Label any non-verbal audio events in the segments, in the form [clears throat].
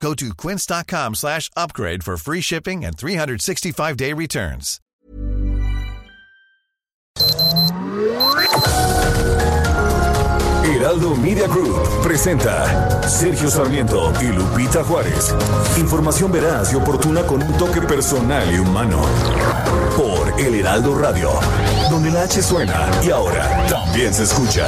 Go to quince.com slash upgrade for free shipping and 365-day returns. Heraldo Media Group presenta Sergio Sarmiento y Lupita Juárez. Información veraz y oportuna con un toque personal y humano. Por El Heraldo Radio, donde la H suena y ahora también se escucha.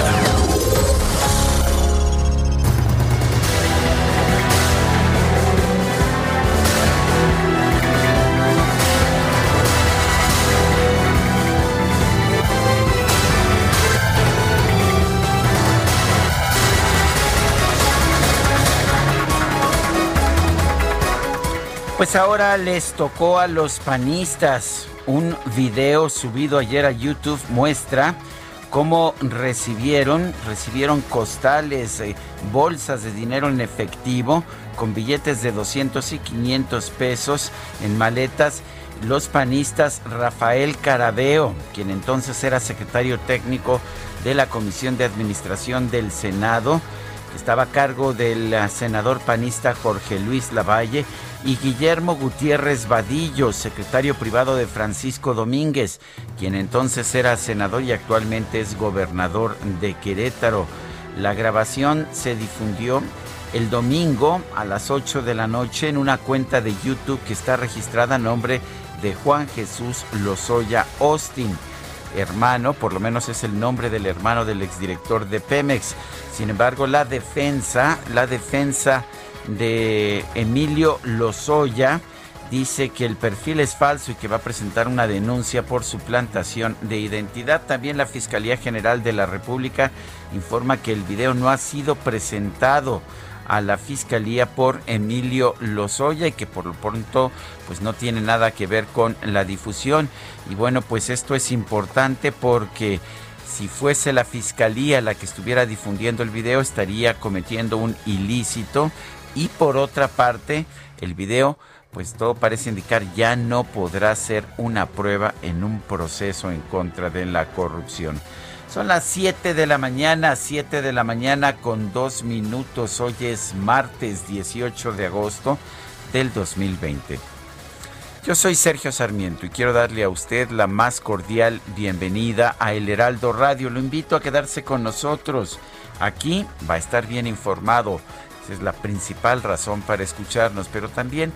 Pues ahora les tocó a los panistas. Un video subido ayer a YouTube muestra cómo recibieron, recibieron costales, eh, bolsas de dinero en efectivo con billetes de 200 y 500 pesos en maletas. Los panistas Rafael Carabeo, quien entonces era secretario técnico de la Comisión de Administración del Senado, estaba a cargo del eh, senador panista Jorge Luis Lavalle y Guillermo Gutiérrez Vadillo, secretario privado de Francisco Domínguez, quien entonces era senador y actualmente es gobernador de Querétaro. La grabación se difundió el domingo a las 8 de la noche en una cuenta de YouTube que está registrada a nombre de Juan Jesús Lozoya Austin hermano, por lo menos es el nombre del hermano del exdirector de Pemex. Sin embargo, la defensa, la defensa de Emilio Lozoya dice que el perfil es falso y que va a presentar una denuncia por suplantación de identidad. También la Fiscalía General de la República informa que el video no ha sido presentado a la fiscalía por Emilio Lozoya y que por lo pronto pues no tiene nada que ver con la difusión y bueno pues esto es importante porque si fuese la fiscalía la que estuviera difundiendo el video estaría cometiendo un ilícito y por otra parte el video pues todo parece indicar ya no podrá ser una prueba en un proceso en contra de la corrupción. Son las 7 de la mañana, 7 de la mañana con dos minutos. Hoy es martes 18 de agosto del 2020. Yo soy Sergio Sarmiento y quiero darle a usted la más cordial bienvenida a El Heraldo Radio. Lo invito a quedarse con nosotros. Aquí va a estar bien informado. Es la principal razón para escucharnos, pero también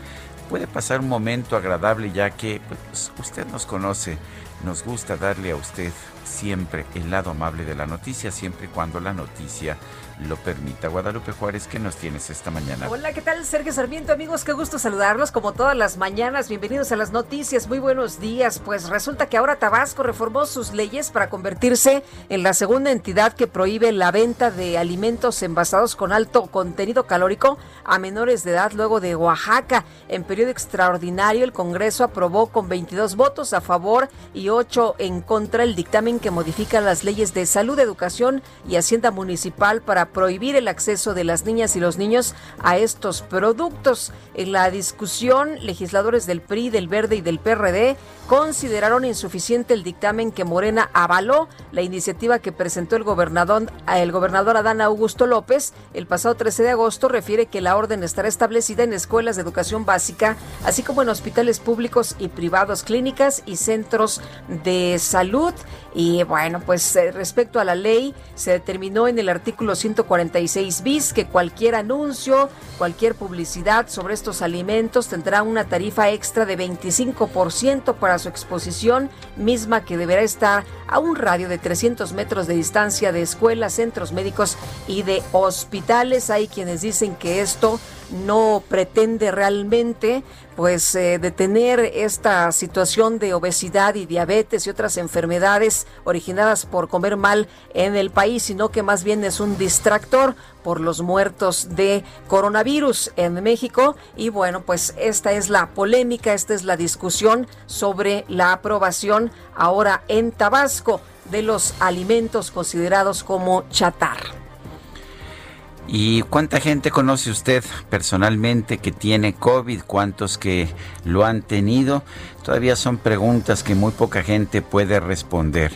puede pasar un momento agradable ya que pues, usted nos conoce. Nos gusta darle a usted siempre el lado amable de la noticia, siempre y cuando la noticia lo permita. Guadalupe Juárez, ¿qué nos tienes esta mañana? Hola, ¿qué tal? Sergio Sarmiento, amigos, qué gusto saludarlos como todas las mañanas. Bienvenidos a las noticias, muy buenos días. Pues resulta que ahora Tabasco reformó sus leyes para convertirse en la segunda entidad que prohíbe la venta de alimentos envasados con alto contenido calórico a menores de edad luego de Oaxaca. En periodo extraordinario, el Congreso aprobó con 22 votos a favor y 8 en contra el dictamen que modifica las leyes de salud, educación y hacienda municipal para prohibir el acceso de las niñas y los niños a estos productos. En la discusión, legisladores del PRI, del Verde y del PRD consideraron insuficiente el dictamen que Morena avaló, la iniciativa que presentó el gobernador, el gobernador Adán Augusto López el pasado 13 de agosto refiere que la orden estará establecida en escuelas de educación básica, así como en hospitales públicos y privados, clínicas y centros de salud. Y bueno, pues eh, respecto a la ley, se determinó en el artículo 146 bis que cualquier anuncio, cualquier publicidad sobre estos alimentos tendrá una tarifa extra de 25% para su exposición, misma que deberá estar a un radio de 300 metros de distancia de escuelas, centros médicos y de hospitales. Hay quienes dicen que esto no pretende realmente pues eh, detener esta situación de obesidad y diabetes y otras enfermedades originadas por comer mal en el país, sino que más bien es un distractor por los muertos de coronavirus en México. Y bueno, pues esta es la polémica, esta es la discusión sobre la aprobación ahora en Tabasco de los alimentos considerados como chatarra. ¿Y cuánta gente conoce usted personalmente que tiene COVID? ¿Cuántos que lo han tenido? Todavía son preguntas que muy poca gente puede responder.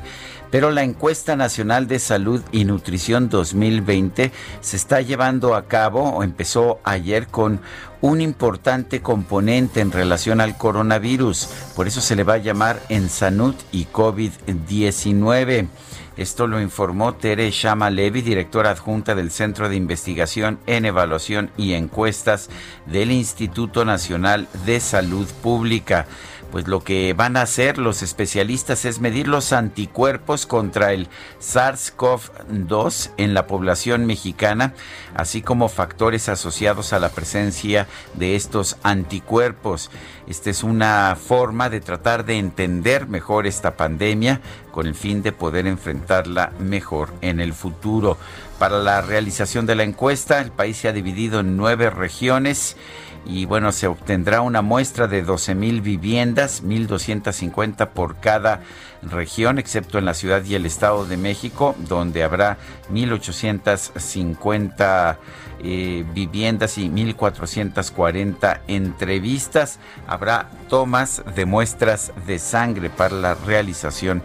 Pero la encuesta nacional de salud y nutrición 2020 se está llevando a cabo o empezó ayer con un importante componente en relación al coronavirus. Por eso se le va a llamar Ensanut y COVID-19. Esto lo informó Tere Shama Levy, directora adjunta del Centro de Investigación en Evaluación y Encuestas del Instituto Nacional de Salud Pública pues lo que van a hacer los especialistas es medir los anticuerpos contra el SARS-CoV-2 en la población mexicana, así como factores asociados a la presencia de estos anticuerpos. Esta es una forma de tratar de entender mejor esta pandemia con el fin de poder enfrentarla mejor en el futuro. Para la realización de la encuesta, el país se ha dividido en nueve regiones y bueno, se obtendrá una muestra de 12 mil viviendas, 1.250 por cada región, excepto en la ciudad y el estado de México, donde habrá 1.850 eh, viviendas y 1.440 entrevistas. Habrá tomas de muestras de sangre para la realización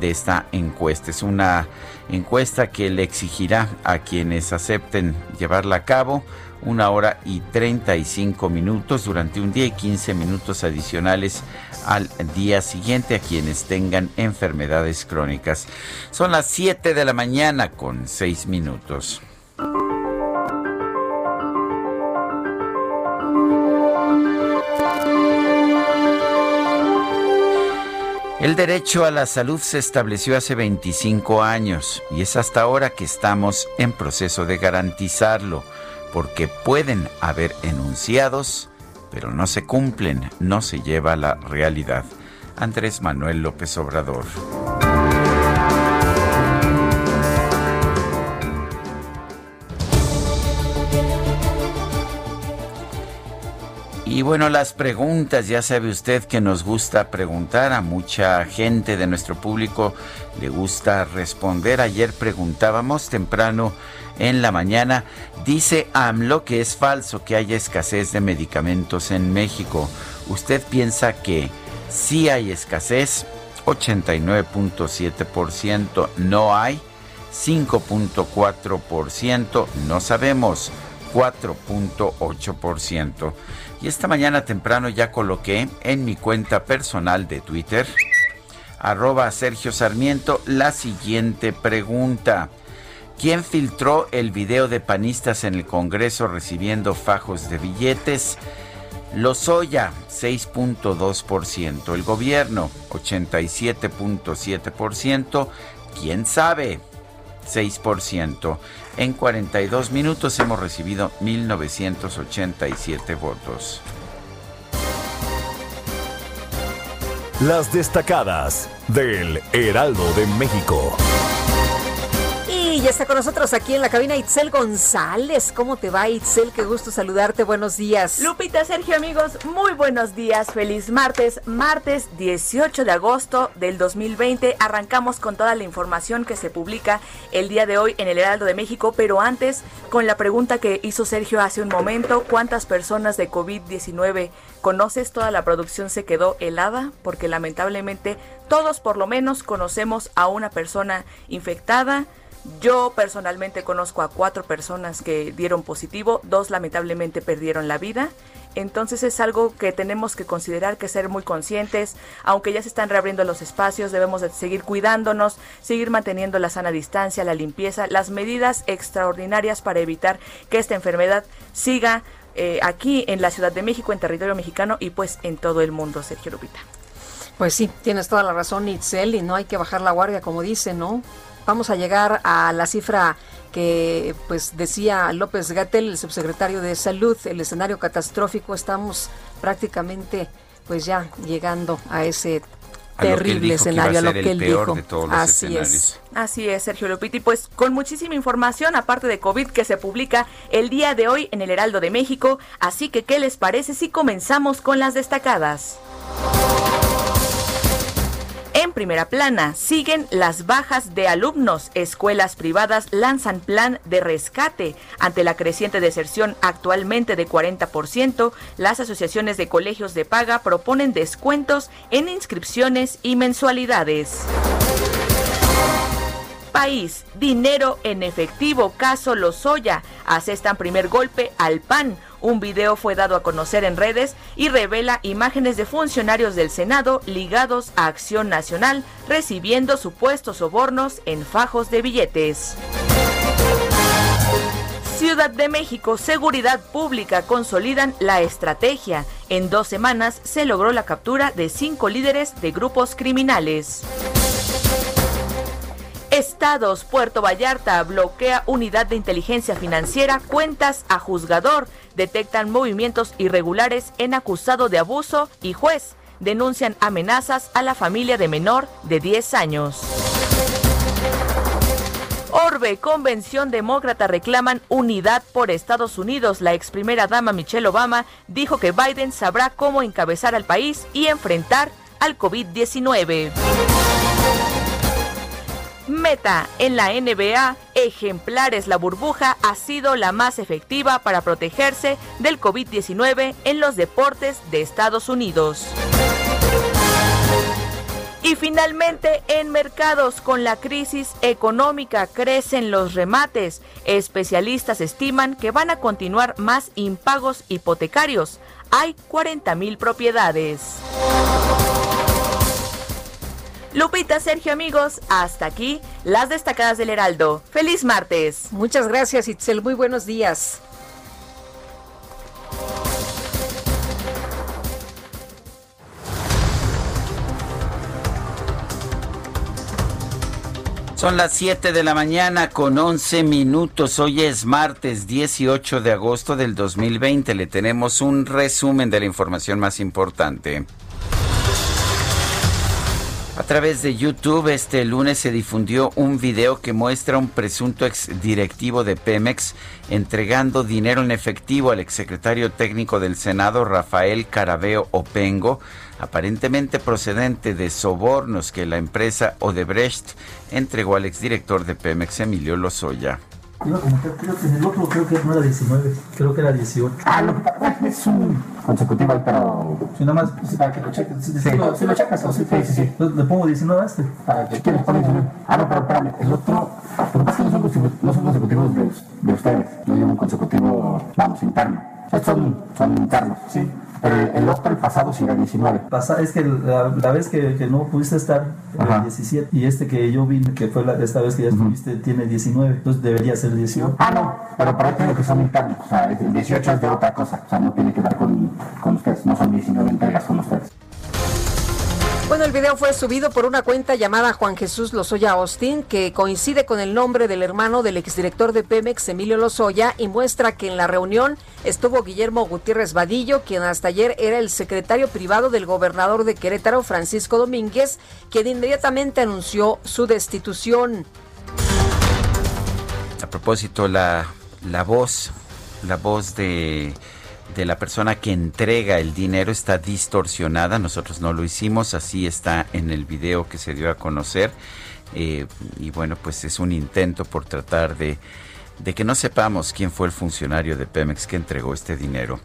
de esta encuesta. Es una encuesta que le exigirá a quienes acepten llevarla a cabo una hora y 35 minutos durante un día y 15 minutos adicionales al día siguiente a quienes tengan enfermedades crónicas. Son las 7 de la mañana con 6 minutos. El derecho a la salud se estableció hace 25 años y es hasta ahora que estamos en proceso de garantizarlo porque pueden haber enunciados, pero no se cumplen, no se lleva a la realidad. Andrés Manuel López Obrador. Y bueno, las preguntas, ya sabe usted que nos gusta preguntar, a mucha gente de nuestro público le gusta responder. Ayer preguntábamos temprano en la mañana. Dice AMLO que es falso que haya escasez de medicamentos en México. ¿Usted piensa que sí hay escasez? 89.7% no hay. 5.4% no sabemos. 4.8%. Y esta mañana temprano ya coloqué en mi cuenta personal de Twitter, arroba Sergio Sarmiento, la siguiente pregunta. ¿Quién filtró el video de panistas en el Congreso recibiendo fajos de billetes? Lozoya, 6.2%. El gobierno, 87.7%. ¿Quién sabe? 6%. En 42 minutos hemos recibido 1.987 votos. Las destacadas del Heraldo de México. Y ya está con nosotros aquí en la cabina Itzel González. ¿Cómo te va, Itzel? Qué gusto saludarte. Buenos días. Lupita, Sergio, amigos, muy buenos días. Feliz martes, martes 18 de agosto del 2020. Arrancamos con toda la información que se publica el día de hoy en el Heraldo de México, pero antes con la pregunta que hizo Sergio hace un momento, ¿cuántas personas de COVID-19 conoces? Toda la producción se quedó helada porque lamentablemente todos por lo menos conocemos a una persona infectada yo personalmente conozco a cuatro personas que dieron positivo, dos lamentablemente perdieron la vida. Entonces es algo que tenemos que considerar, que ser muy conscientes, aunque ya se están reabriendo los espacios, debemos de seguir cuidándonos, seguir manteniendo la sana distancia, la limpieza, las medidas extraordinarias para evitar que esta enfermedad siga eh, aquí en la Ciudad de México, en territorio mexicano y pues en todo el mundo, Sergio Lupita. Pues sí, tienes toda la razón, Itzel, y no hay que bajar la guardia, como dice, ¿no? Vamos a llegar a la cifra que pues decía López Gatel, el subsecretario de Salud, el escenario catastrófico, estamos prácticamente pues ya llegando a ese terrible escenario, a lo que él dijo. Así es. Así es, Sergio Lupiti. Pues con muchísima información, aparte de COVID, que se publica el día de hoy en el Heraldo de México. Así que, ¿qué les parece si comenzamos con las destacadas? En primera plana, siguen las bajas de alumnos. Escuelas privadas lanzan plan de rescate. Ante la creciente deserción actualmente de 40%, las asociaciones de colegios de paga proponen descuentos en inscripciones y mensualidades. País, dinero en efectivo, caso Lozoya. Asestan primer golpe al PAN. Un video fue dado a conocer en redes y revela imágenes de funcionarios del Senado ligados a Acción Nacional recibiendo supuestos sobornos en fajos de billetes. Ciudad de México, Seguridad Pública consolidan la estrategia. En dos semanas se logró la captura de cinco líderes de grupos criminales. Estados, Puerto Vallarta bloquea unidad de inteligencia financiera, cuentas a juzgador, detectan movimientos irregulares en acusado de abuso y juez denuncian amenazas a la familia de menor de 10 años. Orbe, Convención Demócrata reclaman unidad por Estados Unidos. La ex primera dama Michelle Obama dijo que Biden sabrá cómo encabezar al país y enfrentar al COVID-19. Meta en la NBA, ejemplares, la burbuja ha sido la más efectiva para protegerse del COVID-19 en los deportes de Estados Unidos. Y finalmente, en mercados con la crisis económica crecen los remates. Especialistas estiman que van a continuar más impagos hipotecarios. Hay 40 mil propiedades. Lupita, Sergio, amigos, hasta aquí las destacadas del Heraldo. Feliz martes. Muchas gracias, Itzel. Muy buenos días. Son las 7 de la mañana con 11 minutos. Hoy es martes 18 de agosto del 2020. Le tenemos un resumen de la información más importante. A través de YouTube este lunes se difundió un video que muestra un presunto exdirectivo de Pemex entregando dinero en efectivo al exsecretario técnico del Senado Rafael Carabeo Opengo, aparentemente procedente de sobornos que la empresa Odebrecht entregó al exdirector de Pemex Emilio Lozoya. Iba a comentar, creo que en el otro creo que no era 19, creo que era 18. Ah, lo que es un consecutivo ahí, pero... Si nada más... Para que lo cheques. Si, sí. lo, si lo checas, sí, sí, sí. sí. ¿Le pongo 19 a este? Para que quieres poner 19. Ah, no, pero espérame, el otro... Lo que pasa es que no son, no son consecutivos de, de ustedes. Yo digo un consecutivo, vamos, interno. Son, son internos. Sí. Eh, el otro, el pasado, sí era 19. Pasa, es que la, la vez que, que, no pudiste estar, era 17. Y este que yo vine, que fue la, esta vez que ya estuviste, uh -huh. tiene 19. Entonces debería ser 18. Ah, no, pero para ti que son internos. O sea, el 18 es de otra cosa. O sea, no tiene que ver con, con ustedes. No son 19 entregas con ustedes. Bueno, el video fue subido por una cuenta llamada Juan Jesús Lozoya Austin, que coincide con el nombre del hermano del exdirector de Pemex, Emilio Lozoya, y muestra que en la reunión estuvo Guillermo Gutiérrez Vadillo, quien hasta ayer era el secretario privado del gobernador de Querétaro, Francisco Domínguez, quien inmediatamente anunció su destitución. A propósito, la, la voz, la voz de de la persona que entrega el dinero está distorsionada. Nosotros no lo hicimos, así está en el video que se dio a conocer. Eh, y bueno, pues es un intento por tratar de, de que no sepamos quién fue el funcionario de Pemex que entregó este dinero.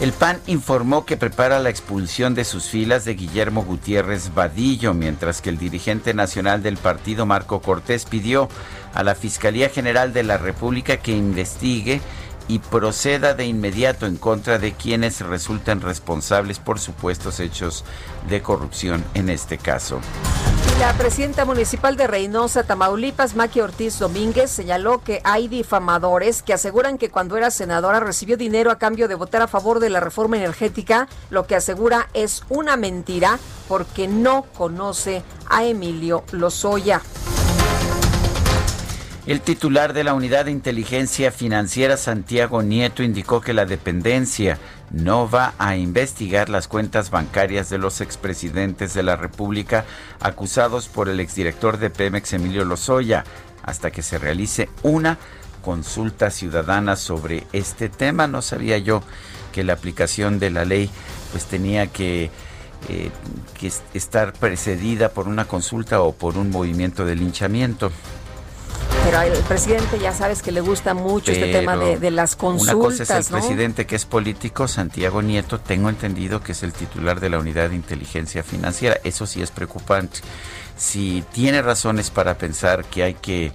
El PAN informó que prepara la expulsión de sus filas de Guillermo Gutiérrez Vadillo, mientras que el dirigente nacional del partido, Marco Cortés, pidió a la Fiscalía General de la República que investigue y proceda de inmediato en contra de quienes resultan responsables por supuestos hechos de corrupción en este caso. La presidenta municipal de Reynosa, Tamaulipas, Maki Ortiz Domínguez, señaló que hay difamadores que aseguran que cuando era senadora recibió dinero a cambio de votar a favor de la reforma energética, lo que asegura es una mentira porque no conoce a Emilio Lozoya. El titular de la Unidad de Inteligencia Financiera, Santiago Nieto, indicó que la dependencia no va a investigar las cuentas bancarias de los expresidentes de la República acusados por el exdirector de Pemex, Emilio Lozoya, hasta que se realice una consulta ciudadana sobre este tema. No sabía yo que la aplicación de la ley pues tenía que, eh, que estar precedida por una consulta o por un movimiento de linchamiento. Pero el presidente ya sabes que le gusta mucho este tema de, las consultas. Una cosa es el presidente que es político, Santiago Nieto, tengo entendido que es el titular de la unidad de inteligencia financiera. Eso sí es preocupante. Si tiene razones para pensar que hay que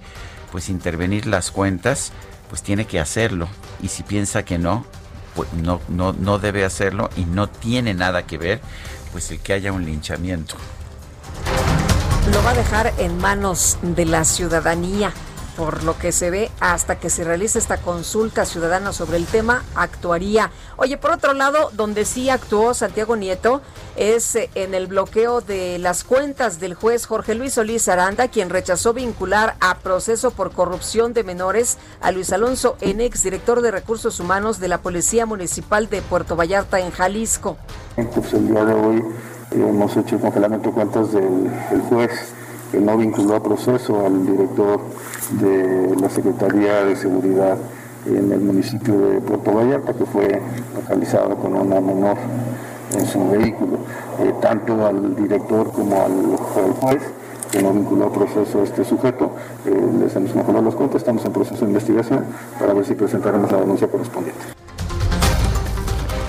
pues intervenir las cuentas, pues tiene que hacerlo. Y si piensa que no, pues no, no, no debe hacerlo y no tiene nada que ver, pues el que haya un linchamiento. Lo va a dejar en manos de la ciudadanía por lo que se ve, hasta que se realice esta consulta ciudadana sobre el tema, actuaría. Oye, por otro lado, donde sí actuó Santiago Nieto es eh, en el bloqueo de las cuentas del juez Jorge Luis Solís Aranda, quien rechazó vincular a proceso por corrupción de menores a Luis Alonso Enex, director de Recursos Humanos de la Policía Municipal de Puerto Vallarta, en Jalisco. Pues el día de hoy hemos hecho el congelamiento de cuentas del juez que no vinculó a proceso al director de la Secretaría de Seguridad en el municipio de Puerto Vallarta, que fue localizado con una menor en su vehículo, eh, tanto al director como al, juez que no vinculó a proceso a este sujeto. Eh, les hemos mejorado las cuentas, estamos en proceso de investigación para ver si presentaremos la denuncia correspondiente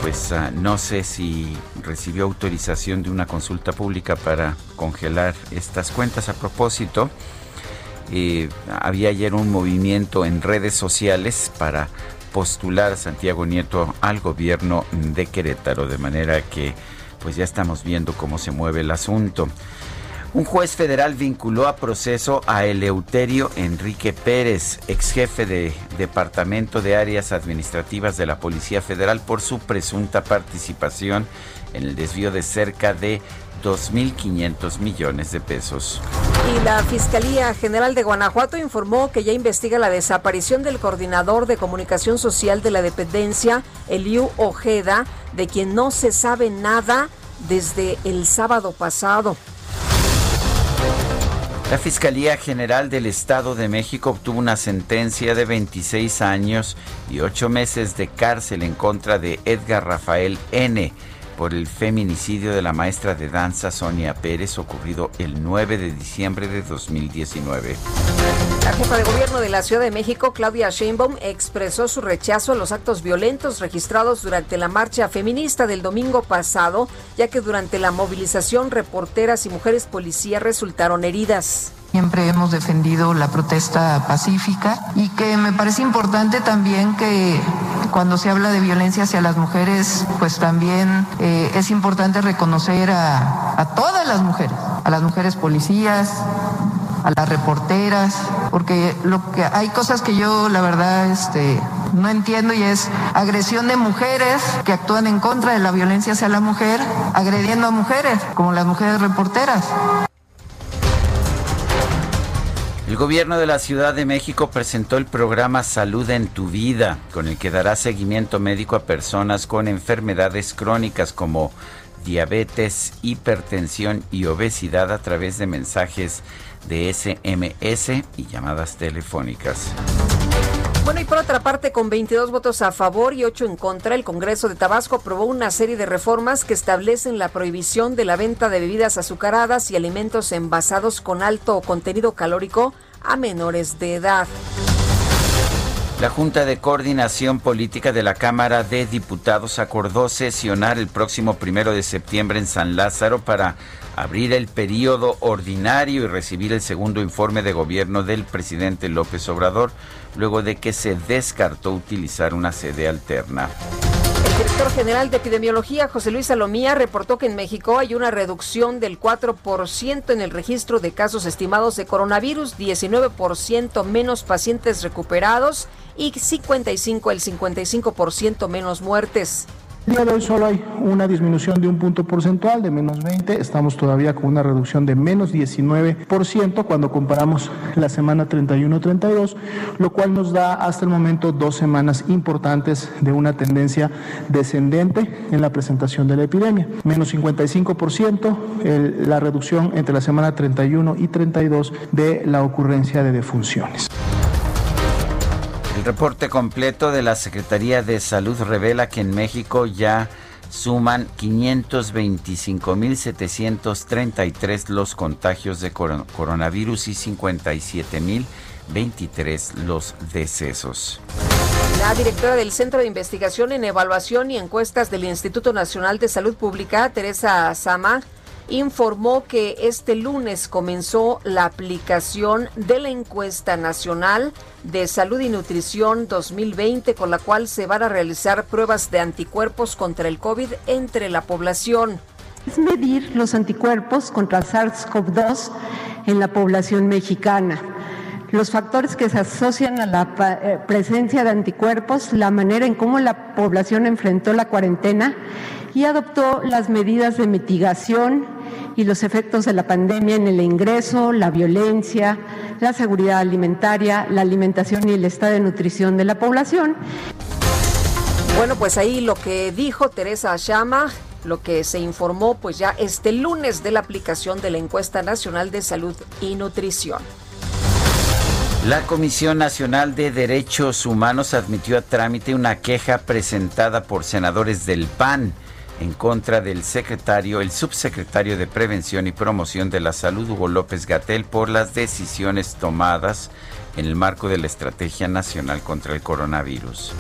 pues ah, no sé si recibió autorización de una consulta pública para congelar estas cuentas. A propósito, eh, había ayer un movimiento en redes sociales para postular a Santiago Nieto al gobierno de Querétaro, de manera que pues ya estamos viendo cómo se mueve el asunto. Un juez federal vinculó a proceso a Eleuterio Enrique Pérez, ex jefe de Departamento de Áreas Administrativas de la Policía Federal, por su presunta participación en el desvío de cerca de 2.500 millones de pesos. Y la Fiscalía General de Guanajuato informó que ya investiga la desaparición del coordinador de comunicación social de la dependencia, Eliu Ojeda, de quien no se sabe nada desde el sábado pasado. La Fiscalía General del Estado de México obtuvo una sentencia de 26 años y 8 meses de cárcel en contra de Edgar Rafael N por el feminicidio de la maestra de danza Sonia Pérez ocurrido el 9 de diciembre de 2019. La jefa de gobierno de la Ciudad de México, Claudia Sheinbaum, expresó su rechazo a los actos violentos registrados durante la marcha feminista del domingo pasado, ya que durante la movilización reporteras y mujeres policías resultaron heridas. Siempre hemos defendido la protesta pacífica y que me parece importante también que cuando se habla de violencia hacia las mujeres, pues también eh, es importante reconocer a, a todas las mujeres, a las mujeres policías, a las reporteras, porque lo que hay cosas que yo la verdad este no entiendo y es agresión de mujeres que actúan en contra de la violencia hacia la mujer, agrediendo a mujeres, como las mujeres reporteras. El gobierno de la Ciudad de México presentó el programa Salud en tu vida, con el que dará seguimiento médico a personas con enfermedades crónicas como diabetes, hipertensión y obesidad a través de mensajes de SMS y llamadas telefónicas. Bueno, y por otra parte, con 22 votos a favor y 8 en contra, el Congreso de Tabasco aprobó una serie de reformas que establecen la prohibición de la venta de bebidas azucaradas y alimentos envasados con alto contenido calórico a menores de edad. La Junta de Coordinación Política de la Cámara de Diputados acordó sesionar el próximo primero de septiembre en San Lázaro para abrir el periodo ordinario y recibir el segundo informe de gobierno del presidente López Obrador, luego de que se descartó utilizar una sede alterna. El director general de epidemiología, José Luis Salomía, reportó que en México hay una reducción del 4% en el registro de casos estimados de coronavirus, 19% menos pacientes recuperados y 55 el 55% menos muertes. El día de hoy solo hay una disminución de un punto porcentual de menos 20. Estamos todavía con una reducción de menos 19% cuando comparamos la semana 31-32, lo cual nos da hasta el momento dos semanas importantes de una tendencia descendente en la presentación de la epidemia. Menos 55% el, la reducción entre la semana 31 y 32 de la ocurrencia de defunciones. El reporte completo de la Secretaría de Salud revela que en México ya suman 525.733 los contagios de coronavirus y 57.023 los decesos. La directora del Centro de Investigación en Evaluación y Encuestas del Instituto Nacional de Salud Pública, Teresa Sama, informó que este lunes comenzó la aplicación de la encuesta nacional de salud y nutrición 2020 con la cual se van a realizar pruebas de anticuerpos contra el COVID entre la población. Es medir los anticuerpos contra SARS-CoV-2 en la población mexicana los factores que se asocian a la eh, presencia de anticuerpos, la manera en cómo la población enfrentó la cuarentena y adoptó las medidas de mitigación y los efectos de la pandemia en el ingreso, la violencia, la seguridad alimentaria, la alimentación y el estado de nutrición de la población. Bueno, pues ahí lo que dijo Teresa Chama, lo que se informó pues ya este lunes de la aplicación de la encuesta nacional de salud y nutrición. La Comisión Nacional de Derechos Humanos admitió a trámite una queja presentada por senadores del PAN en contra del secretario, el subsecretario de Prevención y Promoción de la Salud, Hugo López Gatel, por las decisiones tomadas en el marco de la Estrategia Nacional contra el Coronavirus.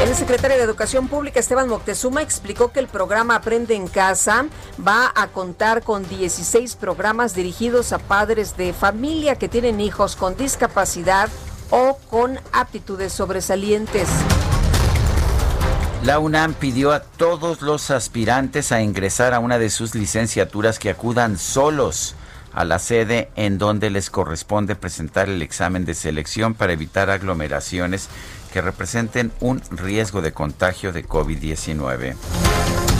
El secretario de Educación Pública, Esteban Moctezuma, explicó que el programa Aprende en Casa va a contar con 16 programas dirigidos a padres de familia que tienen hijos con discapacidad o con aptitudes sobresalientes. La UNAM pidió a todos los aspirantes a ingresar a una de sus licenciaturas que acudan solos a la sede en donde les corresponde presentar el examen de selección para evitar aglomeraciones que representen un riesgo de contagio de COVID-19.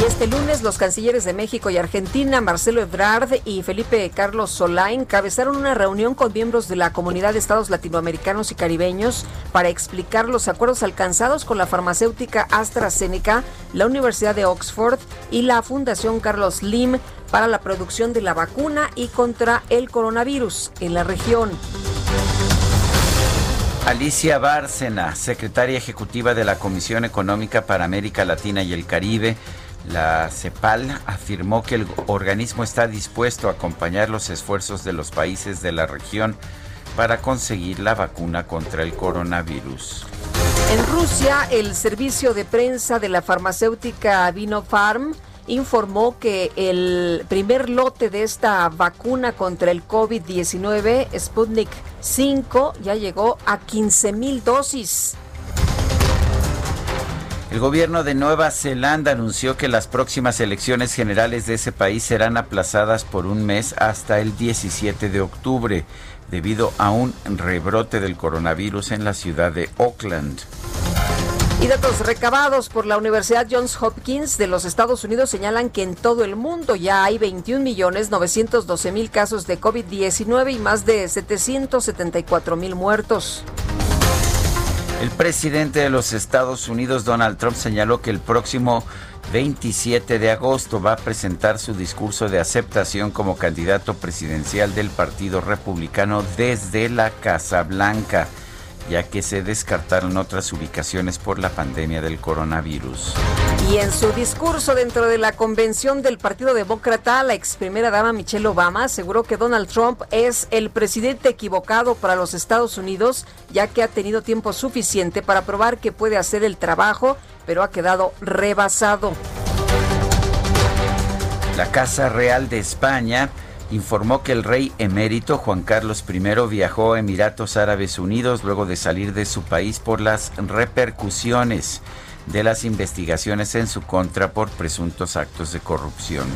Y este lunes los cancilleres de México y Argentina, Marcelo Ebrard y Felipe Carlos Solá, encabezaron una reunión con miembros de la comunidad de estados latinoamericanos y caribeños para explicar los acuerdos alcanzados con la farmacéutica AstraZeneca, la Universidad de Oxford y la Fundación Carlos Lim para la producción de la vacuna y contra el coronavirus en la región. Alicia Bárcena, secretaria ejecutiva de la Comisión Económica para América Latina y el Caribe, la CEPAL, afirmó que el organismo está dispuesto a acompañar los esfuerzos de los países de la región para conseguir la vacuna contra el coronavirus. En Rusia, el servicio de prensa de la farmacéutica Vinofarm informó que el primer lote de esta vacuna contra el COVID-19, Sputnik 5, ya llegó a 15 mil dosis. El gobierno de Nueva Zelanda anunció que las próximas elecciones generales de ese país serán aplazadas por un mes hasta el 17 de octubre, debido a un rebrote del coronavirus en la ciudad de Auckland. Y datos recabados por la Universidad Johns Hopkins de los Estados Unidos señalan que en todo el mundo ya hay 21.912.000 casos de COVID-19 y más de 774.000 muertos. El presidente de los Estados Unidos, Donald Trump, señaló que el próximo 27 de agosto va a presentar su discurso de aceptación como candidato presidencial del Partido Republicano desde la Casa Blanca ya que se descartaron otras ubicaciones por la pandemia del coronavirus. Y en su discurso dentro de la convención del Partido Demócrata, la ex primera dama Michelle Obama aseguró que Donald Trump es el presidente equivocado para los Estados Unidos, ya que ha tenido tiempo suficiente para probar que puede hacer el trabajo, pero ha quedado rebasado. La Casa Real de España informó que el rey emérito Juan Carlos I viajó a Emiratos Árabes Unidos luego de salir de su país por las repercusiones de las investigaciones en su contra por presuntos actos de corrupción.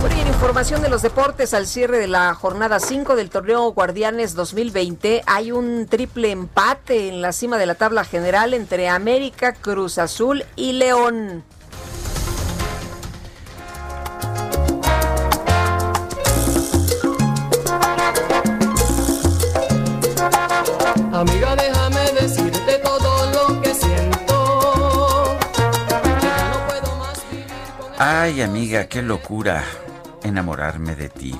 Bueno, en información de los deportes, al cierre de la jornada 5 del torneo Guardianes 2020, hay un triple empate en la cima de la tabla general entre América, Cruz Azul y León. Ay, amiga, qué locura enamorarme de ti.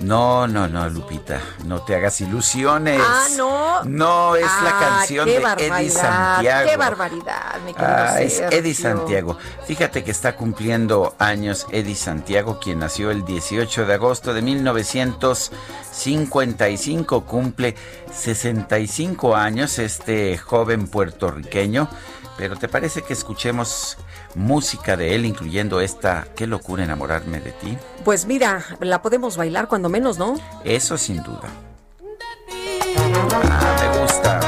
No, no, no, Lupita, no te hagas ilusiones. Ah, no. No, es la Ah, canción de Eddie Santiago. Qué barbaridad, mi querido Ah, es. Eddie Santiago. Fíjate que está cumpliendo años Eddie Santiago, quien nació el 18 de agosto de 1955. Cumple 65 años este joven puertorriqueño. Pero ¿te parece que escuchemos música de él, incluyendo esta Qué locura enamorarme de ti? Pues mira, la podemos bailar cuando menos, ¿no? Eso sin duda. Ah, me gusta.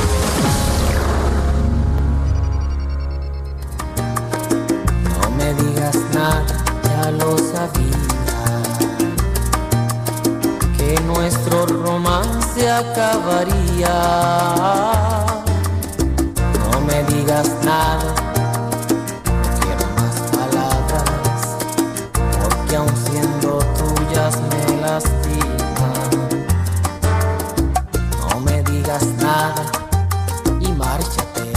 Ya lo sabía. Que nuestro romance acabaría. No me digas nada, no quiero más palabras. Porque aun siendo tuyas me lastiman. No me digas nada y márchate.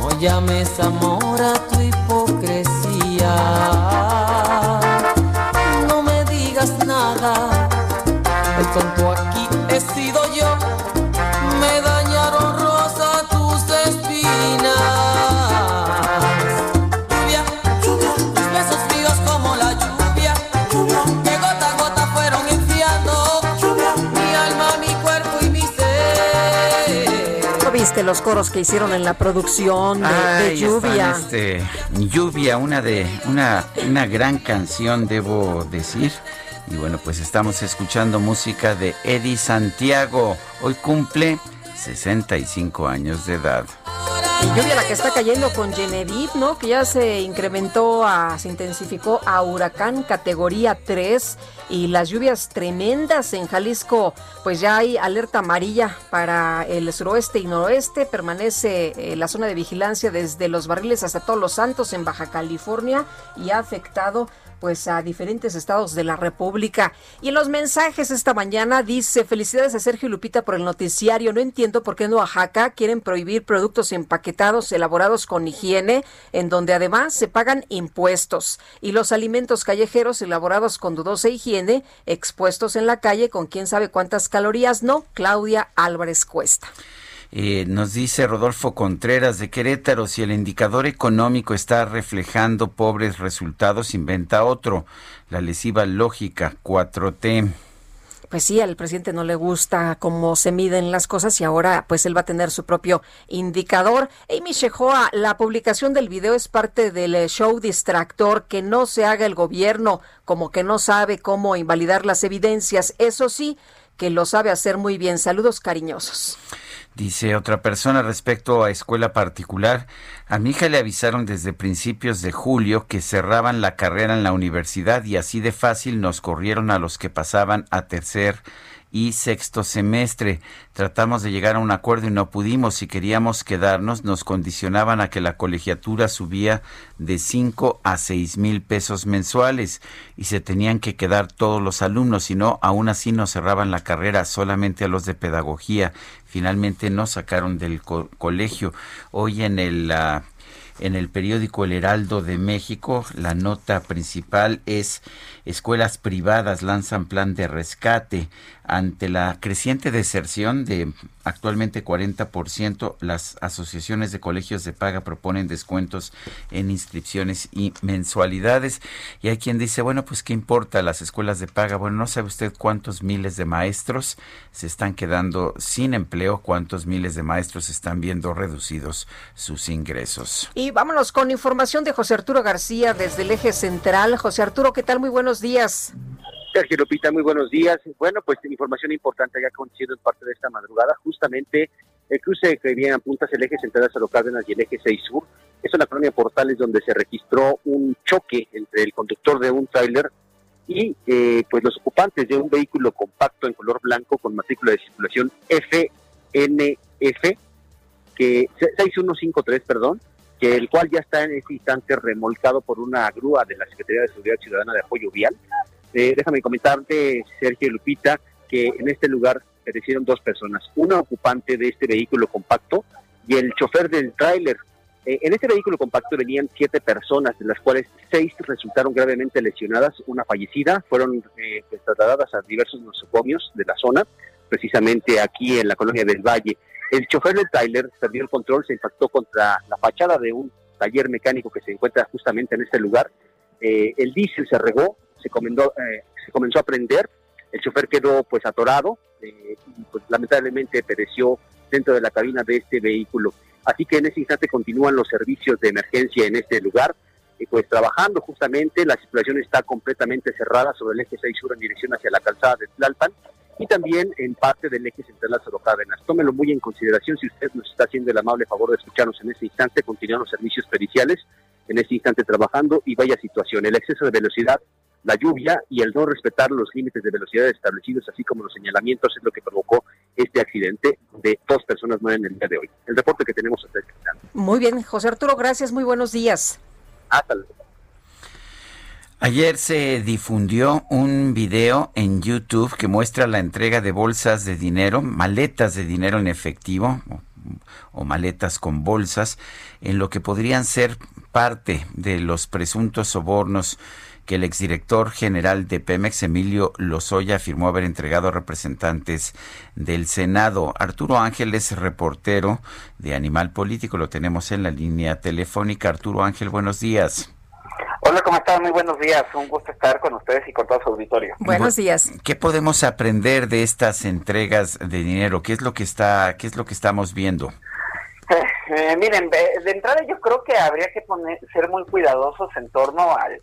No llames amor a tu he sido yo. Me dañaron rosa tus espinas. Lluvia, tus besos fríos como la lluvia. Que gota a gota fueron enfriando. Mi alma, mi cuerpo y mi ser. ¿No viste los coros que hicieron en la producción de, de Ay, Lluvia? este, Lluvia, una de una, una gran canción, debo decir. Y bueno, pues estamos escuchando música de Eddie Santiago. Hoy cumple 65 años de edad. Y lluvia la que está cayendo con Genevieve, ¿no? Que ya se incrementó, se intensificó a huracán categoría 3 y las lluvias tremendas en Jalisco, pues ya hay alerta amarilla para el suroeste y noroeste, permanece eh, la zona de vigilancia desde los barriles hasta todos los santos en Baja California y ha afectado pues a diferentes estados de la República. Y en los mensajes esta mañana dice, felicidades a Sergio Lupita por el noticiario. No entiendo por qué en Oaxaca quieren prohibir productos empaquetados elaborados con higiene, en donde además se pagan impuestos. Y los alimentos callejeros elaborados con dudosa higiene, expuestos en la calle con quién sabe cuántas calorías. No, Claudia Álvarez Cuesta. Eh, nos dice Rodolfo Contreras de Querétaro, si el indicador económico está reflejando pobres resultados, inventa otro. La lesiva lógica 4T. Pues sí, al presidente no le gusta cómo se miden las cosas y ahora pues él va a tener su propio indicador. Amy Shehoa, la publicación del video es parte del eh, show distractor que no se haga el gobierno como que no sabe cómo invalidar las evidencias. Eso sí, que lo sabe hacer muy bien. Saludos cariñosos. Dice otra persona respecto a escuela particular, a mi hija le avisaron desde principios de julio que cerraban la carrera en la universidad y así de fácil nos corrieron a los que pasaban a tercer y sexto semestre. Tratamos de llegar a un acuerdo y no pudimos. Si queríamos quedarnos, nos condicionaban a que la colegiatura subía de 5 a 6 mil pesos mensuales y se tenían que quedar todos los alumnos, si no, aún así nos cerraban la carrera solamente a los de pedagogía. Finalmente nos sacaron del co- colegio. Hoy en el... ah, en el periódico El Heraldo de México. La nota principal es escuelas privadas lanzan plan de rescate. Ante la creciente deserción de actualmente 40%, las asociaciones de colegios de paga proponen descuentos en inscripciones y mensualidades. Y hay quien dice, bueno, pues qué importa las escuelas de paga. Bueno, no sabe usted cuántos miles de maestros se están quedando sin empleo, cuántos miles de maestros están viendo reducidos sus ingresos. Y vámonos con información de José Arturo García desde el eje central. José Arturo, ¿qué tal? Muy buenos días. Sergio Lupita, muy buenos días. Bueno, pues información importante ha acontecido en parte de esta madrugada, justamente el cruce que viene a puntas el eje central de Cárdenas y el eje 6 Sur. Es una colonia Portales donde se registró un choque entre el conductor de un tráiler y eh, pues los ocupantes de un vehículo compacto en color blanco con matrícula de circulación FNF, que 6153, perdón, que el cual ya está en este instante remolcado por una grúa de la Secretaría de Seguridad Ciudadana de Apoyo Vial eh, déjame comentarte, Sergio Lupita, que en este lugar perecieron dos personas, una ocupante de este vehículo compacto y el chofer del tráiler. Eh, en este vehículo compacto venían siete personas, de las cuales seis resultaron gravemente lesionadas, una fallecida, fueron eh, pues, trasladadas a diversos nosocomios de la zona, precisamente aquí en la colonia del Valle. El chofer del tráiler perdió el control, se impactó contra la fachada de un taller mecánico que se encuentra justamente en este lugar. el diésel se regó, eh, se comenzó a prender, el chofer quedó pues atorado eh, y pues lamentablemente pereció dentro de la cabina de este vehículo. Así que en ese instante continúan los servicios de emergencia en este lugar, y pues trabajando justamente, la circulación está completamente cerrada sobre el eje 6 sur en dirección hacia la calzada de Tlalpan y también en parte del eje central Lázaro Cárdenas. Tómelo muy en consideración si usted nos está haciendo el amable favor de escucharnos en este instante, continúan los servicios periciales en este instante trabajando y vaya situación. El exceso de velocidad la lluvia y el no respetar los límites de velocidad establecidos, así como los señalamientos, es lo que provocó este accidente de dos personas mueren el día de hoy. El reporte que tenemos hasta este instante. Muy bien, José Arturo, gracias, muy buenos días. Hasta luego. Ayer se difundió un video en YouTube que muestra la entrega de bolsas de dinero, maletas de dinero en efectivo o, maletas con bolsas, en lo que podrían ser parte de los presuntos sobornos que el exdirector general de Pemex, Emilio Lozoya, afirmó haber entregado a representantes del Senado. Arturo Ángeles, reportero de Animal Político, lo tenemos en la línea telefónica. Arturo Ángel, buenos días. Hola, ¿cómo están? Muy buenos días. Un gusto estar con ustedes y con todo su auditorio. Buenos días. ¿Qué podemos aprender de estas entregas de dinero? ¿Qué es lo que está, qué es lo que estamos viendo? Eh, miren, de, entrada yo creo que habría que poner, ser muy cuidadosos en torno al,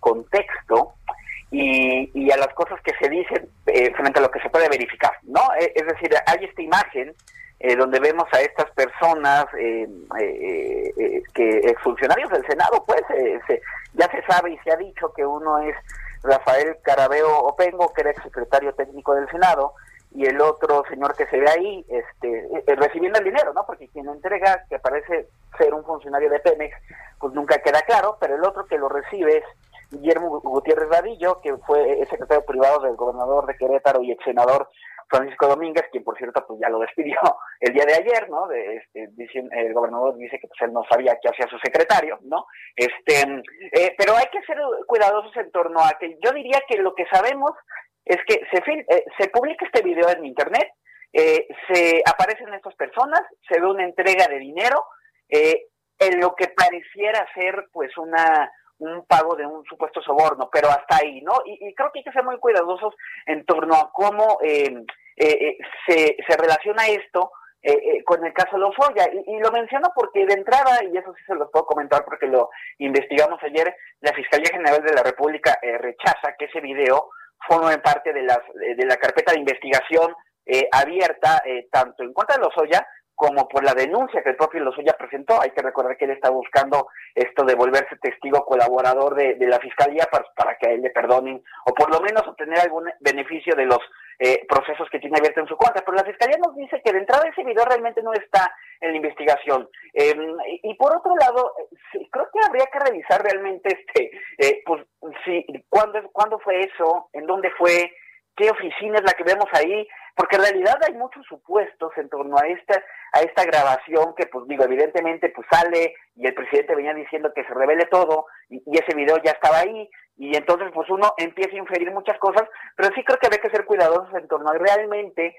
contexto y, a las cosas que se dicen eh, frente a lo que se puede verificar, ¿no? Eh, es decir, hay esta imagen donde vemos a estas personas que funcionarios del Senado, pues ya se sabe y se ha dicho que uno es Rafael Carabeo Opengo, que era ex secretario técnico del Senado, y el otro señor que se ve ahí este, eh, recibiendo el dinero, ¿no? Porque quien entrega, que parece ser un funcionario de Pemex, pues nunca queda claro, pero el otro que lo recibe es Guillermo Gutiérrez Radillo, que fue secretario privado del gobernador de Querétaro y ex senador Francisco Domínguez, quien por cierto pues ya lo despidió el día de ayer, ¿no? De, este, el gobernador dice que pues él no sabía qué hacía su secretario, ¿no? Este, eh, pero hay que ser cuidadosos en torno a que yo diría que lo que sabemos es que se, eh, se publica este video en internet, eh, se aparecen estas personas, se ve una entrega de dinero, eh, en lo que pareciera ser pues una un pago de un supuesto soborno, pero hasta ahí, ¿no? Y, creo que hay que ser muy cuidadosos en torno a cómo se, se relaciona esto con el caso Lozoya. Y, y lo menciono porque de entrada, y eso sí se los puedo comentar porque lo investigamos ayer, la Fiscalía General de la República rechaza que ese video forman parte de, las, de la carpeta de investigación eh, abierta eh, tanto en contra de Lozoya como por la denuncia que el propio Lozoya presentó. Hay que recordar que él está buscando esto de volverse testigo colaborador de, la fiscalía para, para, que a él le perdonen o por lo menos obtener algún beneficio de los eh, procesos que tiene abierto en su contra. Pero la fiscalía nos dice que de entrada ese video realmente no está en la investigación. Em, y por otro lado, creo que habría que revisar realmente este, eh, pues, si, ¿cuándo, cuándo fue eso, en dónde fue, qué oficina es la que vemos ahí. porque en realidad hay muchos supuestos en torno a esta, a esta grabación que, pues digo, evidentemente pues sale y el presidente venía diciendo que se revele todo y, y ese video ya estaba ahí y entonces pues uno empieza a inferir muchas cosas, pero sí creo que hay que ser cuidadosos en torno a realmente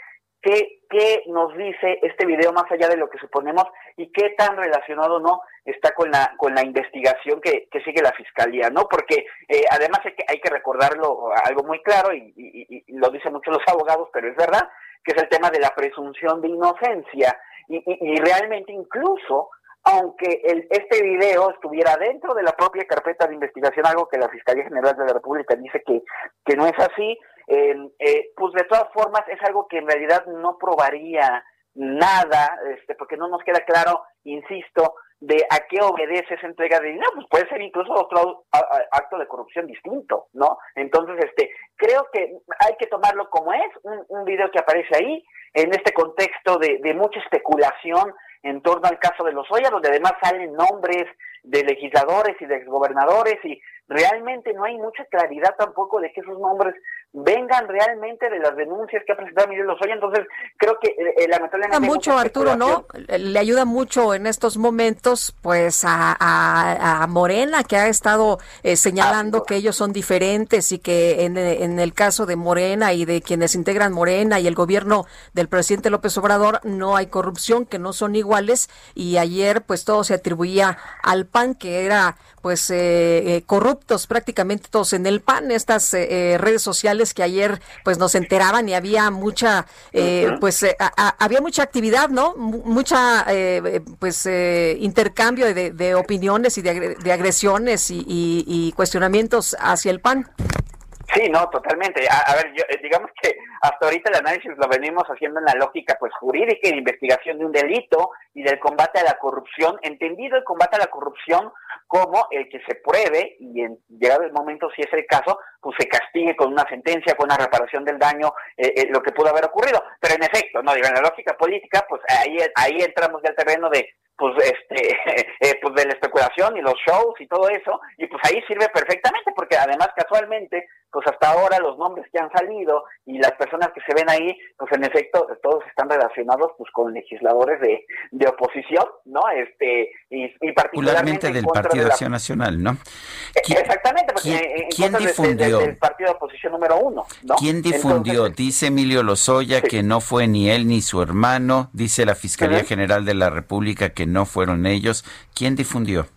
qué, nos dice este video más allá de lo que suponemos y qué tan relacionado no está con la con la investigación que, que sigue la fiscalía, ¿no? Porque eh, además hay que, hay que recordarlo algo muy claro y, lo dicen muchos los abogados, pero es verdad que es el tema de la presunción de inocencia y, y realmente incluso aunque el, este video estuviera dentro de la propia carpeta de investigación, algo que la Fiscalía General de la República dice que, que no es así, eh, eh, pues de todas formas es algo que en realidad no probaría nada, este, porque no nos queda claro, insisto, de a qué obedece esa entrega de dinero, pues puede ser incluso otro acto de corrupción distinto, ¿no? Entonces, este, creo que hay que tomarlo como es, un, un video que aparece ahí, en este contexto de, de mucha especulación en torno al caso de los Oya, donde además salen nombres de legisladores y de exgobernadores y realmente no hay mucha claridad tampoco de que esos nombres vengan realmente de las denuncias que ha presentado Miguel Lozoya, entonces creo que eh, eh lamentablemente... mucho Arturo, ¿no? Le ayuda mucho en estos momentos pues a, a, a Morena que ha estado eh, señalando que ellos son diferentes y que en, en, el caso de Morena y de quienes integran Morena y el gobierno del presidente López Obrador no hay corrupción, que no son iguales. Y ayer pues todo se atribuía al PAN que era pues eh, corruptos prácticamente todos en el PAN, estas redes sociales que ayer pues nos enteraban y había mucha eh, pues eh, a, a, había mucha actividad no M mucha eh, pues intercambio de, de, opiniones y de, de agresiones y, y, y, cuestionamientos hacia el PAN. Sí, no, totalmente. A, a ver, yo, digamos que hasta ahorita el análisis lo venimos haciendo en la lógica pues jurídica y de investigación de un delito y del combate a la corrupción, entendido el combate a la corrupción como el que se pruebe y en llegado el momento, si es el caso, pues se castigue con una sentencia, con una reparación del daño, eh, eh, lo que pudo haber ocurrido. Pero en efecto, no digo, en la lógica política, pues ahí, ahí entramos ya al terreno de pues este [laughs] eh, pues de la especulación y los shows y todo eso y pues ahí sirve perfectamente porque además casualmente pues hasta ahora los nombres que han salido y las personas que se ven ahí pues en efecto todos están relacionados pues con legisladores de, de oposición no este y, y particularmente del Partido de la... Acción Nacional no ¿Quién, exactamente porque ¿quién, en, ¿quién difundió del partido de oposición número uno ¿no? quién difundió Entonces, dice Emilio Lozoya sí. que no fue ni él ni su hermano dice la Fiscalía uh -huh. General de la República que no fueron ellos. ¿Quién difundió?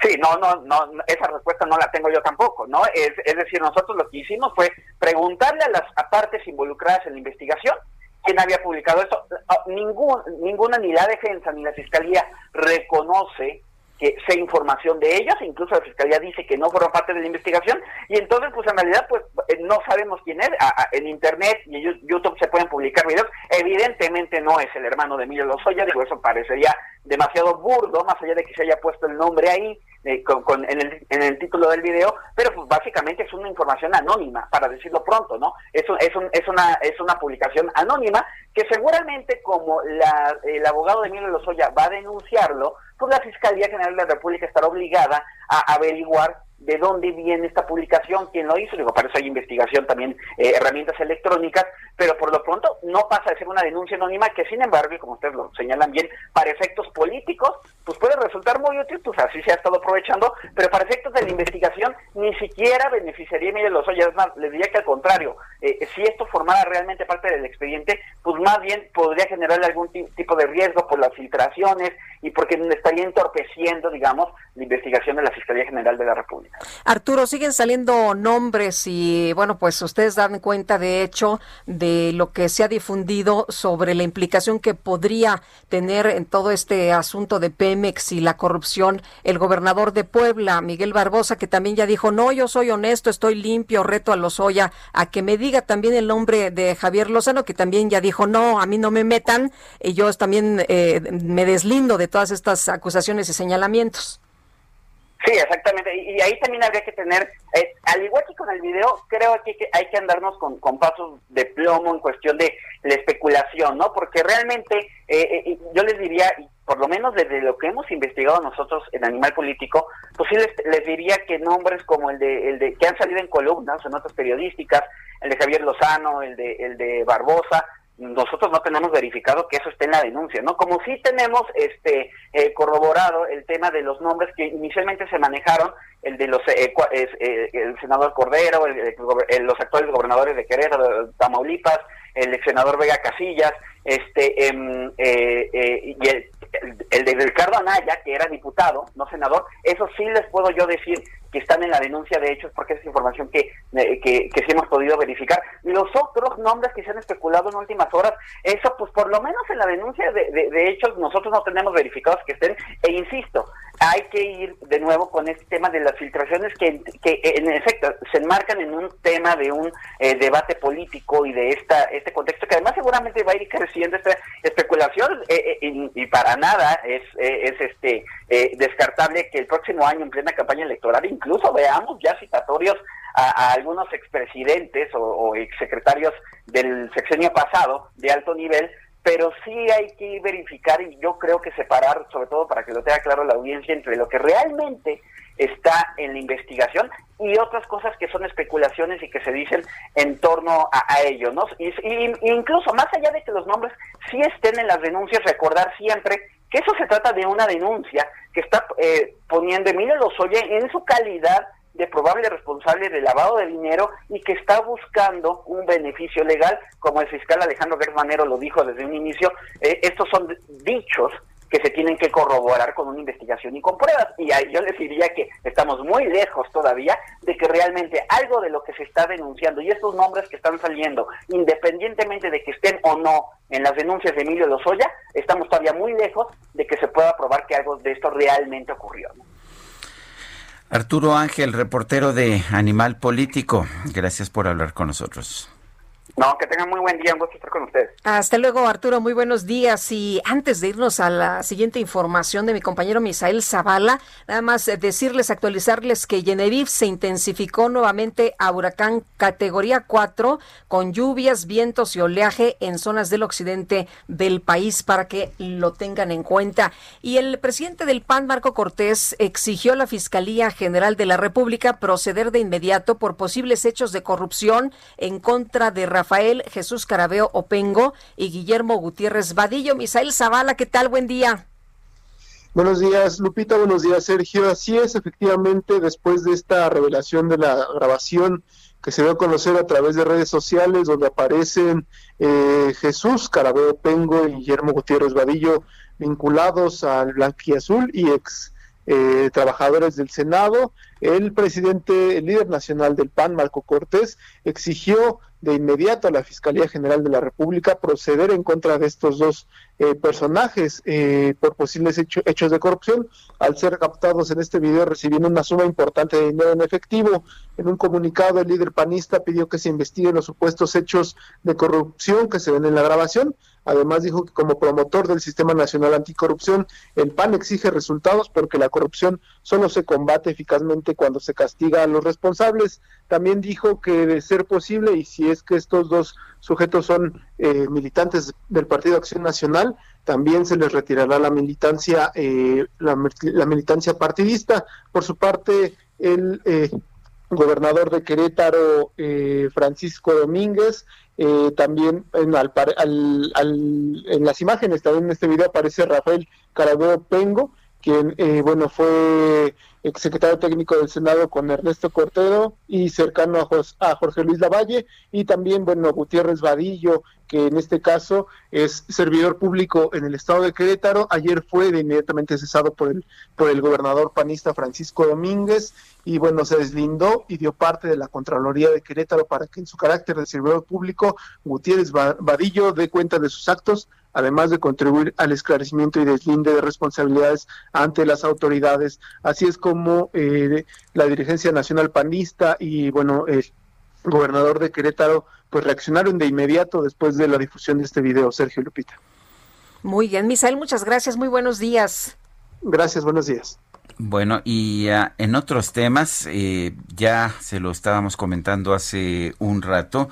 Sí, no, no, no, esa respuesta no la tengo yo tampoco, ¿no? Es, es decir, nosotros lo que hicimos fue preguntarle a las partes involucradas en la investigación quién había publicado esto. Ningún, ninguna, ni la defensa ni la fiscalía reconoce que sea información de ellos, incluso la fiscalía dice que no fueron parte de la investigación, y entonces pues en realidad pues no sabemos quién es, en internet y en YouTube se pueden publicar videos, evidentemente no es el hermano de Emilio Lozoya, digo eso parecería demasiado burdo, más allá de que se haya puesto el nombre ahí, eh, con, con en, el, en, el, título del video, pero pues básicamente es una información anónima, para decirlo pronto, ¿no? Es, un, es, un, es, una, es una publicación anónima que seguramente como la, el abogado de Emilio Lozoya va a denunciarlo, pues la Fiscalía General de la República estará obligada a averiguar de dónde viene esta publicación, quién lo hizo, digo, para eso hay investigación también, eh, herramientas electrónicas, pero por lo pronto no pasa de ser una denuncia anónima que sin embargo, y como ustedes lo señalan bien, para efectos políticos, pues puede resultar muy útil, pues así se ha estado aprovechando, pero para efectos de la investigación ni siquiera beneficiaría Miguel Lozoya, es más, les diría que al contrario, eh, si esto formara realmente parte del expediente, pues más bien podría generarle algún tipo de riesgo por las filtraciones y porque estaría entorpeciendo, digamos, la investigación de la Fiscalía General de la República. Arturo, siguen saliendo nombres y bueno, pues ustedes dan cuenta de hecho de lo que se ha difundido sobre la implicación que podría tener en todo este asunto de Pemex y la corrupción el gobernador de Puebla, Miguel Barbosa, que también ya dijo, no, yo soy honesto, estoy limpio, reto a Lozoya a que me diga también el nombre de Javier Lozano, que también ya dijo, no, a mí no me metan, y yo también eh, me deslindo de todas estas acusaciones y señalamientos. Sí, exactamente. Y, ahí también habría que tener, eh, al igual que con el video, creo que, hay que andarnos con, con, pasos de plomo en cuestión de la especulación, ¿no? Porque realmente eh, eh, yo les diría, por lo menos desde lo que hemos investigado nosotros en Animal Político, pues sí les, les diría que nombres como el de, el de que han salido en columnas, en notas periodísticas, el de Javier Lozano, el de, el de Barbosa, nosotros no tenemos verificado que eso esté en la denuncia, ¿no? Como sí tenemos este eh, corroborado el tema de los nombres que inicialmente se manejaron, el de los eh, eh, el senador Cordero, los actuales gobernadores de Querétaro, Tamaulipas, el ex senador Vega Casillas, este em, y el, el, de Ricardo Anaya, que era diputado, no senador, eso sí les puedo yo decir que están en la denuncia de hechos porque es información que, eh, que, sí hemos podido verificar. Los otros nombres que se han especulado en últimas horas, eso pues por lo menos en la denuncia de, de, hechos nosotros no tenemos verificados que estén, e insisto, hay que ir de nuevo con este tema de las filtraciones que, que en efecto se enmarcan en un tema de un eh, debate político y de esta este contexto que además seguramente va a ir creciendo esta especulación eh, y, para nada es, es este descartable que el próximo año en plena campaña electoral incluso veamos ya citatorios a, algunos expresidentes o, o exsecretarios del sexenio pasado de alto nivel, pero sí hay que verificar y yo creo que separar, sobre todo para que lo tenga claro la audiencia, entre lo que realmente está en la investigación y otras cosas que son especulaciones y que se dicen en torno a, ello, ¿no? Y, incluso más allá de que los nombres sí estén en las denuncias, recordar siempre que eso se trata de una denuncia que está eh, poniendo Emilio Lozoya en su calidad de probable responsable de lavado de dinero y que está buscando un beneficio legal, como el fiscal Alejandro Germanero lo dijo desde un inicio, eh, estos son dichos que se tienen que corroborar con una investigación y con pruebas. Y yo les diría que estamos muy lejos todavía de que realmente algo de lo que se está denunciando y estos nombres que están saliendo, independientemente de que estén o no en las denuncias de Emilio Lozoya, estamos todavía muy lejos de que se pueda probar que algo de esto realmente ocurrió. Arturo Ángel, reportero de Animal Político, gracias por hablar con nosotros. No, que tengan muy buen día, un gusto estar con ustedes. Hasta luego, Arturo, muy buenos días. Y antes de irnos a la siguiente información de mi compañero Misael Zavala, nada más decirles, actualizarles que Genevieve se intensificó nuevamente a huracán categoría 4 con lluvias, vientos y oleaje en zonas del occidente del país para que lo tengan en cuenta. Y el presidente del PAN, Marco Cortés, exigió a la Fiscalía General de la República proceder de inmediato por posibles hechos de corrupción en contra de Rafael Rafael Jesús Carabeo Opengo y Guillermo Gutiérrez Vadillo. Misael Zavala, ¿qué tal? Buen día. Buenos días, Lupita. Buenos días, Sergio. Así es, efectivamente, después de esta revelación de la grabación que se dio a conocer a través de redes sociales, donde aparecen eh, Jesús Carabeo Pengo y Guillermo Gutiérrez Vadillo vinculados al Blanquiazul y ex eh, trabajadores del Senado, el presidente, el líder nacional del PAN, Marco Cortés, exigió de inmediato a la Fiscalía General de la República proceder en contra de estos dos eh, personajes eh, por posibles hechos de corrupción al ser captados en este video recibiendo una suma importante de dinero en efectivo. En un comunicado el líder panista pidió que se investiguen los supuestos hechos de corrupción que se ven en la grabación. Además dijo que como promotor del Sistema Nacional Anticorrupción, el PAN exige resultados porque la corrupción solo se combate eficazmente cuando se castiga a los responsables. También dijo que de ser posible, y si es que estos dos sujetos son eh, militantes del Partido Acción Nacional, también se les retirará la militancia, eh, la, militancia partidista. Por su parte, el eh, gobernador de Querétaro, Francisco Domínguez, también en, al, en las imágenes, también en este video aparece Rafael Carabeo Pengo, quien, bueno, fue exsecretario técnico del Senado con Ernesto Cortero y cercano a, Jorge Luis Lavalle y también, bueno, Gutiérrez Vadillo, que en este caso es servidor público en el estado de Querétaro. Ayer fue de inmediatamente cesado por el, por el gobernador panista Francisco Domínguez y bueno, se deslindó y dio parte de la Contraloría de Querétaro para que en su carácter de servidor público Gutiérrez Vadillo dé cuenta de sus actos además de contribuir al esclarecimiento y deslinde de responsabilidades ante las autoridades. Así es como eh, la dirigencia nacional panista y, bueno, el gobernador de Querétaro, pues reaccionaron de inmediato después de la difusión de este video, Sergio Lupita. Muy bien, Misael, muchas gracias, muy buenos días. Gracias, buenos días. Bueno, y uh, en otros temas, eh, ya se lo estábamos comentando hace un rato,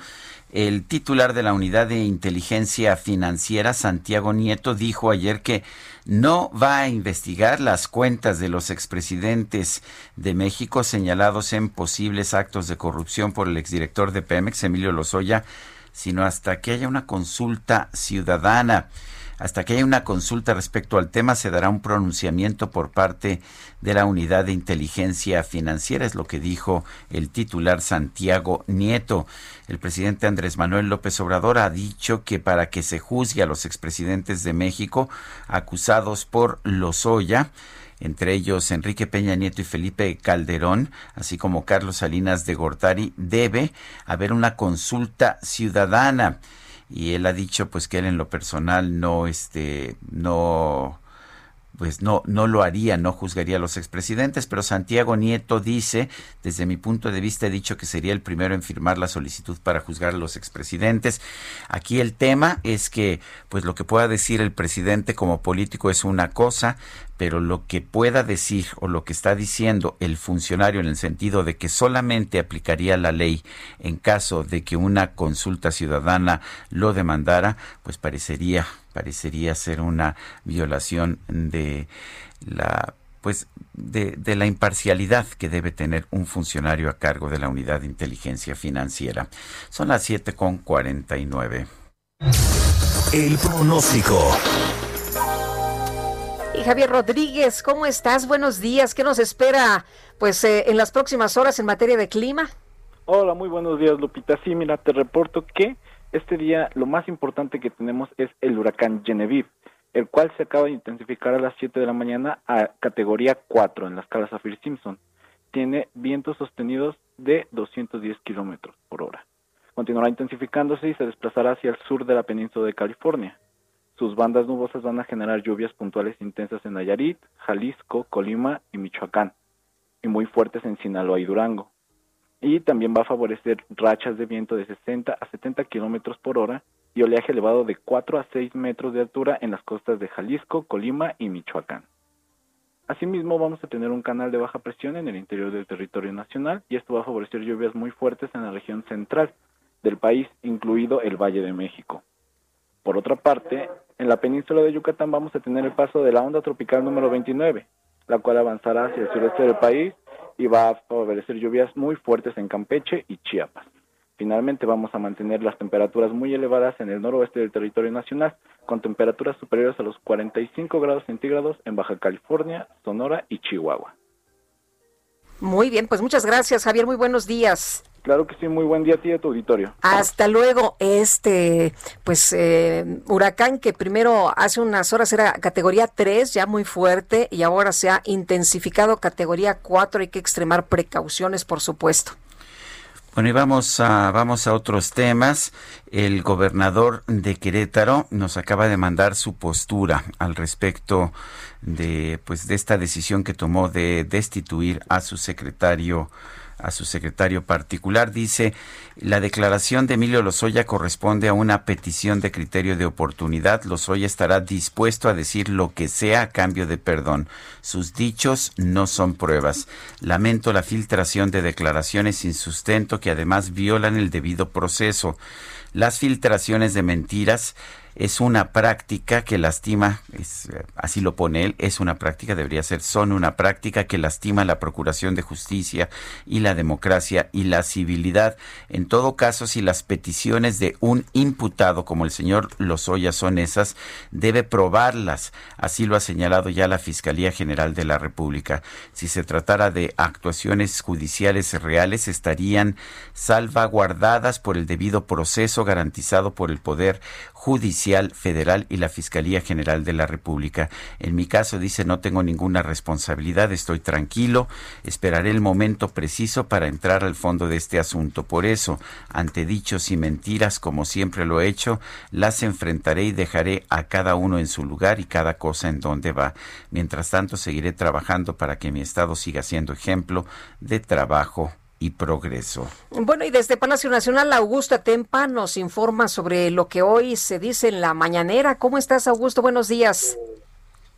el titular de la Unidad de Inteligencia Financiera, Santiago Nieto, dijo ayer que no va a investigar las cuentas de los expresidentes de México señalados en posibles actos de corrupción por el exdirector de Pemex, Emilio Lozoya, sino hasta que haya una consulta ciudadana. Hasta que haya una consulta respecto al tema, se dará un pronunciamiento por parte de la Unidad de Inteligencia Financiera, es lo que dijo el titular Santiago Nieto. El presidente Andrés Manuel López Obrador ha dicho que para que se juzgue a los expresidentes de México acusados por Lozoya, entre ellos Enrique Peña Nieto y Felipe Calderón, así como Carlos Salinas de Gortari, debe haber una consulta ciudadana y él ha dicho pues que él en lo personal no este no pues no, no lo haría, no juzgaría a los expresidentes, pero Santiago Nieto dice, desde mi punto de vista he dicho que sería el primero en firmar la solicitud para juzgar a los expresidentes. Aquí el tema es que, pues lo que pueda decir el presidente como político es una cosa, pero lo que pueda decir o lo que está diciendo el funcionario en el sentido de que solamente aplicaría la ley en caso de que una consulta ciudadana lo demandara, pues parecería parecería ser una violación de la pues de, de, la imparcialidad que debe tener un funcionario a cargo de la unidad de inteligencia financiera. Son las 7 con 49. El pronóstico. Y Javier Rodríguez, ¿cómo estás? Buenos días. ¿Qué nos espera pues eh, en las próximas horas en materia de clima? Hola, muy buenos días, Lupita. Sí, mira, te reporto que este día lo más importante que tenemos es el huracán Genevieve, el cual se acaba de intensificar a las 7 de la mañana a categoría 4 en la escala Saffir-Simpson. Tiene vientos sostenidos de 210 kilómetros por hora. Continuará intensificándose y se desplazará hacia el sur de la península de California. Sus bandas nubosas van a generar lluvias puntuales intensas en Nayarit, Jalisco, Colima y Michoacán, y muy fuertes en Sinaloa y Durango. Y también va a favorecer rachas de viento de 60 a 70 kilómetros por hora y oleaje elevado de 4 a 6 metros de altura en las costas de Jalisco, Colima y Michoacán. Asimismo, vamos a tener un canal de baja presión en el interior del territorio nacional y esto va a favorecer lluvias muy fuertes en la región central del país, incluido el Valle de México. Por otra parte, en la península de Yucatán vamos a tener el paso de la onda tropical número 29, la cual avanzará hacia el sureste del país y va a favorecer lluvias muy fuertes en Campeche y Chiapas. Finalmente vamos a mantener las temperaturas muy elevadas en el noroeste del territorio nacional, con temperaturas superiores a los 45 grados centígrados en Baja California, Sonora y Chihuahua. Muy bien, pues muchas gracias, Javier. Muy buenos días. Claro que sí, muy buen día a ti y a tu auditorio. Hasta luego. Este, pues, eh, huracán que primero hace unas horas era categoría 3, ya muy fuerte, y ahora se ha intensificado categoría 4. Hay que extremar precauciones, por supuesto. Bueno, y vamos a, vamos a otros temas. El gobernador de Querétaro nos acaba de mandar su postura al respecto de, pues, de esta decisión que tomó de destituir a su secretario a su secretario particular. Dice, la declaración de Emilio Lozoya corresponde a una petición de criterio de oportunidad. Lozoya estará dispuesto a decir lo que sea a cambio de perdón. Sus dichos no son pruebas. Lamento la filtración de declaraciones sin sustento que además violan el debido proceso. Las filtraciones de mentiras es una práctica que lastima, es, así lo pone él, es una práctica, debería ser, son una práctica que lastima la procuración de justicia y la democracia y la civilidad. En todo caso, si las peticiones de un imputado como el señor Lozoya son esas, debe probarlas. Así lo ha señalado ya la Fiscalía General de la República. Si se tratara de actuaciones judiciales reales, estarían salvaguardadas por el debido proceso garantizado por el Poder Judicial Federal y la Fiscalía General de la República. En mi caso, dice, no tengo ninguna responsabilidad, estoy tranquilo, esperaré el momento preciso para entrar al fondo de este asunto. Por eso, ante dichos y mentiras, como siempre lo he hecho, las enfrentaré y dejaré a cada uno en su lugar y cada cosa en donde va. Mientras tanto, seguiré trabajando para que mi Estado siga siendo ejemplo de trabajo y progreso. Bueno, y desde Palacio Nacional, Augusto Tempa nos informa sobre lo que hoy se dice en la mañanera. ¿Cómo estás, Augusto? Buenos días.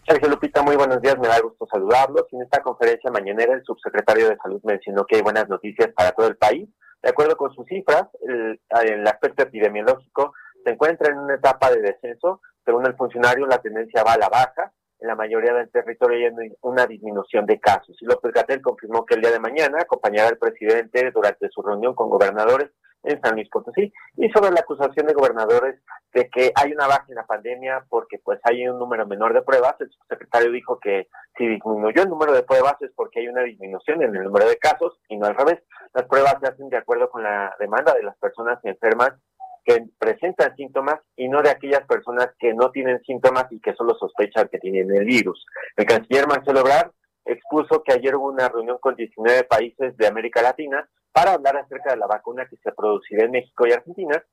Sergio Lupita, muy buenos días, me da gusto saludarlos. En esta conferencia mañanera, el subsecretario de Salud mencionó que hay buenas noticias para todo el país. De acuerdo con sus cifras, el, el aspecto epidemiológico se encuentra en una etapa de descenso. Según el funcionario, la tendencia va a la baja. En la mayoría del territorio hay una disminución de casos. Y López Gatel confirmó que el día de mañana acompañará al presidente durante su reunión con gobernadores en San Luis Potosí y sobre la acusación de gobernadores de que hay una baja en la pandemia porque pues hay un número menor de pruebas. El secretario dijo que si disminuyó el número de pruebas es porque hay una disminución en el número de casos y no al revés. Las pruebas se hacen de acuerdo con la demanda de las personas enfermas que presentan síntomas y no de aquellas personas que no tienen síntomas y que solo sospechan que tienen el virus. El canciller Marcelo Ebrard expuso que ayer hubo una reunión con 19 países de América Latina para hablar acerca de la vacuna que se producirá en México y Argentina.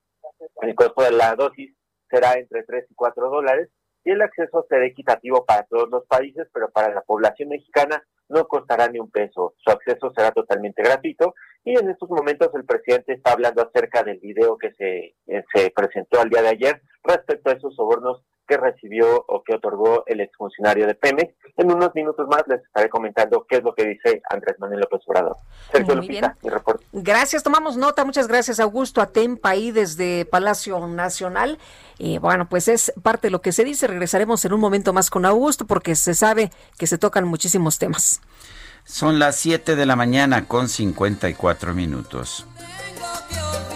El costo de la dosis será entre 3 y 4 dólares y el acceso será equitativo para todos los países, pero para la población mexicana no costará ni un peso. Su acceso será totalmente gratuito y en estos momentos el presidente está hablando acerca del video que se, se presentó al día de ayer respecto a esos sobornos que recibió o que otorgó el exfuncionario de Pemex. En unos minutos más les estaré comentando qué es lo que dice Andrés Manuel López Obrador. Sergio Muy Lupita, mi reporte. Gracias, tomamos nota. Muchas gracias, Augusto Atempa, ahí desde Palacio Nacional. Y bueno, pues es parte de lo que se dice. Regresaremos en un momento más con Augusto porque se sabe que se tocan muchísimos temas. Son las 7 de la mañana con 54 minutos. Ahora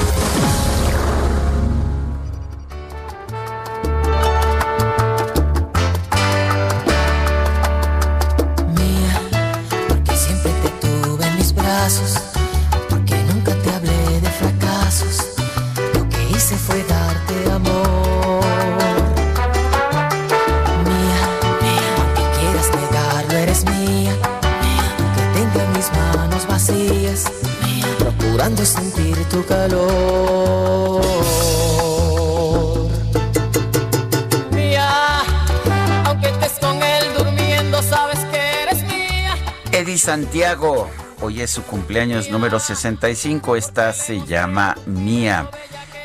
Hoy es su cumpleaños número 65, esta se llama Mía.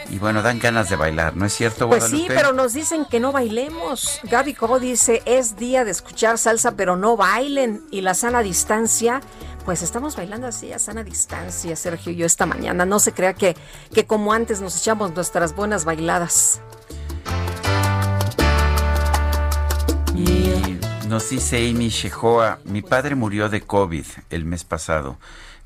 Y bueno, dan ganas de bailar, ¿no es cierto, Pues sí, Guadalupe? pero nos dicen que no bailemos. Gaby Cobo dice, es día de escuchar salsa, pero no bailen. Y la sana distancia, pues estamos bailando así a sana distancia, Sergio y yo esta mañana. No se crea que, que como antes nos echamos nuestras buenas bailadas. Nos dice Amy Shehoa, mi padre murió de COVID el mes pasado.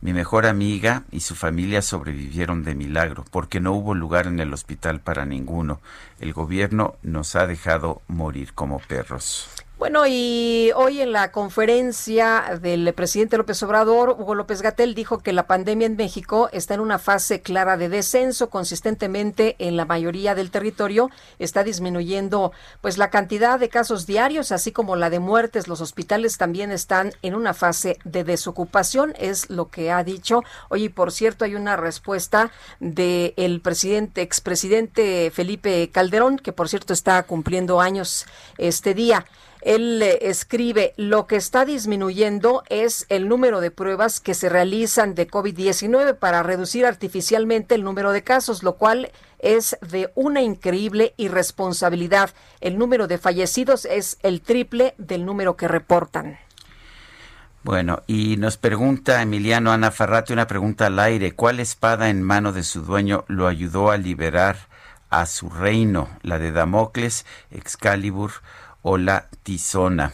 Mi mejor amiga y su familia sobrevivieron de milagro, porque no hubo lugar en el hospital para ninguno. El gobierno nos ha dejado morir como perros. Bueno, y hoy en la conferencia del presidente López Obrador, Hugo López Gatel dijo que la pandemia en México está en una fase clara de descenso, consistentemente en la mayoría del territorio está disminuyendo pues la cantidad de casos diarios, así como la de muertes. Los hospitales también están en una fase de desocupación, es lo que ha dicho. Oye, por cierto, hay una respuesta del presidente, expresidente Felipe Calderón, que por cierto está cumpliendo años este día. Él eh, escribe, lo que está disminuyendo es el número de pruebas que se realizan de COVID-19 para reducir artificialmente el número de casos, lo cual es de una increíble irresponsabilidad. El número de fallecidos es el triple del número que reportan. Bueno, y nos pregunta Emiliano Ana Farrate una pregunta al aire. ¿Cuál espada en mano de su dueño lo ayudó a liberar a su reino? ¿La de Damocles, Excalibur o la Tizona?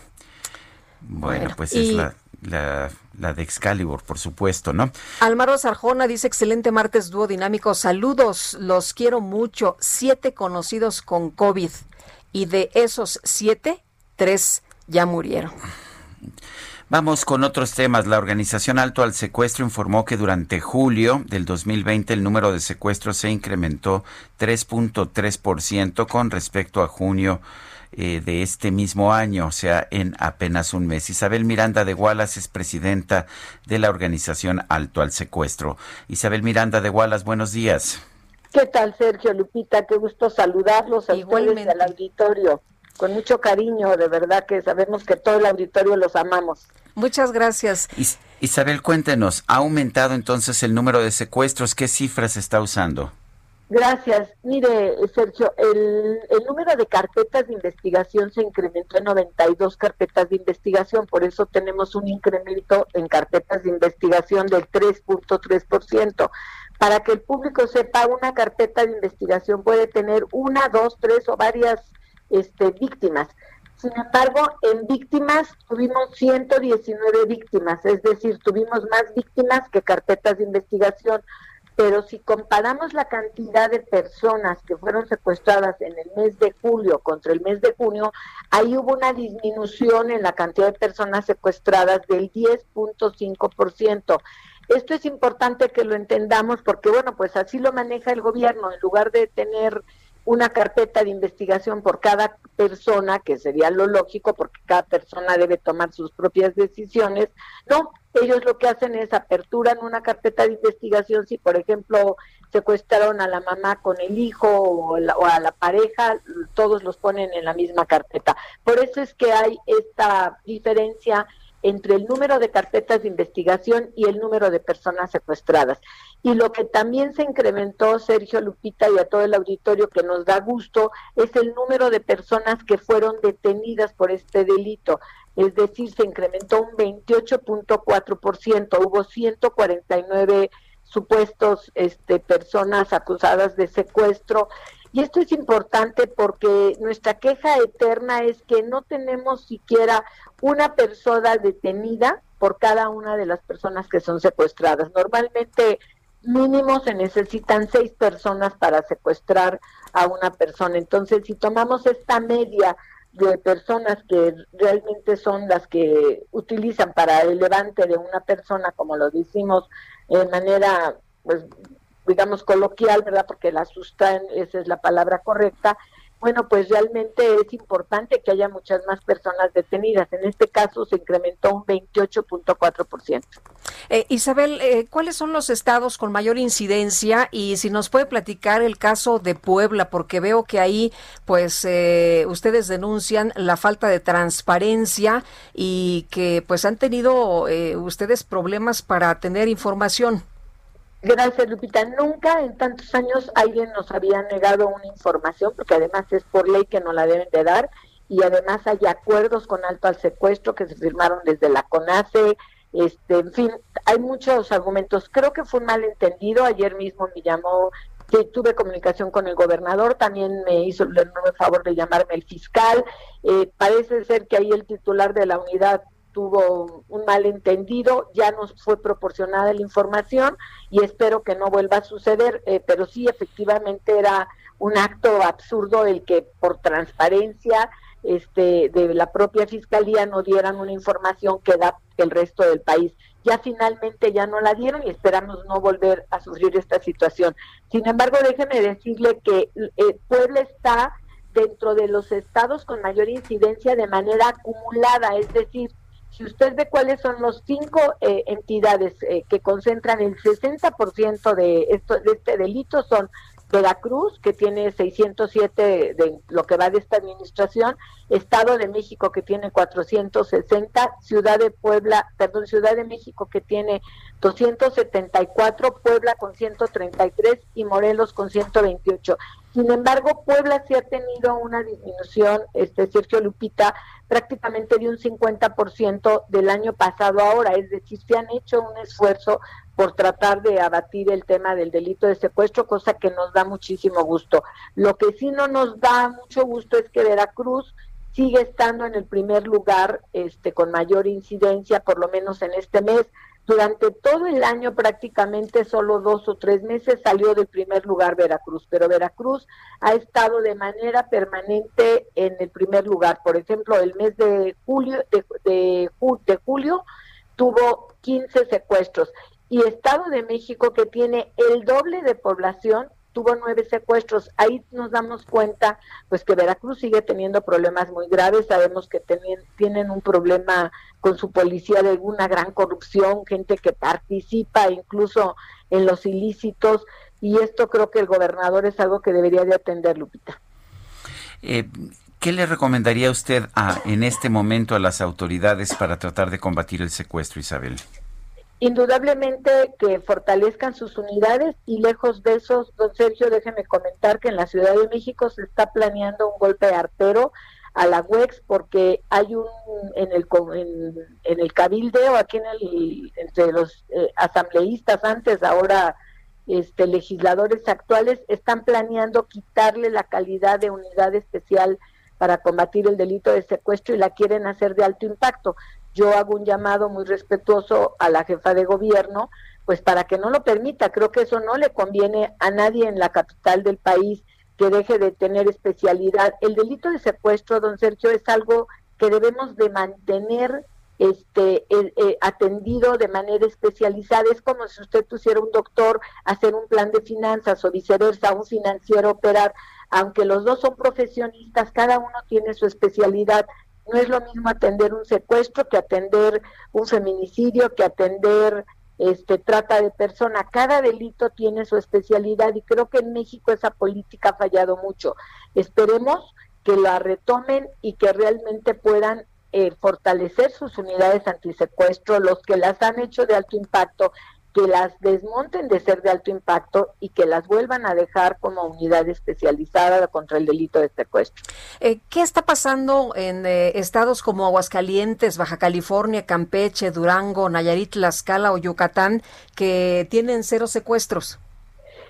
Bueno, Bueno, pues y- es la, la, la de Excalibur, por supuesto, ¿no? Almaro Sarjona dice, excelente martes dúo dinámico, saludos, los quiero mucho, siete conocidos con COVID y de esos siete, tres ya murieron. Vamos con otros temas. La organización Alto al Secuestro informó que durante julio del 2020 el número de secuestros se incrementó 3.3% con respecto a junio eh, de este mismo año, o sea, en apenas un mes. Isabel Miranda de Wallace es presidenta de la organización Alto al Secuestro. Isabel Miranda de Wallace, buenos días. ¿Qué tal, Sergio Lupita? Qué gusto saludarlos a ustedes y al auditorio. Con mucho cariño, de verdad que sabemos que todo el auditorio los amamos. Muchas gracias. Is- Isabel, cuéntenos, ¿ha aumentado entonces el número de secuestros? ¿Qué cifras está usando? Gracias. Mire, Sergio, el, el número de carpetas de investigación se incrementó en 92 carpetas de investigación, por eso tenemos un incremento en carpetas de investigación del 3.3%. Para que el público sepa, una carpeta de investigación puede tener una, dos, tres o varias este, víctimas. Sin embargo, en víctimas tuvimos 119 víctimas, es decir, tuvimos más víctimas que carpetas de investigación. Pero si comparamos la cantidad de personas que fueron secuestradas en el mes de julio contra el mes de junio, ahí hubo una disminución en la cantidad de personas secuestradas del 10.5%. Esto es importante que lo entendamos porque, bueno, pues así lo maneja el gobierno. En lugar de tener una carpeta de investigación por cada persona, que sería lo lógico porque cada persona debe tomar sus propias decisiones. No, ellos lo que hacen es aperturan una carpeta de investigación si, por ejemplo, secuestraron a la mamá con el hijo o, o a la pareja, todos los ponen en la misma carpeta. Por eso es que hay esta diferencia entre el número de carpetas de investigación y el número de personas secuestradas. Y lo que también se incrementó, Sergio Lupita y a todo el auditorio que nos da gusto, es el número de personas que fueron detenidas por este delito. Es decir, se incrementó un 28.4%, hubo 149 supuestos este, personas acusadas de secuestro. Y esto es importante porque nuestra queja eterna es que no tenemos siquiera una persona detenida por cada una de las personas que son secuestradas. Normalmente mínimo se necesitan seis personas para secuestrar a una persona. Entonces, si tomamos esta media de personas que realmente son las que utilizan para el levante de una persona, como lo decimos de manera, pues, digamos, coloquial, ¿verdad? Porque la sustraen, esa es la palabra correcta. Bueno, pues realmente es importante que haya muchas más personas detenidas. En este caso se incrementó un 28.4%. Eh, Isabel, eh, ¿cuáles son los estados con mayor incidencia? Y si nos puede platicar el caso de Puebla, porque veo que ahí, pues, eh, ustedes denuncian la falta de transparencia y que, pues, han tenido eh, ustedes problemas para tener información. Gracias, Lupita. Nunca en tantos años alguien nos había negado una información, porque además es por ley que no la deben de dar, y además hay acuerdos con alto al secuestro que se firmaron desde la CONACE, este, en fin, hay muchos argumentos. Creo que fue un malentendido. Ayer mismo me llamó, tuve comunicación con el gobernador, también me hizo el favor de llamarme el fiscal. Eh, parece ser que ahí el titular de la unidad tuvo un malentendido, ya nos fue proporcionada la información y espero que no vuelva a suceder, eh, pero sí efectivamente era un acto absurdo el que por transparencia este, de la propia fiscalía no dieran una información que da el resto del país. Ya finalmente ya no la dieron y esperamos no volver a sufrir esta situación. Sin embargo, déjeme decirle que eh, Puebla está dentro de los estados con mayor incidencia de manera acumulada, es decir, si usted ve cuáles son los cinco eh, entidades eh, que concentran el 60% de, esto, de este delito, son Veracruz, que tiene 607 de lo que va de esta administración, Estado de México, que tiene 460, Ciudad de Puebla, perdón, Ciudad de México, que tiene 274, Puebla con 133 y Morelos con 128. Sin embargo, Puebla sí ha tenido una disminución, este Sergio Lupita, prácticamente de un 50% del año pasado ahora, es decir, se han hecho un esfuerzo por tratar de abatir el tema del delito de secuestro, cosa que nos da muchísimo gusto. Lo que sí no nos da mucho gusto es que Veracruz sigue estando en el primer lugar este, con mayor incidencia, por lo menos en este mes. Durante todo el año, prácticamente solo dos o tres meses, salió del primer lugar Veracruz, pero Veracruz ha estado de manera permanente en el primer lugar. Por ejemplo, el mes de julio, de, de, de julio tuvo 15 secuestros y Estado de México, que tiene el doble de población, tuvo nueve secuestros. Ahí nos damos cuenta, pues que Veracruz sigue teniendo problemas muy graves. Sabemos que tienen, tienen un problema con su policía de una gran corrupción, gente que participa incluso en los ilícitos. Y esto creo que el gobernador es algo que debería de atender, Lupita. Eh, ¿Qué le recomendaría usted a, en este momento a las autoridades para tratar de combatir el secuestro, Isabel? Indudablemente que fortalezcan sus unidades y lejos de eso, don Sergio, déjeme comentar que en la Ciudad de México se está planeando un golpe artero a la UEX porque hay un en el en, en el cabildeo aquí en el entre los eh, asambleístas antes ahora este legisladores actuales están planeando quitarle la calidad de unidad especial para combatir el delito de secuestro y la quieren hacer de alto impacto yo hago un llamado muy respetuoso a la jefa de gobierno, pues para que no lo permita. Creo que eso no le conviene a nadie en la capital del país que deje de tener especialidad. El delito de secuestro, don Sergio, es algo que debemos de mantener este eh, atendido de manera especializada. Es como si usted pusiera un doctor hacer un plan de finanzas o viceversa, un financiero operar. Aunque los dos son profesionistas, cada uno tiene su especialidad. No es lo mismo atender un secuestro que atender un feminicidio, que atender este trata de persona. Cada delito tiene su especialidad y creo que en México esa política ha fallado mucho. Esperemos que la retomen y que realmente puedan eh, fortalecer sus unidades antisecuestro, los que las han hecho de alto impacto, que las desmonten de ser de alto impacto y que las vuelvan a dejar como unidad especializada contra el delito de secuestro. Eh, ¿Qué está pasando en eh, estados como Aguascalientes, Baja California, Campeche, Durango, Nayarit, Tlaxcala o Yucatán que tienen cero secuestros?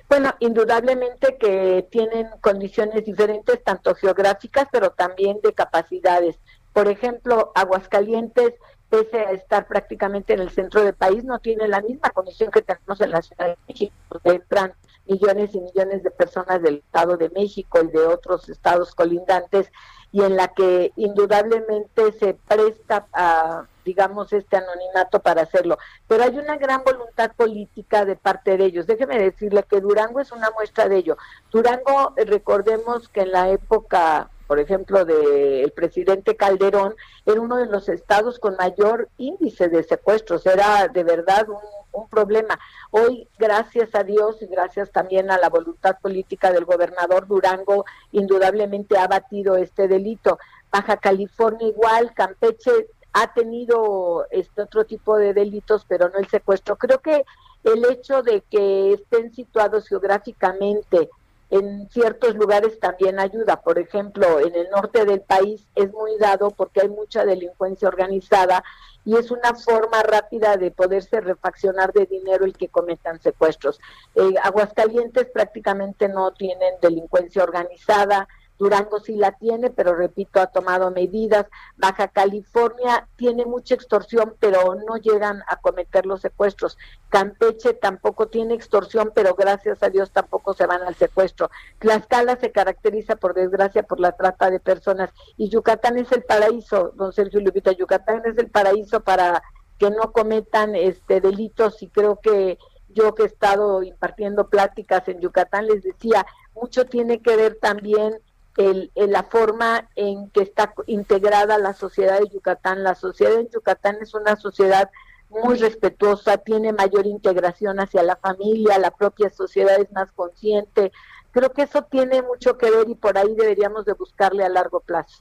Bueno, indudablemente que tienen condiciones diferentes, tanto geográficas, pero también de capacidades. Por ejemplo, Aguascalientes pese a estar prácticamente en el centro del país, no tiene la misma condición que tenemos en la Ciudad de México, donde entran millones y millones de personas del Estado de México y de otros estados colindantes, y en la que indudablemente se presta a, digamos, este anonimato para hacerlo. Pero hay una gran voluntad política de parte de ellos. Déjeme decirle que Durango es una muestra de ello. Durango, recordemos que en la época por ejemplo, del presidente Calderón, era uno de los estados con mayor índice de secuestros, era de verdad un, un, problema. Hoy, gracias a Dios y gracias también a la voluntad política del gobernador Durango, indudablemente ha batido este delito. Baja California igual, Campeche ha tenido este otro tipo de delitos, pero no el secuestro. Creo que el hecho de que estén situados geográficamente, en ciertos lugares también ayuda. Por ejemplo, en el norte del país es muy dado porque hay mucha delincuencia organizada y es una forma rápida de poderse refaccionar de dinero el que cometan secuestros. Eh, Aguascalientes prácticamente no tienen delincuencia organizada, Durango sí la tiene, pero repito, ha tomado medidas. Baja California tiene mucha extorsión, pero no llegan a cometer los secuestros. Campeche tampoco tiene extorsión, pero gracias a Dios tampoco se van al secuestro. Tlaxcala se caracteriza, por desgracia, por la trata de personas. Y Yucatán es el paraíso, don Sergio Lupita. Yucatán es el paraíso para que no cometan este delitos y creo que yo que he estado impartiendo pláticas en Yucatán les decía, mucho tiene que ver también el, la forma en que está integrada la sociedad de Yucatán. La sociedad en Yucatán es una sociedad muy respetuosa, tiene mayor integración hacia la familia, la propia sociedad es más consciente. Creo que eso tiene mucho que ver y por ahí deberíamos de buscarle a largo plazo.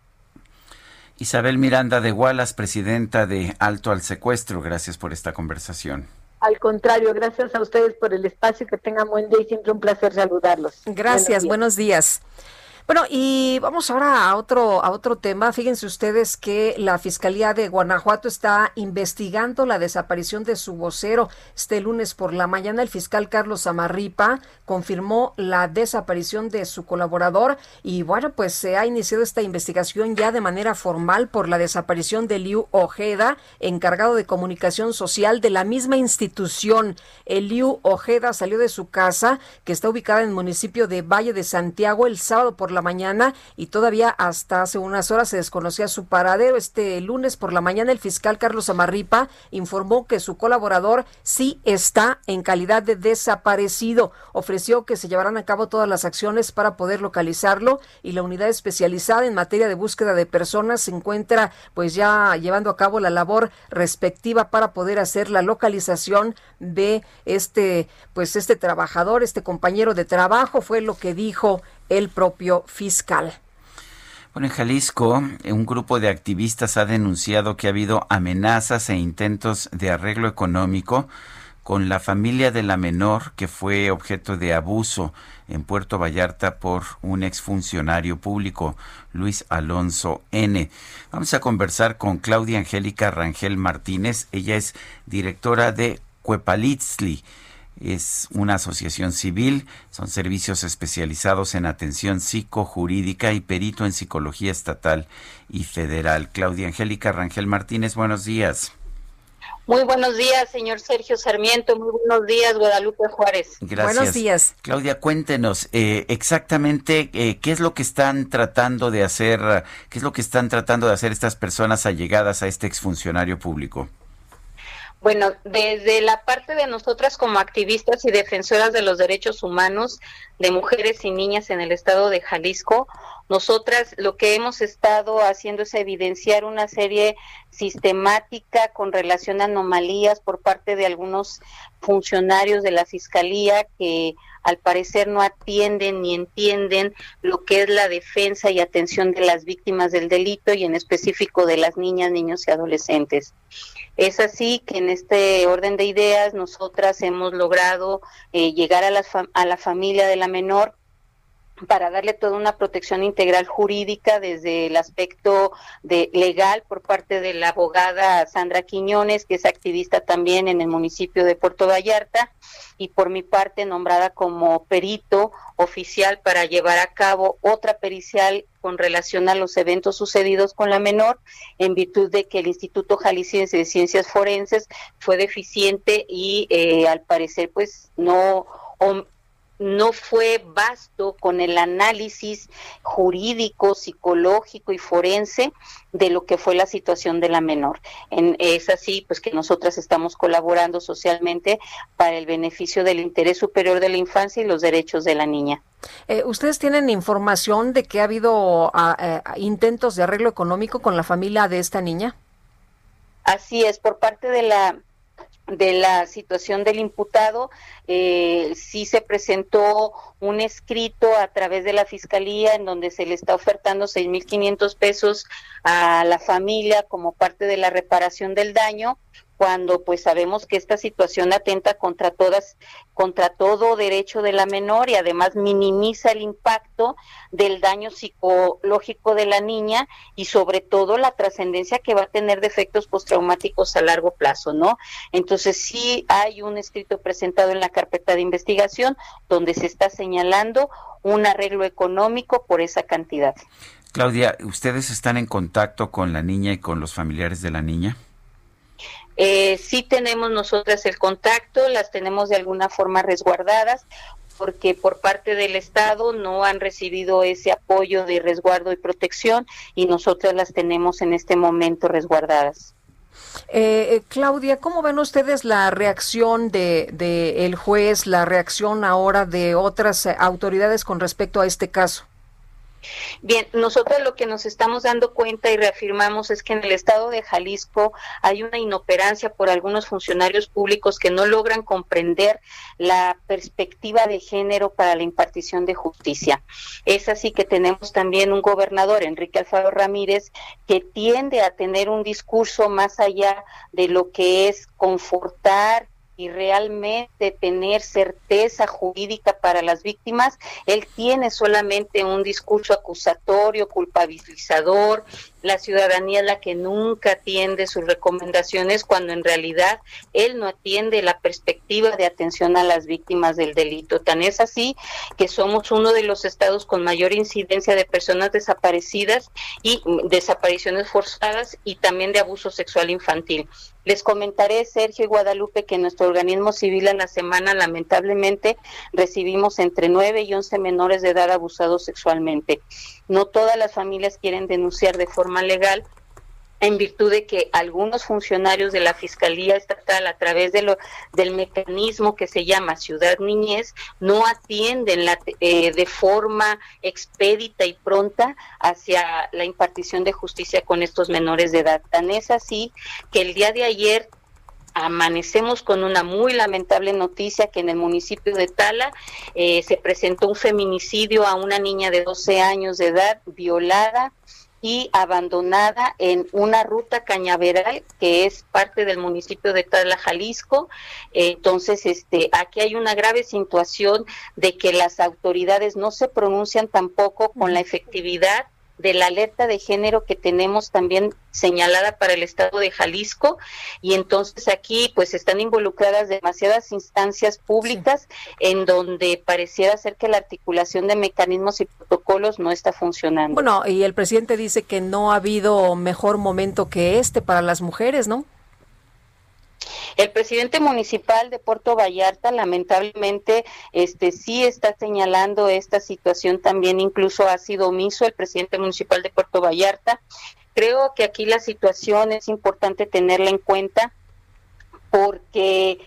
Isabel Miranda de Wallace, presidenta de Alto al Secuestro, gracias por esta conversación. Al contrario, gracias a ustedes por el espacio, que tengan buen día y siempre un placer saludarlos. Gracias, buenos días. Buenos días. Bueno, y vamos ahora a otro, a otro tema. Fíjense ustedes que la Fiscalía de Guanajuato está investigando la desaparición de su vocero. Este lunes por la mañana, el fiscal Carlos Amarripa confirmó la desaparición de su colaborador y bueno, pues se ha iniciado esta investigación ya de manera formal por la desaparición de Liu Ojeda, encargado de comunicación social de la misma institución. El Liu Ojeda salió de su casa, que está ubicada en el municipio de Valle de Santiago, el sábado por la mañana y todavía hasta hace unas horas se desconocía su paradero. Este lunes por la mañana el fiscal Carlos Amarripa informó que su colaborador sí está en calidad de desaparecido. Ofreció que se llevarán a cabo todas las acciones para poder localizarlo y la unidad especializada en materia de búsqueda de personas se encuentra pues ya llevando a cabo la labor respectiva para poder hacer la localización de este pues este trabajador, este compañero de trabajo fue lo que dijo el propio fiscal. Bueno, en Jalisco, un grupo de activistas ha denunciado que ha habido amenazas e intentos de arreglo económico con la familia de la menor que fue objeto de abuso en Puerto Vallarta por un exfuncionario público, Luis Alonso N. Vamos a conversar con Claudia Angélica Rangel Martínez. Ella es directora de Cuepalitzli es una asociación civil, son servicios especializados en atención psicojurídica y perito en psicología estatal y federal. Claudia Angélica Rangel Martínez, buenos días. Muy buenos días, señor Sergio Sarmiento. Muy buenos días, Guadalupe Juárez. Gracias. Buenos días. Claudia, cuéntenos eh, exactamente eh, qué es lo que están tratando de hacer, qué es lo que están tratando de hacer estas personas allegadas a este exfuncionario público. Bueno, desde la parte de nosotras como activistas y defensoras de los derechos humanos de mujeres y niñas en el estado de Jalisco, nosotras lo que hemos estado haciendo es evidenciar una serie sistemática con relación a anomalías por parte de algunos funcionarios de la Fiscalía que al parecer no atienden ni entienden lo que es la defensa y atención de las víctimas del delito y en específico de las niñas, niños y adolescentes. Es así que en este orden de ideas nosotras hemos logrado eh, llegar a la, a la familia de la menor para darle toda una protección integral jurídica desde el aspecto de legal por parte de la abogada Sandra Quiñones, que es activista también en el municipio de Puerto Vallarta, y por mi parte nombrada como perito oficial para llevar a cabo otra pericial con relación a los eventos sucedidos con la menor, en virtud de que el Instituto Jalisciense de Ciencias Forenses fue deficiente y eh, al parecer pues no no fue vasto con el análisis jurídico, psicológico y forense de lo que fue la situación de la menor. En, es así pues que nosotras estamos colaborando socialmente para el beneficio del interés superior de la infancia y los derechos de la niña. Eh, ¿Ustedes tienen información de que ha habido a, a, intentos de arreglo económico con la familia de esta niña? Así es, por parte de la de la situación del imputado, eh, sí se presentó un escrito a través de la fiscalía en donde se le está ofertando 6.500 pesos a la familia como parte de la reparación del daño cuando pues sabemos que esta situación atenta contra todas contra todo derecho de la menor y además minimiza el impacto del daño psicológico de la niña y sobre todo la trascendencia que va a tener de efectos postraumáticos a largo plazo, ¿no? Entonces sí hay un escrito presentado en la carpeta de investigación donde se está señalando un arreglo económico por esa cantidad. Claudia, ¿ustedes están en contacto con la niña y con los familiares de la niña? Eh, sí tenemos nosotras el contacto, las tenemos de alguna forma resguardadas porque por parte del Estado no han recibido ese apoyo de resguardo y protección y nosotras las tenemos en este momento resguardadas. Eh, Claudia, ¿cómo ven ustedes la reacción de, de, el juez, la reacción ahora de otras autoridades con respecto a este caso? Bien, nosotros lo que nos estamos dando cuenta y reafirmamos es que en el estado de Jalisco hay una inoperancia por algunos funcionarios públicos que no logran comprender la perspectiva de género para la impartición de justicia. Es así que tenemos también un gobernador, Enrique Alfaro Ramírez, que tiende a tener un discurso más allá de lo que es confortar y realmente tener certeza jurídica para las víctimas, él tiene solamente un discurso acusatorio, culpabilizador, la ciudadanía la que nunca atiende sus recomendaciones cuando en realidad él no atiende la perspectiva de atención a las víctimas del delito. Tan es así que somos uno de los estados con mayor incidencia de personas desaparecidas y desapariciones forzadas y también de abuso sexual infantil. Les comentaré, Sergio y Guadalupe, que nuestro organismo civil en la semana lamentablemente recibimos entre 9 y 11 menores de edad abusados sexualmente. No todas las familias quieren denunciar de forma legal en virtud de que algunos funcionarios de la Fiscalía Estatal a través de lo, del mecanismo que se llama Ciudad Niñez no atienden la, eh, de forma expedita y pronta hacia la impartición de justicia con estos menores de edad. Tan es así que el día de ayer amanecemos con una muy lamentable noticia que en el municipio de Tala eh, se presentó un feminicidio a una niña de 12 años de edad violada y abandonada en una ruta cañaveral que es parte del municipio de Tala, Jalisco. Entonces, este, aquí hay una grave situación de que las autoridades no se pronuncian tampoco con la efectividad de la alerta de género que tenemos también señalada para el estado de Jalisco y entonces aquí pues están involucradas demasiadas instancias públicas en donde pareciera ser que la articulación de mecanismos y protocolos no está funcionando. Bueno, y el presidente dice que no ha habido mejor momento que este para las mujeres, ¿no? El presidente municipal de Puerto Vallarta lamentablemente este sí está señalando esta situación también incluso ha sido omiso el presidente municipal de Puerto Vallarta. Creo que aquí la situación es importante tenerla en cuenta porque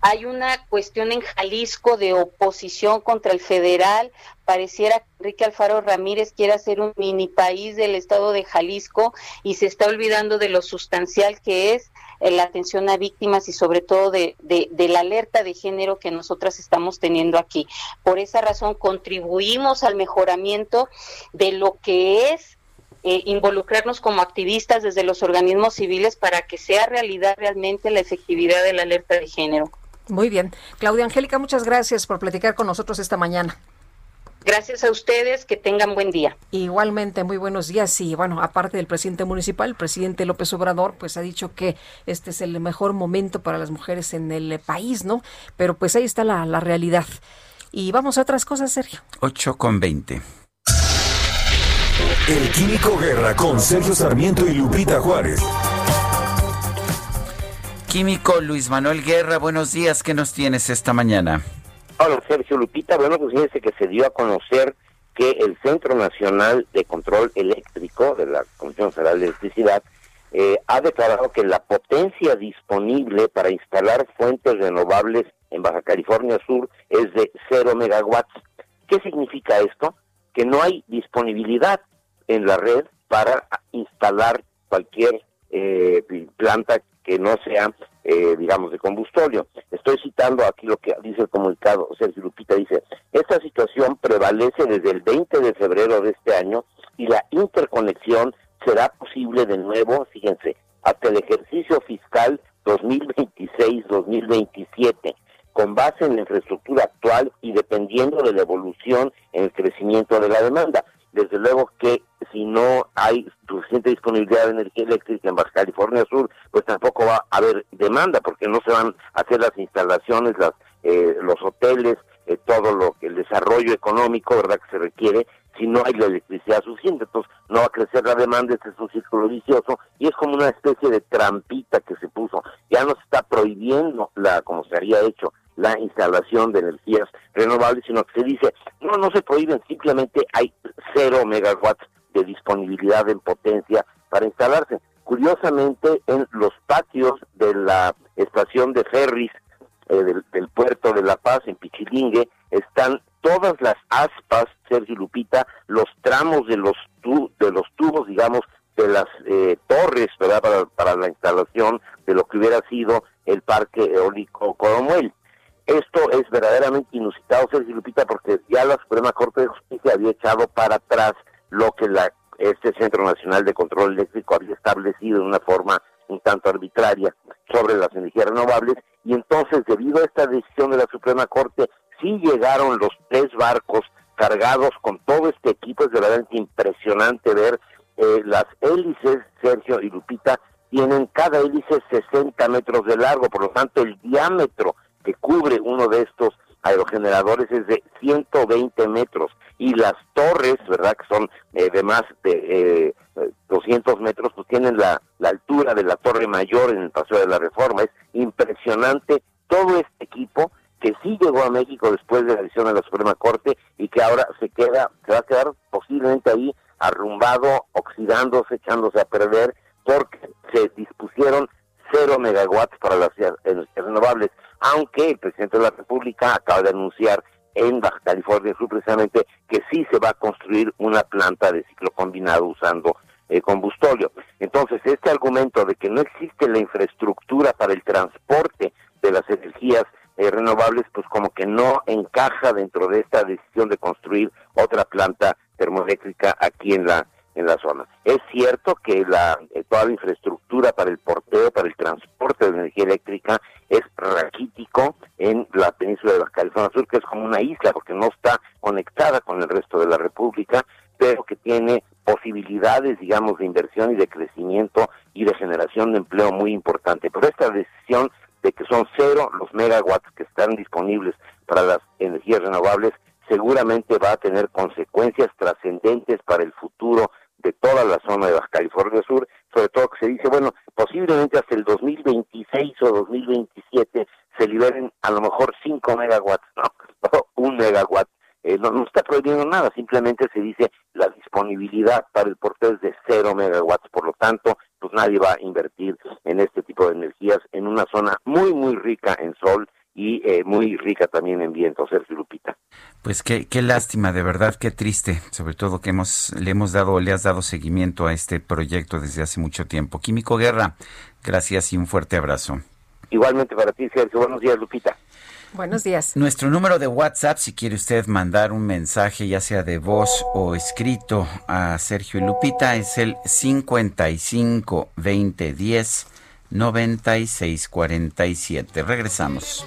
hay una cuestión en Jalisco de oposición contra el federal. Pareciera que Enrique Alfaro Ramírez quiere hacer un mini país del estado de Jalisco y se está olvidando de lo sustancial que es la atención a víctimas y sobre todo de, de, de, la alerta de género que nosotras estamos teniendo aquí. Por esa razón contribuimos al mejoramiento de lo que es eh, involucrarnos como activistas desde los organismos civiles para que sea realidad realmente la efectividad de la alerta de género. Muy bien. Claudia Angélica, muchas gracias por platicar con nosotros esta mañana. Gracias a ustedes, que tengan buen día. Igualmente, muy buenos días. Y bueno, aparte del presidente municipal, el presidente López Obrador, pues ha dicho que este es el mejor momento para las mujeres en el país, ¿no? Pero pues ahí está la, la realidad. Y vamos a otras cosas, Sergio. 8 con 20. El Químico Guerra con Sergio Sarmiento y Lupita Juárez. Químico Luis Manuel Guerra, buenos días. ¿Qué nos tienes esta mañana? Hola, Sergio Lupita. Bueno, pues fíjense que se dio a conocer que el Centro Nacional de Control Eléctrico de la Comisión Federal de Electricidad eh, ha declarado que la potencia disponible para instalar fuentes renovables en Baja California Sur es de 0 megawatts. ¿Qué significa esto? Que no hay disponibilidad en la red para instalar cualquier eh, planta que no sea, eh, digamos, de combustorio. Estoy citando aquí lo que dice el comunicado, Sergio Lupita dice, esta situación prevalece desde el 20 de febrero de este año y la interconexión será posible de nuevo, fíjense, hasta el ejercicio fiscal 2026-2027 con base en la infraestructura actual y dependiendo de la evolución en el crecimiento de la demanda. Desde luego que si no hay suficiente disponibilidad de energía eléctrica en Baja California Sur, pues tampoco va a haber demanda, porque no se van a hacer las instalaciones, las, eh, los hoteles, eh, todo lo que el desarrollo económico, verdad, que se requiere, si no hay la electricidad suficiente, entonces no va a crecer la demanda, este es un círculo vicioso y es como una especie de trampita que se puso. Ya no se está prohibiendo la, como se había hecho, la instalación de energías renovables, sino que se dice, no, no se prohíben, simplemente hay cero megawatts de disponibilidad en potencia para instalarse. Curiosamente, en los patios de la estación de ferries eh, del, puerto de La Paz, en Pichilingue, están todas las aspas, Sergio Lupita, los tramos de los, tu, de los tubos, digamos, de las eh, torres, ¿verdad?, para, para la instalación de lo que hubiera sido el parque eólico Coromuel. Esto es verdaderamente inusitado, Sergio Lupita, porque ya la Suprema Corte de Justicia había echado para atrás lo que la, este Centro Nacional de Control Eléctrico había establecido de una forma un tanto arbitraria sobre las energías renovables y entonces debido a esta decisión de la Suprema Corte sí llegaron los tres barcos cargados con todo este equipo, es de verdad impresionante ver eh, las hélices, Sergio y Lupita, tienen cada hélice 60 metros de largo, por lo tanto el diámetro que cubre uno de estos aerogeneradores es de 120 metros y las torres, ¿verdad? Que son eh, de más de eh, 200 metros, pues tienen la, la altura de la torre mayor en el Paseo de la Reforma. Es impresionante todo este equipo que sí llegó a México después de la decisión de la Suprema Corte y que ahora se queda, se va a quedar posiblemente ahí arrumbado, oxidándose, echándose a perder, porque se dispusieron cero megawatts para las energías renovables, aunque el presidente de la República acaba de anunciar en Baja California Sur precisamente que sí se va a construir una planta de ciclo combinado usando eh, combustóleo. Entonces, este argumento de que no existe la infraestructura para el transporte de las energías eh, renovables, pues como que no encaja dentro de esta decisión de construir otra planta termoeléctrica aquí en la en la zona. Es cierto que la eh, toda la infraestructura para el porteo, para el transporte de energía eléctrica es raquítico en la península de Baja California Sur, que es como una isla porque no está conectada con el resto de la República, pero que tiene posibilidades, digamos, de inversión y de crecimiento y de generación de empleo muy importante. Pero esta decisión de que son cero los megawatts que están disponibles para las energías renovables seguramente va a tener consecuencias trascendentes para el futuro de toda la zona de Baja California Sur, sobre todo que se dice, bueno, posiblemente hasta el 2026 o 2027 se liberen a lo mejor 5 megawatts, no, [laughs] no un megawatt. Eh, no, está prohibiendo nada, simplemente se dice la disponibilidad para el porteo es de 0 megawatts, por lo tanto, pues nadie va a invertir en este tipo de energías en una zona muy, muy rica en sol y eh, muy rica también en viento, Sergio Lupita. Pues qué, qué lástima, de verdad, qué triste, sobre todo que hemos, le hemos dado, le has dado seguimiento a este proyecto desde hace mucho tiempo. Químico Guerra, gracias y un fuerte abrazo. Igualmente para ti, Sergio. Buenos días, Lupita. Buenos días. Nuestro número de WhatsApp, si quiere usted mandar un mensaje, ya sea de voz o escrito a Sergio y Lupita, es el 55 20 10 96 47. Regresamos.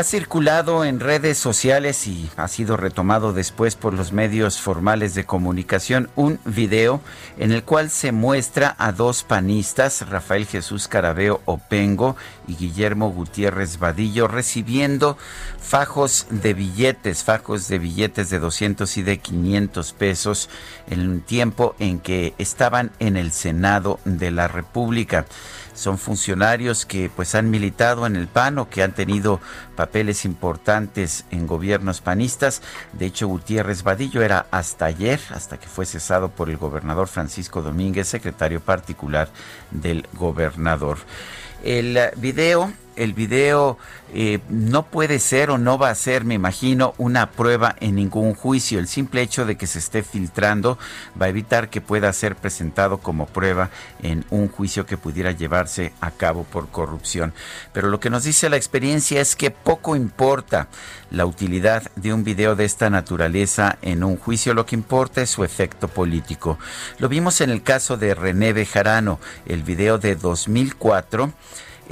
Ha circulado en redes sociales y ha sido retomado después por los medios formales de comunicación un video en el cual se muestra a dos panistas, Rafael Jesús Carabeo Opengo y Guillermo Gutiérrez Vadillo, recibiendo fajos de billetes, fajos de billetes de 200 y de 500 pesos en un tiempo en que estaban en el Senado de la República son funcionarios que pues han militado en el PAN o que han tenido papeles importantes en gobiernos panistas. De hecho, Gutiérrez Vadillo era hasta ayer, hasta que fue cesado por el gobernador Francisco Domínguez, secretario particular del gobernador. El video el video eh, no puede ser o no va a ser, me imagino, una prueba en ningún juicio. El simple hecho de que se esté filtrando va a evitar que pueda ser presentado como prueba en un juicio que pudiera llevarse a cabo por corrupción. Pero lo que nos dice la experiencia es que poco importa la utilidad de un video de esta naturaleza en un juicio, lo que importa es su efecto político. Lo vimos en el caso de René Bejarano, el video de 2004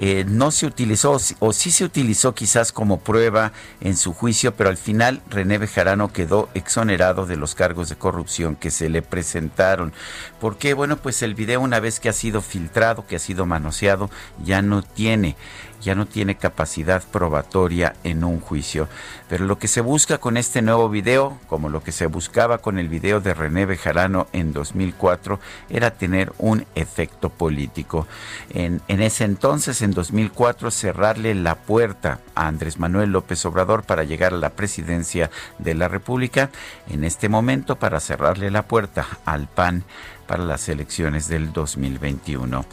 eh, no se utilizó o sí se utilizó quizás como prueba en su juicio, pero al final René Bejarano quedó exonerado de los cargos de corrupción que se le presentaron. ¿Por qué? Bueno, pues el video una vez que ha sido filtrado, que ha sido manoseado, ya no tiene ya no tiene capacidad probatoria en un juicio. Pero lo que se busca con este nuevo video, como lo que se buscaba con el video de René Bejarano en 2004, era tener un efecto político. En, en ese entonces, en 2004, cerrarle la puerta a Andrés Manuel López Obrador para llegar a la presidencia de la República. En este momento, para cerrarle la puerta al PAN para las elecciones del 2021.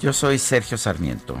Yo soy Sergio Sarmiento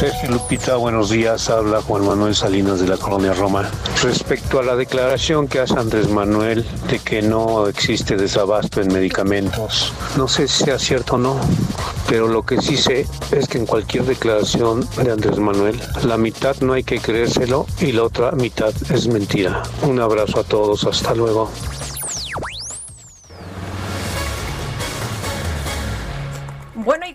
Sergio Lupita, buenos días. Habla Juan Manuel Salinas de la Colonia Roma. Respecto a la declaración que hace Andrés Manuel de que no existe desabasto en medicamentos, no sé si sea cierto o no, pero lo que sí sé es que en cualquier declaración de Andrés Manuel, la mitad no hay que creérselo y la otra mitad es mentira. Un abrazo a todos, hasta luego.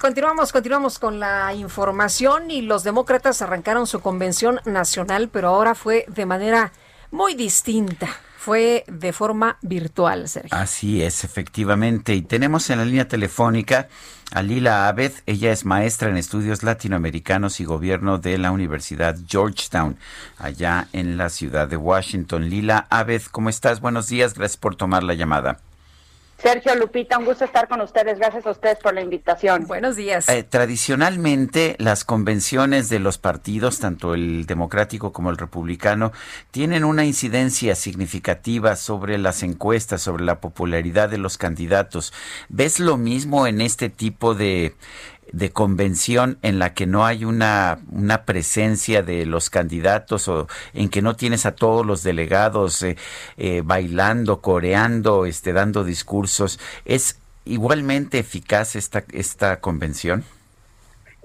Continuamos, continuamos con la información y los demócratas arrancaron su convención nacional, pero ahora fue de manera muy distinta. Fue de forma virtual, Sergio. Así es, efectivamente. Y tenemos en la línea telefónica a Lila Abed. Ella es maestra en estudios latinoamericanos y gobierno de la Universidad Georgetown, allá en la ciudad de Washington. Lila Abed, ¿cómo estás? Buenos días, gracias por tomar la llamada. Sergio Lupita, un gusto estar con ustedes. Gracias a ustedes por la invitación. Buenos días. Eh, tradicionalmente, las convenciones de los partidos, tanto el democrático como el republicano, tienen una incidencia significativa sobre las encuestas, sobre la popularidad de los candidatos. ¿Ves lo mismo en este tipo de de convención en la que no hay una, una presencia de los candidatos o en que no tienes a todos los delegados eh, eh, bailando, coreando, este, dando discursos, ¿es igualmente eficaz esta, esta convención?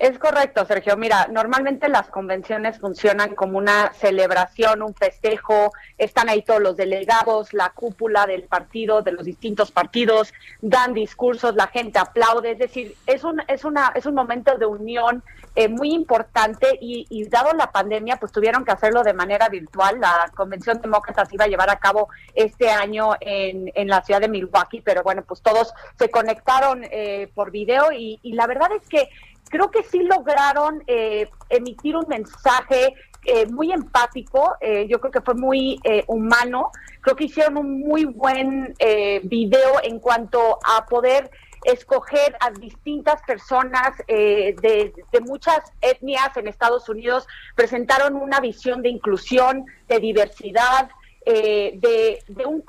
Es correcto, Sergio. Mira, normalmente las convenciones funcionan como una celebración, un festejo. Están ahí todos los delegados, la cúpula del partido, de los distintos partidos, dan discursos, la gente aplaude. Es decir, es un es una es un momento de unión eh, muy importante y, dado la pandemia, pues tuvieron que hacerlo de manera virtual. La convención demócrata se iba a llevar a cabo este año en, en la ciudad de Milwaukee, pero bueno, pues todos se conectaron eh, por video y la verdad es que creo que sí lograron eh, emitir un mensaje eh, muy empático, eh, yo creo que fue muy eh, humano, creo que hicieron un muy buen eh, video en cuanto a poder escoger a distintas personas eh, de, de, muchas etnias en Estados Unidos, presentaron una visión de inclusión, de diversidad, eh, de, de, un,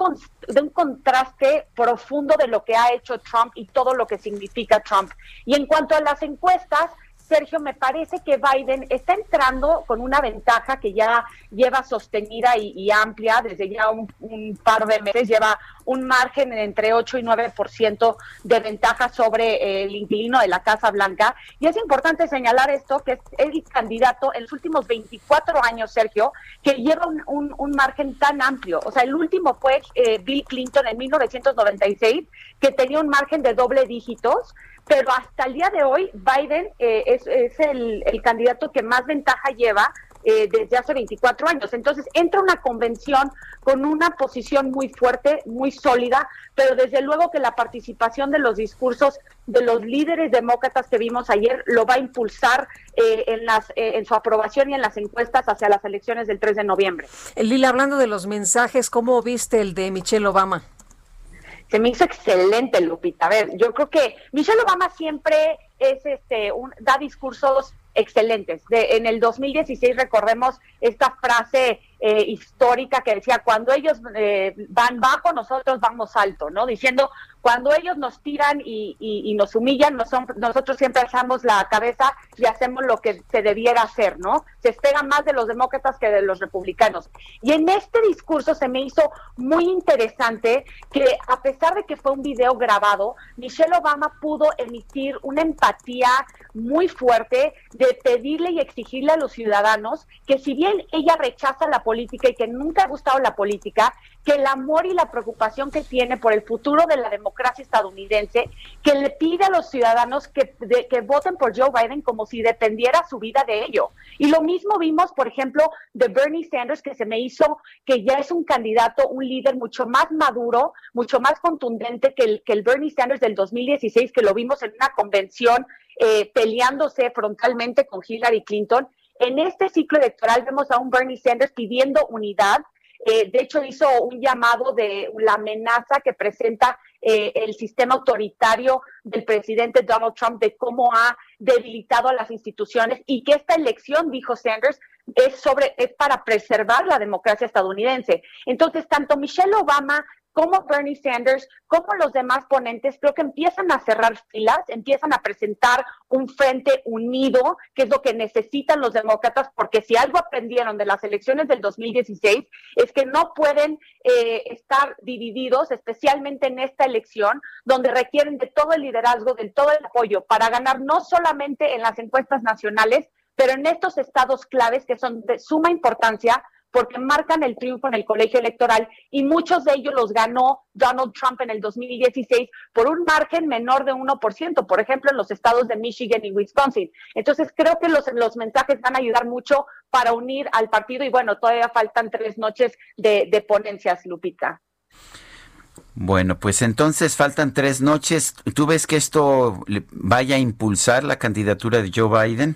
de un contraste profundo de lo que ha hecho Trump y todo lo que significa Trump. Y en cuanto a las encuestas, Sergio, me parece que Biden está entrando con una ventaja que ya lleva sostenida y, amplia desde ya un, par de meses, lleva un margen entre 8 y 9% de ventaja sobre el inquilino de la Casa Blanca. Y es importante señalar esto, que es el candidato en los últimos 24 años, Sergio, que lleva un margen tan amplio. O sea, el último fue eh, Bill Clinton en 1996, que tenía un margen de doble dígitos pero hasta el día de hoy Biden eh, es, el, candidato que más ventaja lleva eh, desde hace 24 años. Entonces entra una convención con una posición muy fuerte, muy sólida, pero desde luego que la participación de los discursos de los líderes demócratas que vimos ayer lo va a impulsar eh, en, las, eh, en su aprobación y en las encuestas hacia las elecciones del 3 de noviembre. Lila, hablando de los mensajes, ¿cómo viste el de Michelle Obama? Se me hizo excelente, Lupita. A ver, yo creo que Michelle Obama siempre es este un, da discursos excelentes. De, en el 2016 recordemos esta frase eh, histórica que decía, cuando ellos eh, van bajo, nosotros vamos alto, ¿no? Diciendo, cuando ellos nos tiran y, y, nos humillan, nosotros siempre alzamos la cabeza y hacemos lo que se debiera hacer, ¿no? Se espera más de los demócratas que de los republicanos. Y en este discurso se me hizo muy interesante que a pesar de que fue un video grabado, Michelle Obama pudo emitir una empatía muy fuerte de pedirle y exigirle a los ciudadanos que si bien ella rechaza la y que nunca ha gustado la política, que el amor y la preocupación que tiene por el futuro de la democracia estadounidense, que le pide a los ciudadanos que, que voten por Joe Biden como si dependiera su vida de ello. Y lo mismo vimos, por ejemplo, de Bernie Sanders, que se me hizo que ya es un candidato, un líder mucho más maduro, mucho más contundente que el, que el Bernie Sanders del 2016, que lo vimos en una convención eh, peleándose frontalmente con Hillary Clinton. En este ciclo electoral vemos a un Bernie Sanders pidiendo unidad. Eh, de hecho, hizo un llamado de la amenaza que presenta eh, el sistema autoritario del presidente Donald Trump de cómo ha debilitado a las instituciones y que esta elección, dijo Sanders, es para preservar la democracia estadounidense. Entonces, tanto Michelle Obama como Bernie Sanders, como los demás ponentes, creo que empiezan a cerrar filas, empiezan a presentar un frente unido, que es lo que necesitan los demócratas, porque si algo aprendieron de las elecciones del 2016 es que no pueden eh, estar divididos, especialmente en esta elección, donde requieren de todo el liderazgo, de todo el apoyo para ganar no solamente en las encuestas nacionales, pero en estos estados claves que son de suma importancia porque marcan el triunfo en el colegio electoral y muchos de ellos los ganó Donald Trump en el 2016 por un margen menor de 1%, por ejemplo, en los estados de Michigan y Wisconsin. Entonces, creo que los, los mensajes van a ayudar mucho para unir al partido y bueno, todavía faltan tres noches de, de ponencias, Lupita. Bueno, pues entonces faltan tres noches. ¿Tú ves que esto vaya a impulsar la candidatura de Joe Biden?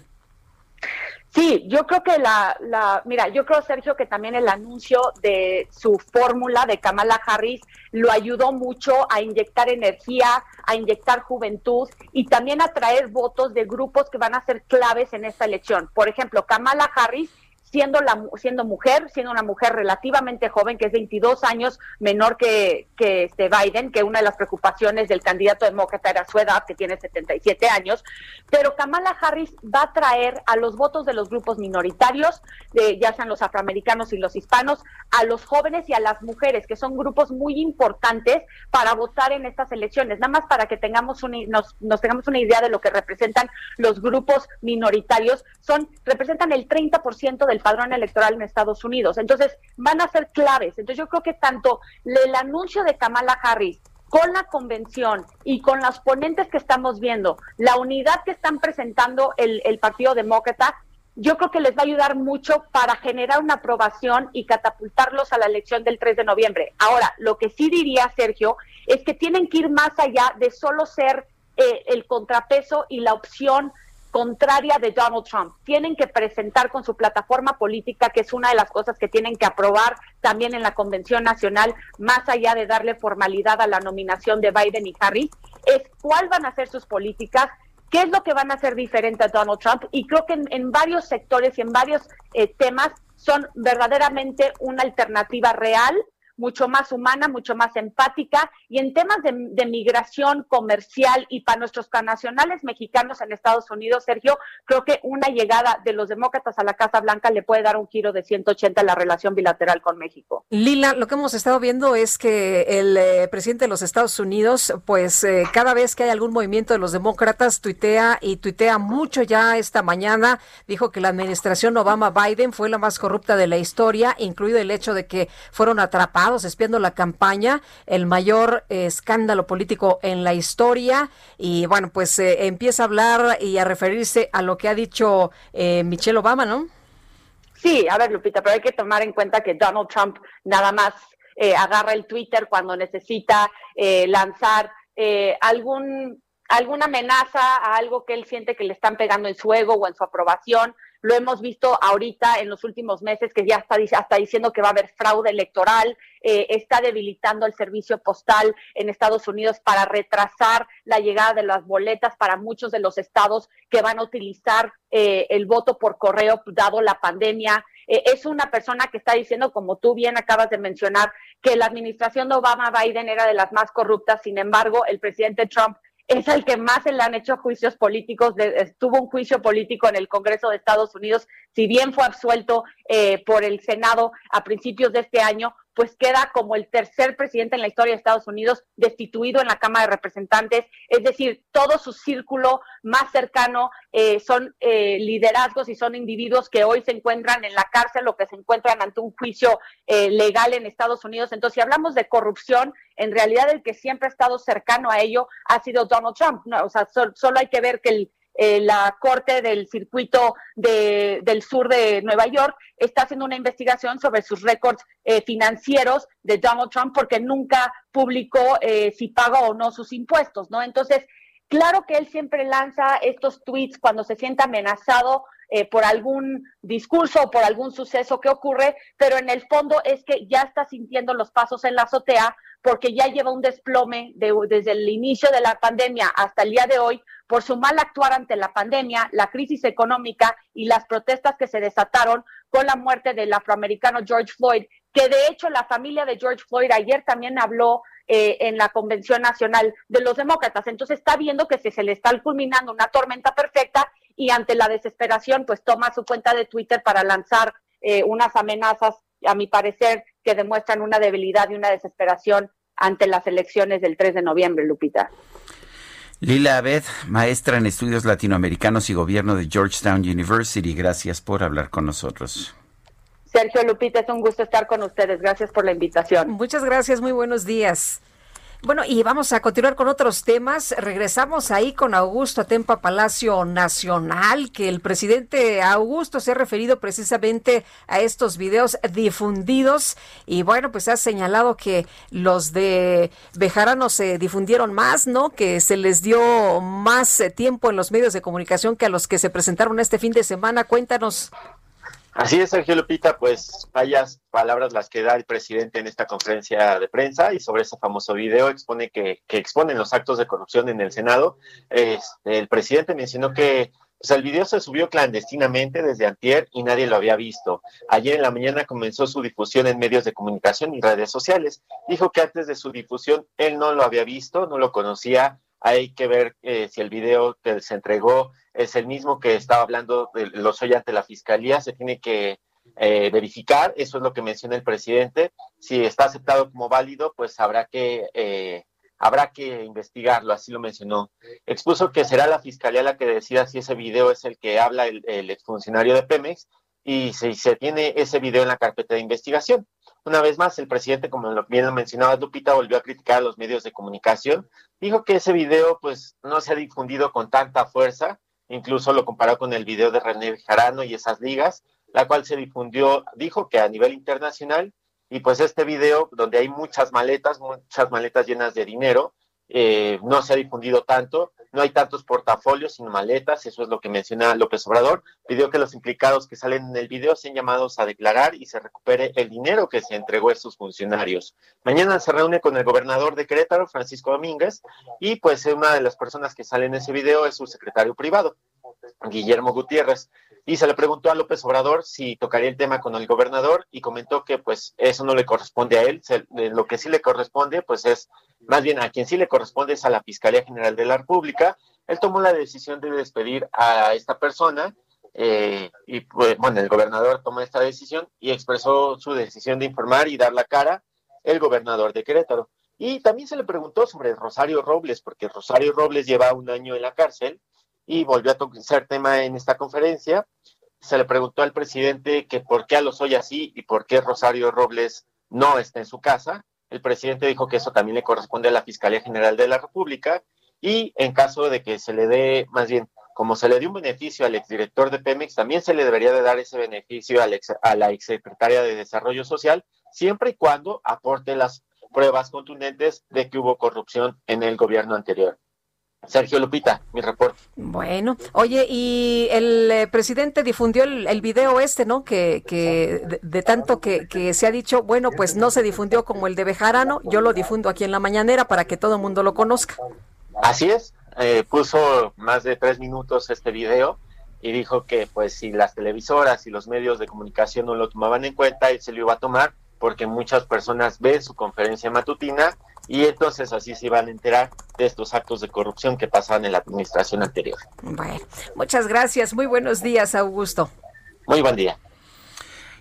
Sí, yo creo que la, la, mira, yo creo, Sergio, que también el anuncio de su fórmula de Kamala Harris lo ayudó mucho a inyectar energía, a inyectar juventud y también a traer votos de grupos que van a ser claves en esta elección. Por ejemplo, Kamala Harris siendo la siendo mujer, siendo una mujer relativamente joven, que es 22 años menor que, que este Biden, que una de las preocupaciones del candidato demócrata era su edad, que tiene 77 años, pero Kamala Harris va a traer a los votos de los grupos minoritarios, de, ya sean los afroamericanos y los hispanos, a los jóvenes y a las mujeres, que son grupos muy importantes para votar en estas elecciones. Nada más para que tengamos una, nos, nos tengamos una idea de lo que representan los grupos minoritarios, son representan el 30% del padrón electoral en Estados Unidos. Entonces, van a ser claves. Entonces, yo creo que tanto el anuncio de Kamala Harris con la convención y con los ponentes que estamos viendo, la unidad que están presentando el, Partido Demócrata, yo creo que les va a ayudar mucho para generar una aprobación y catapultarlos a la elección del 3 de noviembre. Ahora, lo que sí diría Sergio es que tienen que ir más allá de solo ser eh, el contrapeso y la opción contraria de Donald Trump. Tienen que presentar con su plataforma política, que es una de las cosas que tienen que aprobar también en la Convención Nacional, más allá de darle formalidad a la nominación de Biden y Harris, es cuál van a ser sus políticas, qué es lo que van a hacer diferente a Donald Trump. Y creo que en, en varios sectores y en varios eh, temas son verdaderamente una alternativa real mucho más humana, mucho más empática y en temas de, de, migración comercial y para nuestros connacionales mexicanos en Estados Unidos, Sergio, creo que una llegada de los demócratas a la Casa Blanca le puede dar un giro de 180 a la relación bilateral con México. Lila, lo que hemos estado viendo es que el eh, presidente de los Estados Unidos, pues eh, cada vez que hay algún movimiento de los demócratas, tuitea y tuitea mucho ya esta mañana, dijo que la administración Obama-Biden fue la más corrupta de la historia, incluido el hecho de que fueron atrapados espiando la campaña, el mayor eh, escándalo político en la historia. Y bueno, pues eh, empieza a hablar y a referirse a lo que ha dicho eh, Michelle Obama, ¿no? Sí, a ver, Lupita, pero hay que tomar en cuenta que Donald Trump nada más agarra el Twitter cuando necesita lanzar algún alguna amenaza a algo que él siente que le están pegando en su ego o en su aprobación. Lo hemos visto ahorita en los últimos meses que ya está, diciendo que va a haber fraude electoral, eh, está debilitando el servicio postal en Estados Unidos para retrasar la llegada de las boletas para muchos de los estados que van a utilizar eh, el voto por correo dado la pandemia. Eh, es una persona que está diciendo, como tú bien acabas de mencionar, que la administración de Obama-Biden era de las más corruptas. Sin embargo, el presidente Trump es el que más se le han hecho juicios políticos, de, tuvo un juicio político en el Congreso de Estados Unidos, si bien fue absuelto eh, por el Senado a principios de este año, pues queda como el tercer presidente en la historia de Estados Unidos destituido en la Cámara de Representantes. Es decir, todo su círculo más cercano eh, son eh, liderazgos y son individuos que hoy se encuentran en la cárcel o que se encuentran ante un juicio eh, legal en Estados Unidos. Entonces, si hablamos de corrupción, en realidad el que siempre ha estado cercano a ello ha sido Donald Trump. ¿no? O sea, sol- solo hay que ver que el eh, la Corte del Circuito de- del Sur de Nueva York está haciendo una investigación sobre sus récords eh, financieros de Donald Trump porque nunca publicó eh, si paga o no sus impuestos, ¿no? Entonces, claro que él siempre lanza estos tweets cuando se siente amenazado eh, por algún discurso o por algún suceso que ocurre, pero en el fondo es que ya está sintiendo los pasos en la azotea porque ya lleva un desplome de- desde el inicio de la pandemia hasta el día de hoy por su mal actuar ante la pandemia, la crisis económica y las protestas que se desataron con la muerte del afroamericano George Floyd, que de hecho la familia de George Floyd ayer también habló eh, en la Convención Nacional de los Demócratas. Entonces está viendo que se, se le está culminando una tormenta perfecta y ante la desesperación pues toma su cuenta de Twitter para lanzar eh, unas amenazas, a mi parecer, que demuestran una debilidad y una desesperación ante las elecciones del 3 de noviembre, Lupita. Lila Abed, maestra en estudios latinoamericanos y gobierno de Georgetown University, gracias por hablar con nosotros. Sergio Lupita, es un gusto estar con ustedes. Gracias por la invitación. Muchas gracias, muy buenos días. Bueno, y vamos a continuar con otros temas. Regresamos ahí con Augusto Atempa Palacio Nacional, que el presidente Augusto se ha referido precisamente a estos videos difundidos y bueno, pues ha señalado que los de Bejarano se difundieron más, ¿no? Que se les dio más eh, tiempo en los medios de comunicación que a los que se presentaron este fin de semana. Cuéntanos. Así es, Sergio Lupita, pues varias palabras las que da el presidente en esta conferencia de prensa y sobre ese famoso video expone que, que exponen los actos de corrupción en el Senado. Este, el presidente mencionó que pues, el video se subió clandestinamente desde antier y nadie lo había visto. Ayer en la mañana comenzó su difusión en medios de comunicación y redes sociales. Dijo que antes de su difusión él no lo había visto, no lo conocía. Hay que ver eh, si el video que se entregó es el mismo que estaba hablando de los hoy ante la fiscalía. Se tiene que eh, verificar, eso es lo que menciona el presidente. Si está aceptado como válido, pues habrá que eh, habrá que investigarlo, así lo mencionó. Expuso que será la fiscalía la que decida si ese video es el que habla el, el exfuncionario de Pemex y si se tiene ese video en la carpeta de investigación. Una vez más, el presidente, como bien lo mencionaba Lupita, volvió a criticar a los medios de comunicación. Dijo que ese video pues no se ha difundido con tanta fuerza, incluso lo comparó con el video de René Jarano y esas ligas, la cual se difundió, dijo que a nivel internacional, y pues este video donde hay muchas maletas, muchas maletas llenas de dinero, eh, no se ha difundido tanto, no hay tantos portafolios sino maletas, eso es lo que menciona López Obrador, pidió que los implicados que salen en el video sean llamados a declarar y se recupere el dinero que se entregó a estos funcionarios. Mañana se reúne con el gobernador de Querétaro, Francisco Domínguez, y pues una de las personas que sale en ese video es su secretario privado, Guillermo Gutiérrez y se le preguntó a López Obrador si tocaría el tema con el gobernador y comentó que pues eso no le corresponde a él, se, lo que sí le corresponde pues es, más bien a quien sí le corresponde es a la Fiscalía General de la República. Él tomó la decisión de despedir a esta persona eh, y pues bueno, el gobernador tomó esta decisión y expresó su decisión de informar y dar la cara el gobernador de Querétaro. Y también se le preguntó sobre Rosario Robles, porque Rosario Robles lleva un año en la cárcel y volvió a tocar tema en esta conferencia. Se le preguntó al presidente que por qué a los hoy así y por qué Rosario Robles no está en su casa. El presidente dijo que eso también le corresponde a la Fiscalía General de la República y en caso de que se le dé, más bien, como se le dio un beneficio al exdirector de Pemex, también se le debería de dar ese beneficio al ex, a la exsecretaria de Desarrollo Social, siempre y cuando aporte las pruebas contundentes de que hubo corrupción en el gobierno anterior. Sergio Lupita, mi reporte. Bueno, oye, y el eh, presidente difundió el, el, video este, ¿no? Que, que de, de tanto que, que, se ha dicho, bueno, pues no se difundió como el de Bejarano, yo lo difundo aquí en la mañanera para que todo el mundo lo conozca. Así es, eh, puso más de tres minutos este video y dijo que pues si las televisoras y los medios de comunicación no lo tomaban en cuenta, él se lo iba a tomar porque muchas personas ven su conferencia matutina y entonces así se iban a enterar de estos actos de corrupción que pasaban en la administración anterior. Bueno, muchas gracias. Muy buenos días, Augusto. Muy buen día.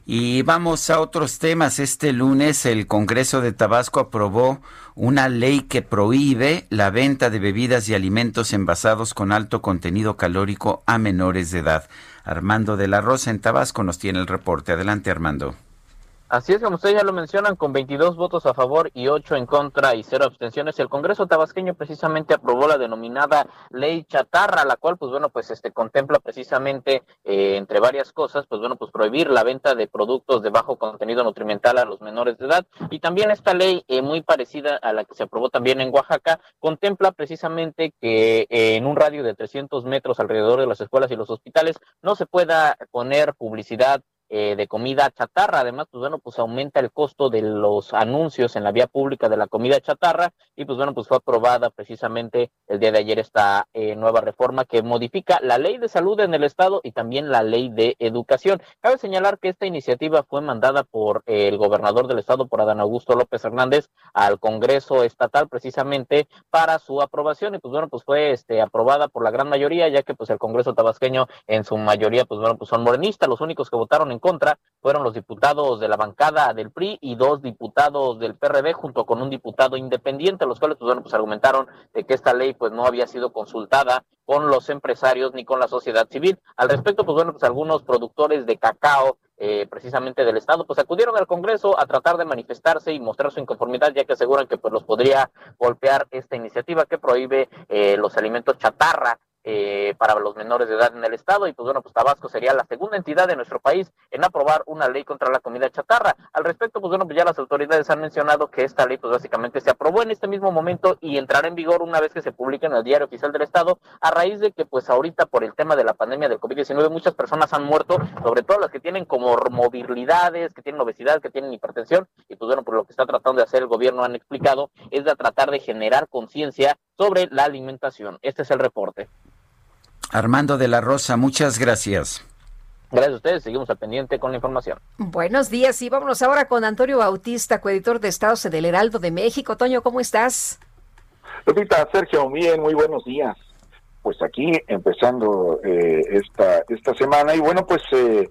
Y vamos a otros temas. Este lunes el Congreso de Tabasco aprobó una ley que prohíbe la venta de bebidas y alimentos envasados con alto contenido calórico a menores de edad. Armando de la Rosa en Tabasco nos tiene el reporte. Adelante, Armando. Así es, como ustedes ya lo mencionan, con 22 votos a favor y 8 en contra y 0 abstenciones, el Congreso tabasqueño precisamente aprobó la denominada Ley Chatarra, la cual, pues bueno, pues este contempla precisamente, eh, entre varias cosas, pues bueno, pues prohibir la venta de productos de bajo contenido nutrimental a los menores de edad. Y también esta ley, eh, muy parecida a la que se aprobó también en Oaxaca, contempla precisamente que eh, en un radio de 300 metros alrededor de las escuelas y los hospitales no se pueda poner publicidad eh, de comida chatarra. Además, pues bueno, pues aumenta el costo de los anuncios en la vía pública de la comida chatarra y pues bueno, pues fue aprobada precisamente el día de ayer esta eh, nueva reforma que modifica la ley de salud en el estado y también la ley de educación. Cabe señalar que esta iniciativa fue mandada por eh, el gobernador del estado, por Adán Augusto López Hernández, al Congreso estatal precisamente para su aprobación y pues bueno, pues fue este aprobada por la gran mayoría, ya que pues el Congreso tabasqueño en su mayoría pues bueno, pues son morenistas, los únicos que votaron en contra fueron los diputados de la bancada del PRI y dos diputados del PRD junto con un diputado independiente, los cuales pues, bueno, pues argumentaron de que esta ley pues no había sido consultada con los empresarios ni con la sociedad civil. Al respecto, pues bueno, pues algunos productores de cacao eh, precisamente del estado, pues acudieron al Congreso a tratar de manifestarse y mostrar su inconformidad, ya que aseguran que pues los podría golpear esta iniciativa que prohíbe eh, los alimentos chatarra eh, para los menores de edad en el estado y pues bueno, pues Tabasco sería la segunda entidad de nuestro país en aprobar una ley contra la comida chatarra. Al respecto, pues bueno, pues ya las autoridades han mencionado que esta ley pues básicamente se aprobó en este mismo momento y entrará en vigor una vez que se publique en el diario oficial del estado a raíz de que pues ahorita por el tema de la pandemia del COVID-19 muchas personas han muerto, sobre todo las que tienen como comorbilidades, que tienen obesidad, que tienen hipertensión y pues bueno, pues lo que está tratando de hacer el gobierno han explicado es de tratar de generar conciencia sobre la alimentación. Este es el reporte. Armando de la Rosa, muchas gracias. Gracias a ustedes, seguimos al pendiente con la información. Buenos días y vámonos ahora con Antonio Bautista, coeditor de Estados del Heraldo de México. Toño, ¿cómo estás? Lupita, Sergio, bien, muy buenos días. Pues aquí empezando eh, esta esta semana y bueno, pues eh,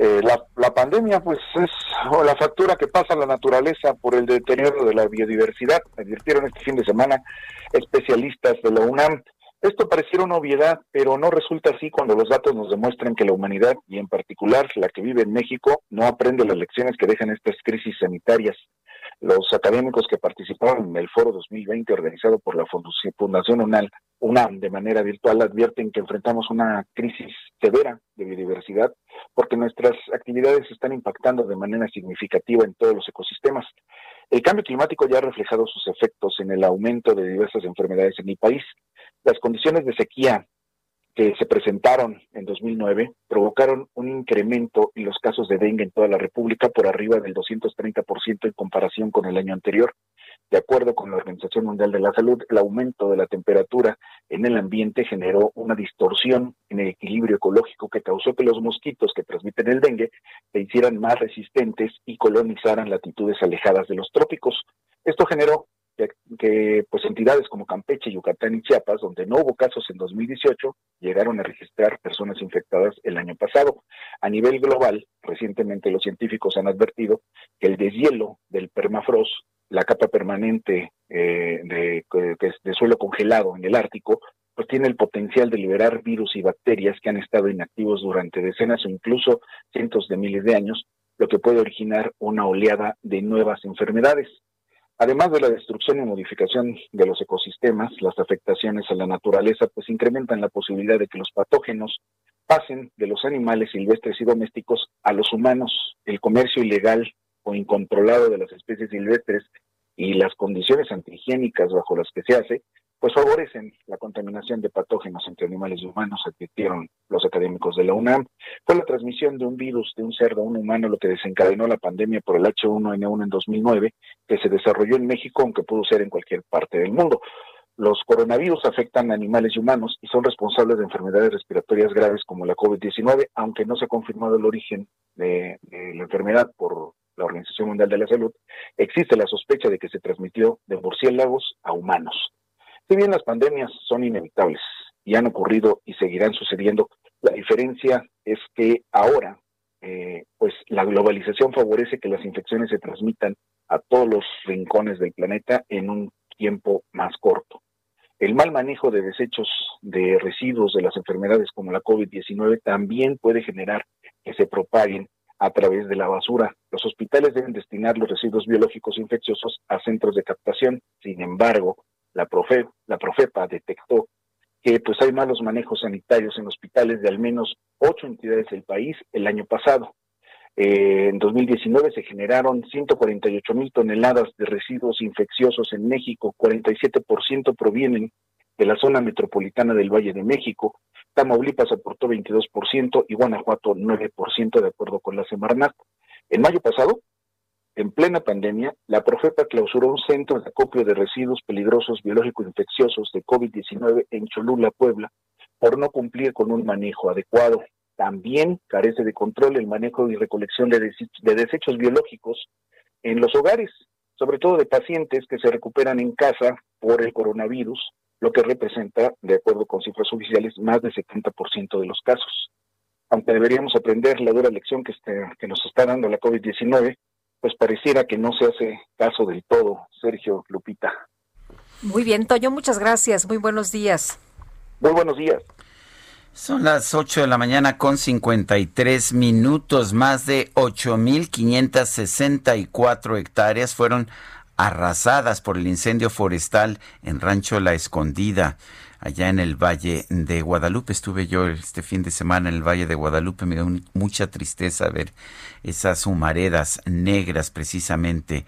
eh, la, la pandemia pues es o la factura que pasa a la naturaleza por el deterioro de la biodiversidad, advirtieron este fin de semana especialistas de la UNAM. Esto pareciera una obviedad, pero no resulta así cuando los datos nos demuestran que la humanidad, y en particular la que vive en México, no aprende las lecciones que dejan estas crisis sanitarias. Los académicos que participaron en el Foro 2020 organizado por la Fundación UNAM, UNAM de manera virtual advierten que enfrentamos una crisis severa de biodiversidad porque nuestras actividades están impactando de manera significativa en todos los ecosistemas. El cambio climático ya ha reflejado sus efectos en el aumento de diversas enfermedades en el país. Las condiciones de sequía que se presentaron en 2009 provocaron un incremento en los casos de dengue en toda la República por arriba del 230% en comparación con el año anterior. De acuerdo con la Organización Mundial de la Salud, el aumento de la temperatura en el ambiente generó una distorsión en el equilibrio ecológico que causó que los mosquitos que transmiten el dengue se hicieran más resistentes y colonizaran latitudes alejadas de los trópicos. Esto generó que, pues entidades como Campeche, Yucatán y Chiapas, donde no hubo casos en 2018, llegaron a registrar personas infectadas el año pasado. A nivel global, recientemente los científicos han advertido que el deshielo del permafrost, la capa permanente eh, de, de suelo congelado en el Ártico, pues tiene el potencial de liberar virus y bacterias que han estado inactivos durante decenas o incluso cientos de miles de años, lo que puede originar una oleada de nuevas enfermedades. Además de la destrucción y modificación de los ecosistemas, las afectaciones a la naturaleza pues incrementan la posibilidad de que los patógenos pasen de los animales silvestres y domésticos a los humanos. El comercio ilegal o incontrolado de las especies silvestres y las condiciones antihigiénicas bajo las que se hace, pues favorecen la contaminación de patógenos entre animales y humanos, advirtieron los académicos de la UNAM. Fue la transmisión de un virus de un cerdo a un humano lo que desencadenó la pandemia por el H1N1 en 2009, que se desarrolló en México, aunque pudo ser en cualquier parte del mundo. Los coronavirus afectan a animales y humanos y son responsables de enfermedades respiratorias graves como la COVID-19, aunque no se ha confirmado el origen de, de la enfermedad por la Organización Mundial de la Salud, existe la sospecha de que se transmitió de murciélagos a humanos. Si bien las pandemias son inevitables y han ocurrido y seguirán sucediendo, la diferencia es que ahora eh, pues la globalización favorece que las infecciones se transmitan a todos los rincones del planeta en un tiempo más corto. El mal manejo de desechos de residuos de las enfermedades como la COVID-19 también puede generar que se propaguen a través de la basura. Los hospitales deben destinar los residuos biológicos infecciosos a centros de captación. Sin embargo, la, Profe, la Profepa detectó que pues hay malos manejos sanitarios en hospitales de al menos ocho entidades del país el año pasado. Eh, en 2019 se generaron 148 mil toneladas de residuos infecciosos en México, 47% provienen de la zona metropolitana del Valle de México, Tamaulipas aportó 22% y Guanajuato 9% de acuerdo con la Semarnat. En mayo pasado, en plena pandemia, la Profepa clausuró un centro de acopio de residuos peligrosos biológico-infecciosos de COVID-19 en Cholula, Puebla, por no cumplir con un manejo adecuado. También carece de control el manejo y recolección de, dese- de desechos biológicos en los hogares, sobre todo de pacientes que se recuperan en casa por el coronavirus, lo que representa, de acuerdo con cifras oficiales, más del 70% de los casos. Aunque deberíamos aprender la dura lección que, este- que nos está dando la COVID-19, pues pareciera que no se hace caso del todo, Sergio Lupita. Muy bien, Toño, muchas gracias. Muy buenos días. Muy buenos días. Son las 8 de la mañana con 53 minutos. Más de 8.564 hectáreas fueron arrasadas por el incendio forestal en Rancho La Escondida, allá en el Valle de Guadalupe. Estuve yo este fin de semana en el Valle de Guadalupe. Me dio mucha tristeza ver esas humaredas negras precisamente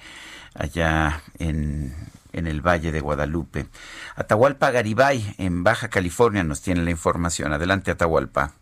allá en, en el Valle de Guadalupe. Atahualpa Garibay, en Baja California, nos tiene la información. Adelante, Atahualpa.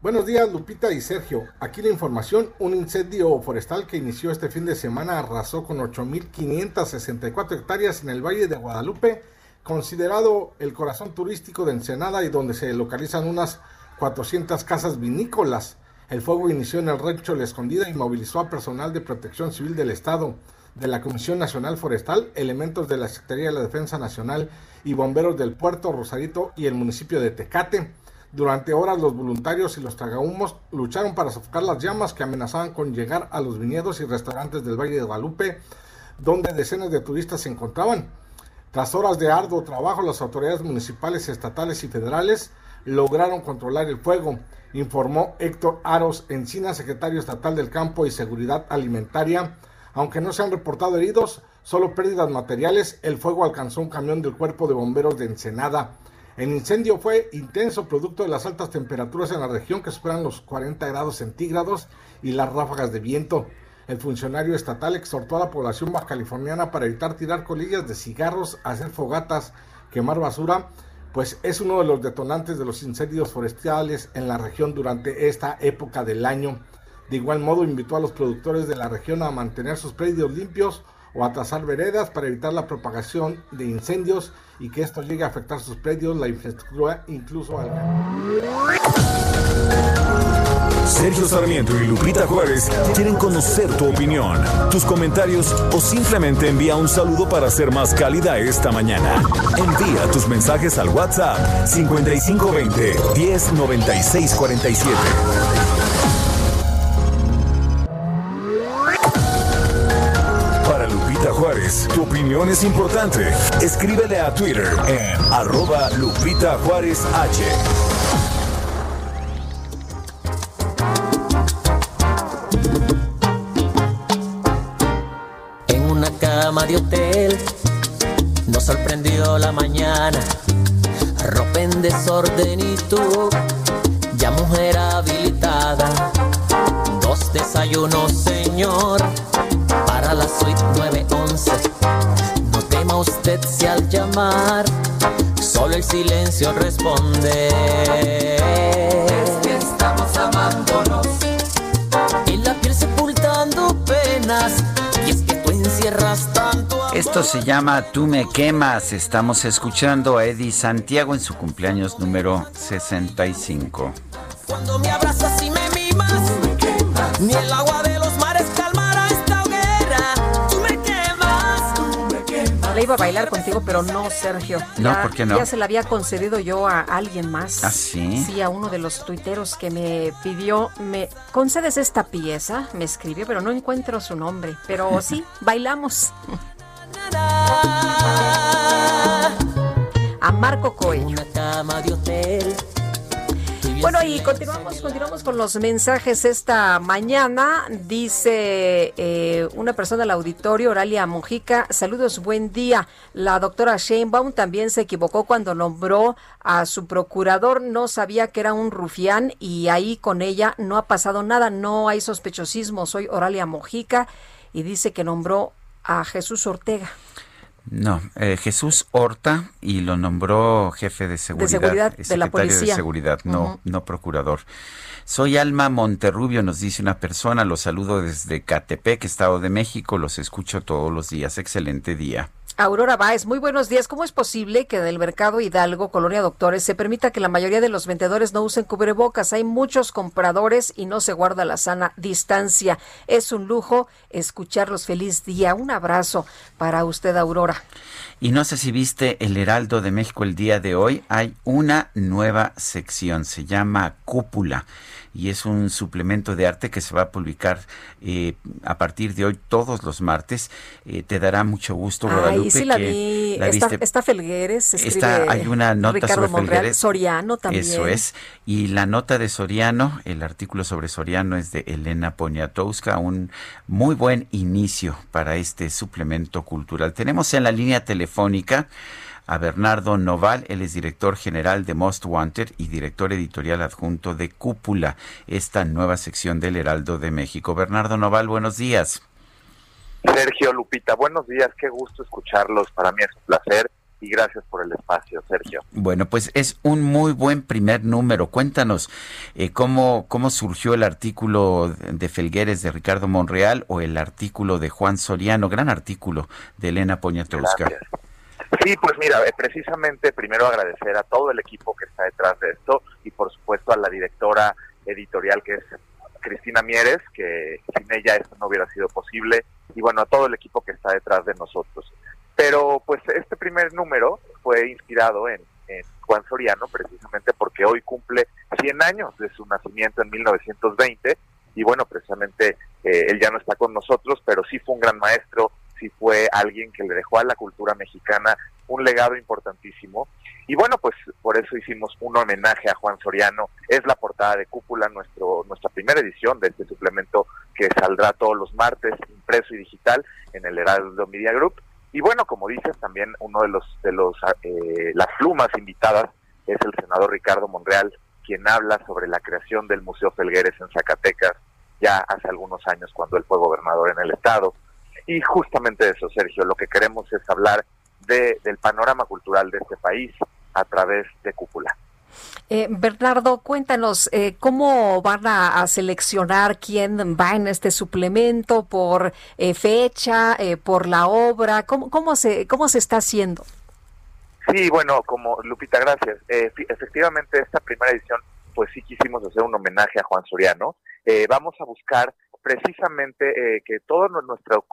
Buenos días, Lupita y Sergio. Aquí la información. Un incendio forestal que inició este fin de semana arrasó con 8.564 hectáreas en el Valle de Guadalupe, considerado el corazón turístico de Ensenada y donde se localizan unas 400 casas vinícolas. El fuego inició en el rancho La Escondida y movilizó a personal de protección civil del Estado, de la Comisión Nacional Forestal, elementos de la Secretaría de la Defensa Nacional y bomberos del puerto Rosarito y el municipio de Tecate. Durante horas los voluntarios y los tragahumos lucharon para sofocar las llamas que amenazaban con llegar a los viñedos y restaurantes del Valle de Guadalupe, donde decenas de turistas se encontraban. Tras horas de arduo trabajo, las autoridades municipales, estatales y federales lograron controlar el fuego, informó Héctor Aros Encina, secretario estatal del Campo y Seguridad Alimentaria. Aunque no se han reportado heridos, solo pérdidas materiales, el fuego alcanzó un camión del cuerpo de bomberos de Ensenada. El incendio fue intenso producto de las altas temperaturas en la región que superan los 40 grados centígrados y las ráfagas de viento. El funcionario estatal exhortó a la población baja californiana para evitar tirar colillas de cigarros, hacer fogatas, quemar basura, pues es uno de los detonantes de los incendios forestales en la región durante esta época del año. De igual modo invitó a los productores de la región a mantener sus predios limpios o a trazar veredas para evitar la propagación de incendios y que esto llegue a afectar sus predios, la infraestructura, incluso al Sergio Sarmiento y Lupita Juárez quieren conocer tu opinión, tus comentarios o simplemente envía un saludo para ser más cálida esta mañana. Envía tus mensajes al WhatsApp 5520 109647. Para Lupita Juárez, tu opinión es importante. Escríbele a Twitter en arroba Lupita Juárez H. En una cama de hotel nos sorprendió la mañana, ropa en desorden y tú, ya mujer habilitada. Dos desayunos, señor, para la suite 911. No tema usted si al llamar, solo el silencio responde. Esto se llama Tú me quemas. Estamos escuchando a Eddie Santiago en su cumpleaños número 65. Cuando me abrazas y me mimas, ni el agua de los mares calmará esta hoguera. Tú me quemas, la iba a bailar contigo, pero no, Sergio. No, Ya- ¿por qué no? Ya se la había concedido yo a alguien más. ¿Ah, sí? Sí, a uno de los tuiteros que me pidió, me concedes esta pieza, me escribió, pero no encuentro su nombre. Pero sí, bailamos. A Marco Coelho. Bueno, y continuamos, continuamos con los mensajes esta mañana. Dice eh, una persona del auditorio, Oralia Mojica, saludos, buen día. La doctora Sheinbaum también se equivocó cuando nombró a su procurador, no sabía que era un rufián y ahí con ella no ha pasado nada, no hay sospechosismo. Soy Oralia Mojica y dice que nombró a Jesús Ortega. No, eh, Jesús Horta y lo nombró jefe de seguridad, seguridad eh, de la secretario policía. de seguridad, no, no procurador. Soy Alma Monterrubio, nos dice una persona, los saludo desde Catepec, Estado de México, los escucho todos los días, excelente día. Aurora Báez, muy buenos días. ¿Cómo es posible que en el mercado Hidalgo, Colonia Doctores, se permita que la mayoría de los vendedores no usen cubrebocas? Hay muchos compradores y no se guarda la sana distancia. Es un lujo escucharlos. Feliz día. Un abrazo para usted, Aurora. Y no sé si viste el Heraldo de México el día de hoy, hay una nueva sección, se llama Cúpula y es un suplemento de arte que se va a publicar eh, a partir de hoy todos los martes. Eh, te dará mucho gusto, Guadalupe. Ay, sí la vi. la está, Felgueres, Está- hay una nota Ricardo sobre Monreal, Felgueres. Soriano también. Eso es. Y la nota de Soriano, el artículo sobre Soriano es de Elena Poniatowska, un muy buen inicio para este suplemento cultural. Tenemos en la línea telefónica a Bernardo Noval, él es director general de Most Wanted y director editorial adjunto de Cúpula, esta nueva sección del Heraldo de México. Bernardo Noval, buenos días. Sergio Lupita, buenos días, qué gusto escucharlos, para mí es un placer y gracias por el espacio, Sergio. Bueno, pues es un muy buen primer número. Cuéntanos eh, cómo, cómo surgió el artículo de Felgueres de Ricardo Monreal o el artículo de Juan Soriano, gran artículo de Elena Poniatowska. Sí, pues mira, eh, precisamente primero agradecer a todo el equipo que está detrás de esto y por supuesto a la directora editorial que es Cristina Mieres, que sin ella esto no hubiera sido posible, y bueno, a todo el equipo que está detrás de nosotros. Pero pues este primer número fue inspirado en, Juan Soriano, precisamente porque hoy cumple 100 años de su nacimiento en 1920, y bueno, precisamente eh, él ya no está con nosotros, pero sí fue un gran maestro, sí fue alguien que le dejó a la cultura mexicana un legado importantísimo. Y bueno, pues por eso hicimos un homenaje a Juan Soriano. Es la portada de Cúpula, nuestro, nuestra primera edición de este suplemento que saldrá todos los martes, impreso y digital, en el Heraldo Media Group. Y bueno, como dices, también uno de los de los eh, las plumas invitadas es el senador Ricardo Monreal, quien habla sobre la creación del Museo Felgueres en Zacatecas ya hace algunos años cuando él fue gobernador en el estado. Y justamente eso, Sergio, lo que queremos es hablar de, del panorama cultural de este país a través de Cúpula. Eh, Bernardo, cuéntanos, eh, ¿cómo van a, a seleccionar quién va en este suplemento? ¿Por eh, fecha? eh, ¿Por la obra? ¿Cómo, cómo, se, ¿Cómo se está haciendo? Sí, bueno, como Lupita, gracias. Eh, efectivamente, esta primera edición, pues sí quisimos hacer un homenaje a Juan Soriano. Eh, vamos a buscar precisamente eh, que todo nu- nuestro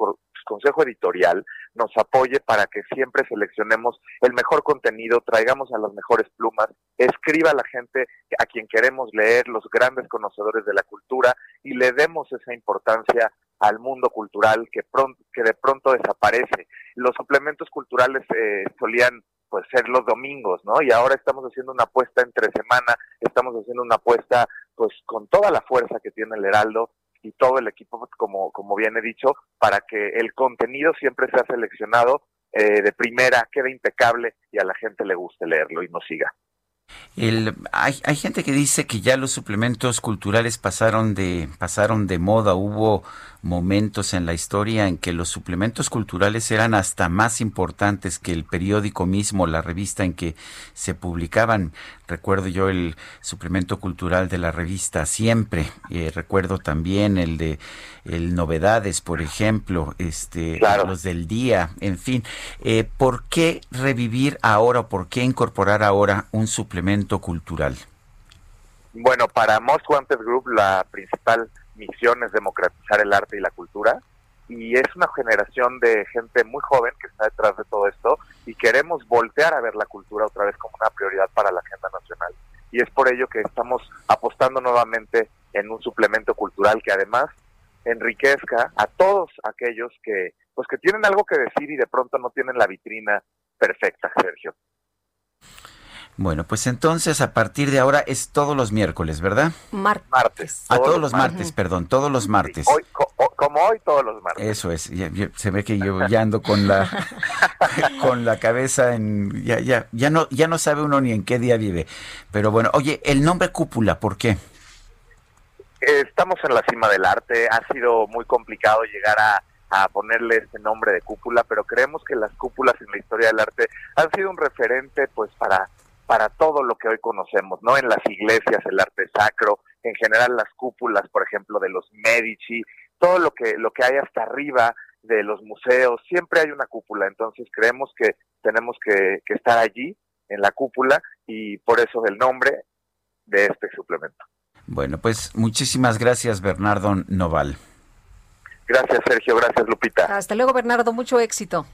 consejo editorial nos apoye para que siempre seleccionemos el mejor contenido, traigamos a las mejores plumas, escriba a la gente a quien queremos leer, los grandes conocedores de la cultura y le demos esa importancia al mundo cultural que pronto que de pronto desaparece. Los suplementos culturales eh, solían pues ser los domingos, ¿no? Y ahora estamos haciendo una apuesta entre semana, estamos haciendo una apuesta pues con toda la fuerza que tiene el Heraldo y todo el equipo, como, como bien he dicho, para que el contenido siempre sea seleccionado eh, de primera, quede impecable y a la gente le guste leerlo y nos siga. El, hay, hay gente que dice que ya los suplementos culturales pasaron de, pasaron de moda. Hubo momentos en la historia en que los suplementos culturales eran hasta más importantes que el periódico mismo, la revista en que se publicaban. Recuerdo yo el suplemento cultural de la revista Siempre. Eh, recuerdo también el de el Novedades, por ejemplo, este, los del día, en fin. Eh, ¿Por qué revivir ahora o por qué incorporar ahora un suplemento cultural? Bueno, para Most Wanted Group la principal misión es democratizar el arte y la cultura y es una generación de gente muy joven que está detrás de todo esto y queremos voltear a ver la cultura otra vez como una prioridad para la agenda nacional. Y es por ello que estamos apostando nuevamente en un suplemento cultural que además enriquezca a todos aquellos que pues que tienen algo que decir y de pronto no tienen la vitrina perfecta, Sergio. Bueno, pues entonces a partir de ahora es todos los miércoles, ¿verdad? Martes. A todos los martes, perdón, todos los martes. Hoy, co- como hoy, todos los martes. Eso es, ya- ya- se ve que yo ya ando con la [laughs] con la cabeza en ya ya ya no ya no sabe uno ni en qué día vive. Pero bueno, oye, el nombre cúpula, ¿por qué? Estamos en la cima del arte, ha sido muy complicado llegar a, a ponerle este nombre de cúpula, pero creemos que las cúpulas en la historia del arte han sido un referente pues para para todo lo que hoy conocemos, ¿no? En las iglesias, el arte sacro, en general las cúpulas, por ejemplo, de los Medici, todo lo que lo que hay hasta arriba de los museos, siempre hay una cúpula, entonces creemos que tenemos que, que estar allí en la cúpula y por eso el nombre de este suplemento. Bueno, pues muchísimas gracias Bernardo Noval. Gracias, Sergio. Gracias, Lupita. Hasta luego, Bernardo. Mucho éxito.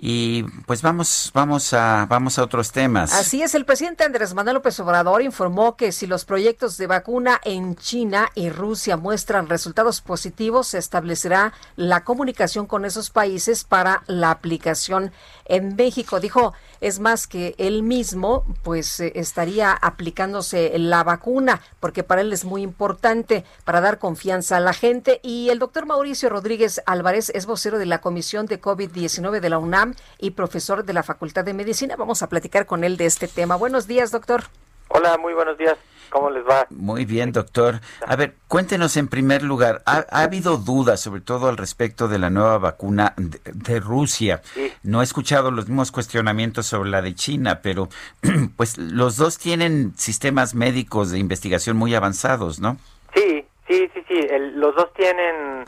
Y pues vamos vamos a vamos a otros temas. Así es, el presidente Andrés Manuel López Obrador informó que si los proyectos de vacuna en China y Rusia muestran resultados positivos, se establecerá la comunicación con esos países para la aplicación en México. Dijo, es más que él mismo, pues eh, estaría aplicándose la vacuna, porque para él es muy importante para dar confianza a la gente. Y el doctor Mauricio Rodríguez Álvarez es vocero de la Comisión de COVID-19 de la UNAM y profesor de la Facultad de Medicina. Vamos a platicar con él de este tema. Buenos días, doctor. Hola, muy buenos días. ¿Cómo les va? Muy bien, doctor. A ver, cuéntenos en primer lugar, ¿ha, ha habido dudas sobre todo al respecto de la nueva vacuna de, de Rusia? No he escuchado los mismos cuestionamientos sobre la de China, pero [clears throat] pues los dos tienen sistemas médicos de investigación muy avanzados, ¿no? Sí, sí, sí, sí. el- los dos tienen,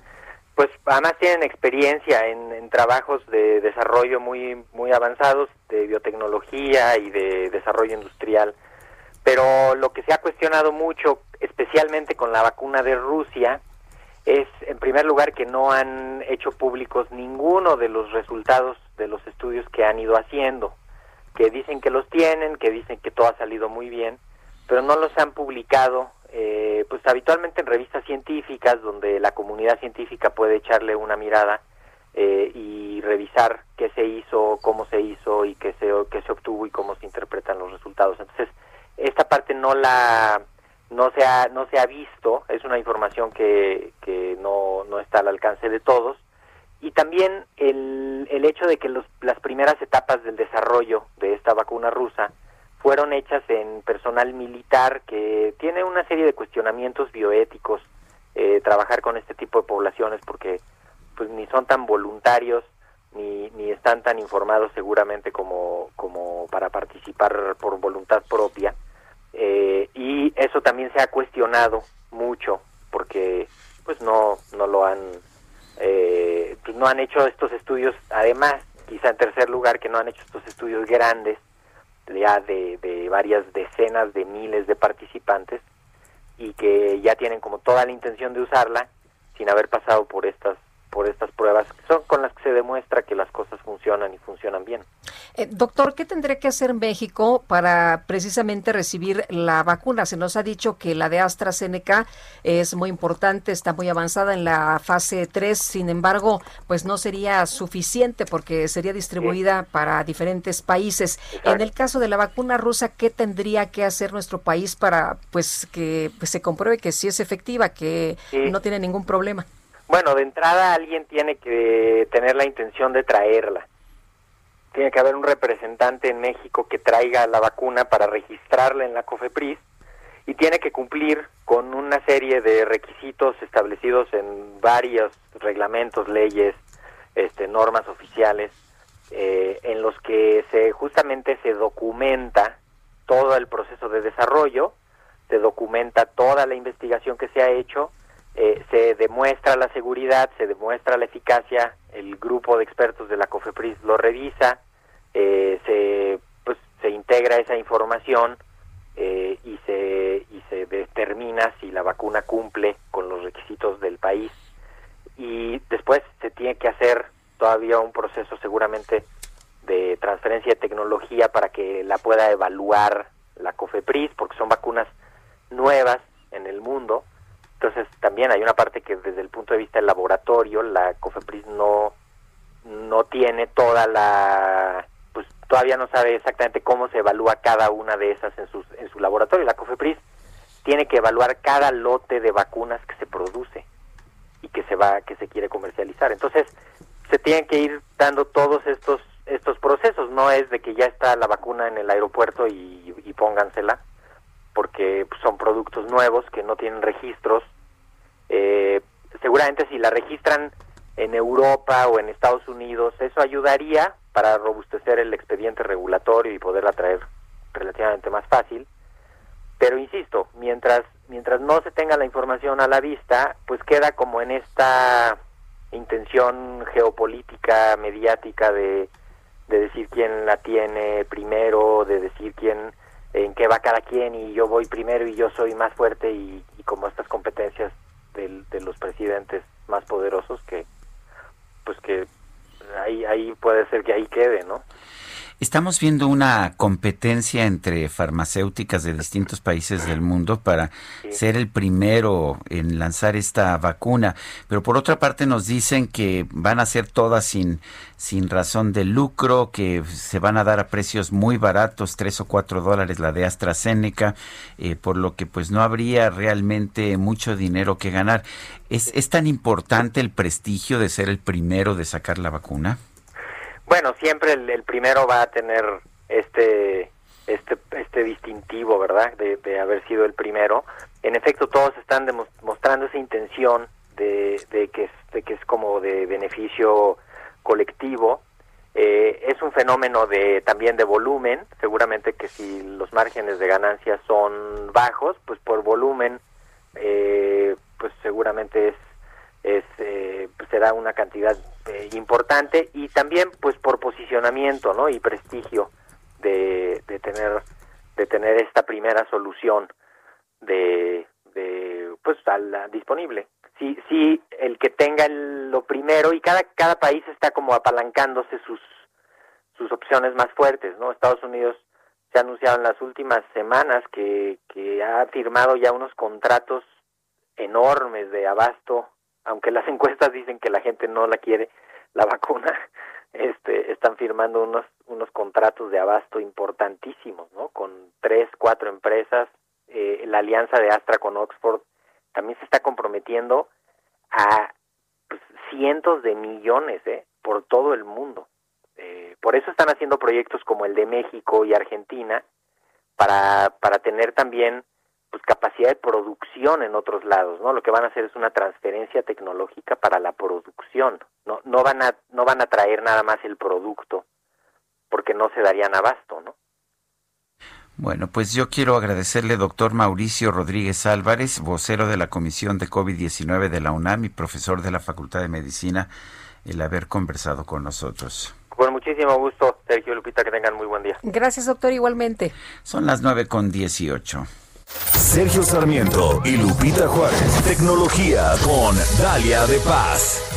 pues además tienen experiencia en, en trabajos de desarrollo muy, muy avanzados, de biotecnología y de desarrollo industrial. Pero lo que se ha cuestionado mucho, especialmente con la vacuna de Rusia, es en primer lugar que no han hecho públicos ninguno de los resultados de los estudios que han ido haciendo, que dicen que los tienen, que dicen que todo ha salido muy bien, pero no los han publicado, eh, pues habitualmente en revistas científicas donde la comunidad científica puede echarle una mirada eh, y revisar qué se hizo, cómo se hizo y qué se, qué se obtuvo y cómo se interpretan los resultados. Entonces, esta parte no la no se ha no se ha visto es una información que, que no, no está al alcance de todos. Y también el, el hecho de que los, las primeras etapas del desarrollo de esta vacuna rusa fueron hechas en personal militar que tiene una serie de cuestionamientos bioéticos eh, trabajar con este tipo de poblaciones porque pues ni son tan voluntarios ni, ni están tan informados seguramente como, como para participar por voluntad propia. Eh, y eso también se ha cuestionado mucho porque pues no no lo han eh, pues no han hecho estos estudios además quizá en tercer lugar que no han hecho estos estudios grandes ya de, de varias decenas de miles de participantes y que ya tienen como toda la intención de usarla sin haber pasado por estas por estas pruebas son con las que se demuestra que las cosas funcionan y funcionan bien. Eh, doctor, ¿qué tendría que hacer México para precisamente recibir la vacuna? Se nos ha dicho que la de AstraZeneca es muy importante, está muy avanzada en la fase 3, sin embargo, pues no sería suficiente porque sería distribuida para diferentes países. En el caso de la vacuna rusa, ¿qué tendría que hacer nuestro país para pues que pues, se compruebe que sí es efectiva, que Sí. no tiene ningún problema? Bueno, de entrada alguien tiene que tener la intención de traerla. Tiene que haber un representante en México que traiga la vacuna para registrarla en la COFEPRIS y tiene que cumplir con una serie de requisitos establecidos en varios reglamentos, leyes, este, normas oficiales, eh, en los que se justamente se documenta todo el proceso de desarrollo, se documenta toda la investigación que se ha hecho, eh, se demuestra la seguridad, se demuestra la eficacia, el grupo de expertos de la COFEPRIS lo revisa, eh, se pues se integra esa información eh, y se y se determina si la vacuna cumple con los requisitos del país y después se tiene que hacer todavía un proceso seguramente de transferencia de tecnología para que la pueda evaluar la COFEPRIS, porque son vacunas nuevas en el mundo. Entonces también hay una parte que desde el punto de vista del laboratorio, la COFEPRIS no, no tiene toda la, pues todavía no sabe exactamente cómo se evalúa cada una de esas en, sus, en su laboratorio. La COFEPRIS tiene que evaluar cada lote de vacunas que se produce y que se va, que se quiere comercializar. Entonces se tienen que ir dando todos estos estos procesos. No es de que ya está la vacuna en el aeropuerto y, y póngansela, porque pues, son productos nuevos que no tienen registros. Eh, seguramente si la registran en Europa o en Estados Unidos, eso ayudaría para robustecer el expediente regulatorio y poderla traer relativamente más fácil. Pero insisto, mientras mientras no se tenga la información a la vista, pues queda como en esta intención geopolítica, mediática de, de decir quién la tiene primero, de decir quién en qué va cada quien y yo voy primero y yo soy más fuerte y, como estas competencias del- de los presidentes más poderosos que pues que ahí ahí puede ser que ahí quede, ¿no? Estamos viendo una competencia entre farmacéuticas de distintos países del mundo para ser el primero en lanzar esta vacuna, pero por otra parte nos dicen que van a ser todas sin, sin razón de lucro, que se van a dar a precios muy baratos, tres o cuatro dólares la de AstraZeneca, eh, por lo que pues no habría realmente mucho dinero que ganar. ¿Es, ¿Es tan importante el prestigio de ser el primero de sacar la vacuna? Bueno, siempre el, el primero va a tener este este este distintivo, ¿verdad? De, de haber sido el primero. En efecto, todos están mostrando esa intención de, de que es, de que es como de beneficio colectivo. Eh, es un fenómeno de también de volumen. Seguramente que si los márgenes de ganancia son bajos, pues por volumen, eh, pues seguramente es es eh, pues será una cantidad eh, importante y también pues por posicionamiento no y prestigio de, de tener de tener esta primera solución de, de pues a disponible. Sí sí el que tenga el- lo primero y cada cada país está como apalancándose sus sus opciones más fuertes no Estados Unidos se ha anunciado en las últimas semanas que que ha firmado ya unos contratos enormes de abasto aunque las [laughs] encuestas dicen que la gente no la quiere la vacuna [laughs] este están firmando unos unos contratos de abasto importantísimos no con tres cuatro empresas eh, la alianza de Astra con Oxford también se está comprometiendo a pues, cientos de millones ¿eh? por todo el mundo Eh, por eso están haciendo proyectos como el de México y Argentina para para tener también pues capacidad de producción en otros lados, ¿no? Lo que van a hacer es una transferencia tecnológica para la producción. No no van a no van a traer nada más el producto porque no se darían abasto, ¿no? Bueno, pues yo quiero agradecerle, doctor Mauricio Rodríguez Álvarez, vocero de la Comisión de COVID-19 de la UNAM y profesor de la Facultad de Medicina, el haber conversado con nosotros. Con muchísimo gusto, Sergio Lupita, que tengan muy buen día. Gracias, doctor, igualmente. Son las nueve con dieciocho. Sergio Sarmiento y Lupita Juárez. Tecnología con Dalia de Paz.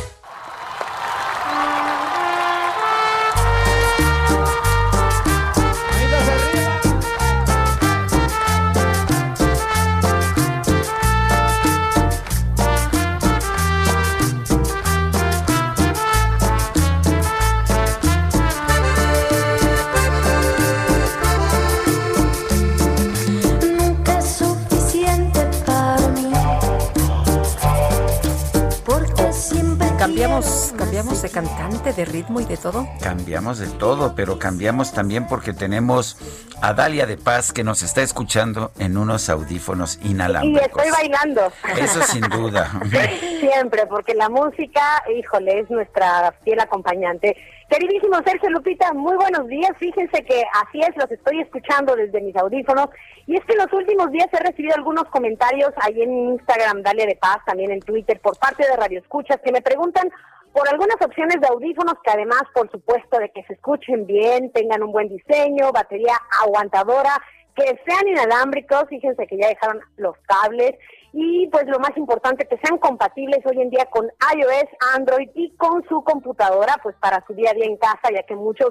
Cambiamos, cambiamos de cantante, de ritmo y de todo. Cambiamos de todo, pero cambiamos también porque tenemos a Dalia de Paz que nos está escuchando en unos audífonos Y inalámbricos. estoy bailando. Eso sin duda. [laughs] Siempre, porque la música, híjole, es nuestra fiel acompañante. Queridísimo Sergio Lupita, muy buenos días. Fíjense que así es, los estoy escuchando desde mis audífonos. Y es que en los últimos días he recibido algunos comentarios ahí en Instagram, Dale de Paz, también en Twitter, por parte de Radio Escuchas, que me preguntan por algunas opciones de audífonos que además, por supuesto, de que se escuchen bien, tengan un buen diseño, batería aguantadora, que sean inalámbricos, fíjense que ya dejaron los cables y pues lo más importante que sean compatibles hoy en día con iOS, Android y con su computadora, pues para su día a día en casa, ya que muchos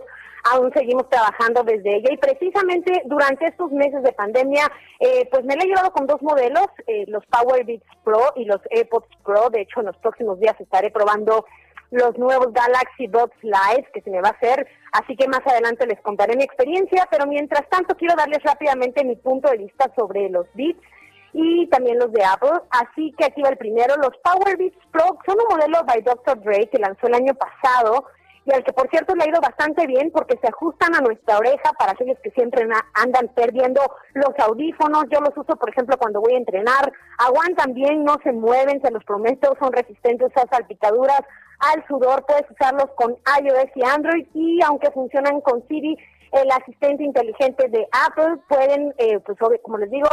aún seguimos trabajando desde ella. Y precisamente durante estos meses de pandemia, eh, pues me la he llevado con dos modelos, eh, los Power Beats Pro y los AirPods Pro, de hecho en los próximos días estaré probando los nuevos Galaxy Buds Live que se me va a hacer, así que más adelante les contaré mi experiencia, pero mientras tanto quiero darles rápidamente mi punto de vista sobre los Beats y también los de Apple, así que aquí va el primero, los Power Beats Pro son un modelo by Dr. Dre que lanzó el año pasado y al que por cierto le ha ido bastante bien porque se ajustan a nuestra oreja para aquellos que siempre andan perdiendo los audífonos. Yo los uso, por ejemplo, cuando voy a entrenar. Aguantan bien, no se mueven, se los prometo, son resistentes a salpicaduras, al sudor. Puedes usarlos con iOS y Android y aunque funcionan con Siri, el asistente inteligente de Apple, pueden, eh, pues como les digo,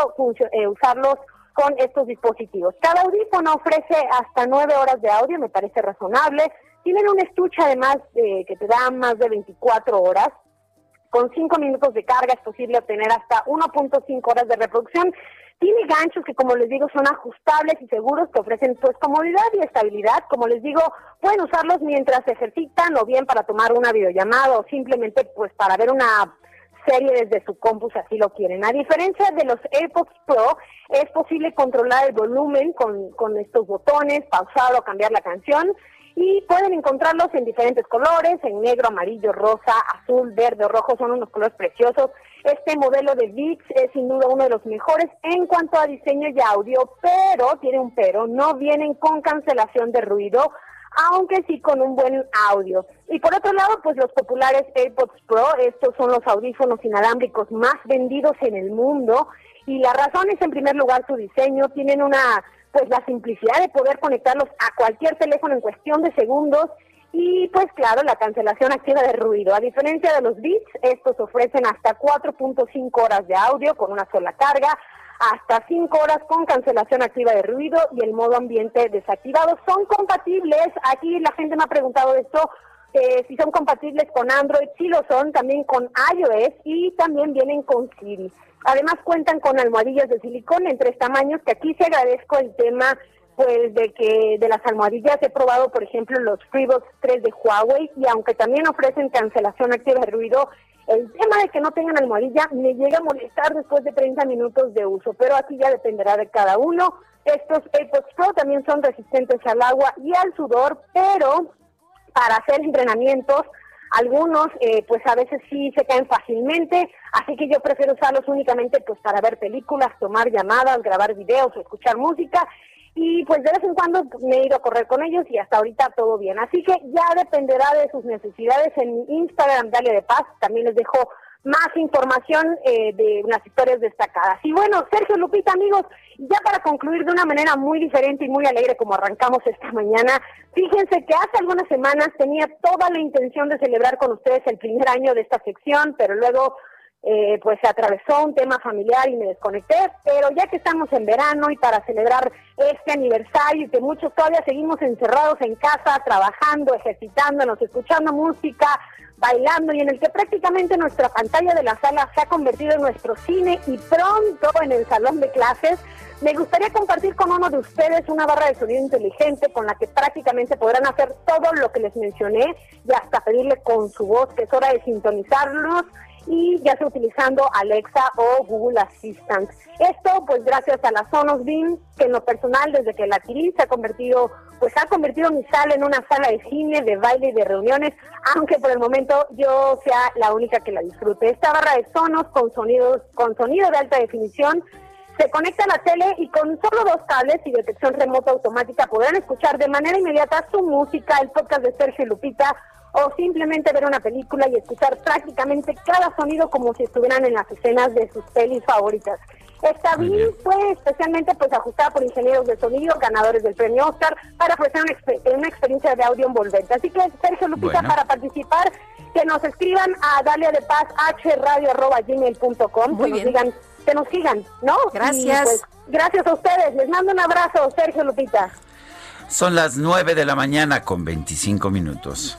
eh, usarlos con estos dispositivos. Cada audífono ofrece hasta nueve horas de audio, me parece razonable. Tienen un estuche además eh, que te da más de 24 horas. Con 5 minutos de carga es posible obtener hasta 1.5 horas de reproducción. Tiene ganchos que, como les digo, son ajustables y seguros, que ofrecen pues comodidad y estabilidad. Como les digo, pueden usarlos mientras ejercitan o bien para tomar una videollamada o simplemente pues para ver una serie desde su compu si así lo quieren. A diferencia de los AirPods Pro, es posible controlar el volumen con, con estos botones, pausar o cambiar la canción y pueden encontrarlos en diferentes colores, en negro, amarillo, rosa, azul, verde o rojo, son unos colores preciosos. Este modelo de Beats es sin duda uno de los mejores en cuanto a diseño y audio, pero, tiene un pero, no vienen con cancelación de ruido, aunque sí con un buen audio. Y por otro lado, pues los populares AirPods Pro, estos son los audífonos inalámbricos más vendidos en el mundo y la razón es en primer lugar su diseño, tienen una pues la simplicidad de poder conectarlos a cualquier teléfono en cuestión de segundos y pues claro, la cancelación activa de ruido. A diferencia de los Beats, estos ofrecen hasta 4.5 horas de audio con una sola carga, hasta 5 horas con cancelación activa de ruido y el modo ambiente desactivado. Son compatibles, aquí la gente me ha preguntado esto, eh, si son compatibles con Android, sí lo son, también con iOS y también vienen con Siri. Además cuentan con almohadillas de silicón en tres tamaños, que aquí sí agradezco el tema pues de que de las almohadillas he probado, por ejemplo, los FreeBuds 3 de Huawei y aunque también ofrecen cancelación activa de ruido, el tema de que no tengan almohadilla me llega a molestar después de 30 minutos de uso, pero aquí ya dependerá de cada uno. Estos AirPods Pro también son resistentes al agua y al sudor, pero para hacer entrenamientos algunos eh, pues a veces sí se caen fácilmente, así que yo prefiero usarlos únicamente pues para ver películas, tomar llamadas, grabar videos escuchar música y pues de vez en cuando me he ido a correr con ellos y hasta ahorita todo bien. Así que ya dependerá de sus necesidades en Instagram, Dale de Paz, también les dejo más información eh, de unas historias destacadas. Y bueno, Sergio Lupita, amigos, ya para concluir de una manera muy diferente y muy alegre como arrancamos esta mañana, fíjense que hace algunas semanas tenía toda la intención de celebrar con ustedes el primer año de esta sección, pero luego eh, pues se atravesó un tema familiar y me desconecté, pero ya que estamos en verano y para celebrar este aniversario y que muchos todavía seguimos encerrados en casa, trabajando, ejercitándonos, escuchando música, bailando y en el que prácticamente nuestra pantalla de la sala se ha convertido en nuestro cine y pronto en el salón de clases, me gustaría compartir con uno de ustedes una barra de sonido inteligente con la que prácticamente podrán hacer todo lo que les mencioné y hasta pedirle con su voz que es hora de sintonizarnos y ya sea utilizando Alexa o Google Assistant. Esto pues gracias a la Sonos Beam, que en lo personal desde que la adquirí se ha convertido, pues ha convertido mi sala en una sala de cine, de baile y de reuniones, aunque por el momento yo sea la única que la disfrute. Esta barra de Sonos con sonidos, con sonido de alta definición se conecta a la tele y con solo dos cables y detección remota automática podrán escuchar de manera inmediata su música, el podcast de Sergio Lupita o simplemente ver una película y escuchar prácticamente cada sonido como si estuvieran en las escenas de sus pelis favoritas. Esta BIM fue especialmente pues ajustada por ingenieros de sonido, ganadores del premio Oscar, para ofrecer una, exper- una experiencia de audio envolvente. Así que Sergio Lupita, Bueno. para participar, que nos escriban a dalia de paz hradio.gmail.com, que nos bien. digan, que nos sigan, ¿no? Gracias. Y, pues, gracias a ustedes, les mando un abrazo, Sergio Lupita. Son las 9 de la mañana con 25 minutos.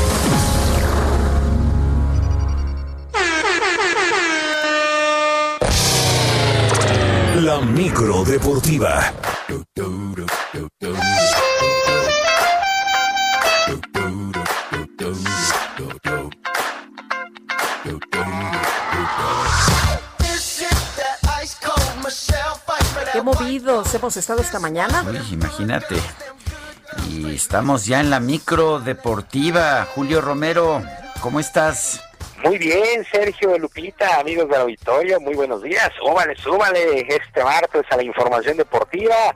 La micro deportiva. Qué movidos hemos estado esta mañana. Uy, imagínate. Y estamos ya en la micro deportiva. Julio Romero, ¿cómo estás? Muy bien, Sergio Lupita, amigos del auditorio, muy buenos días. Súbale, súbale este martes a la información deportiva.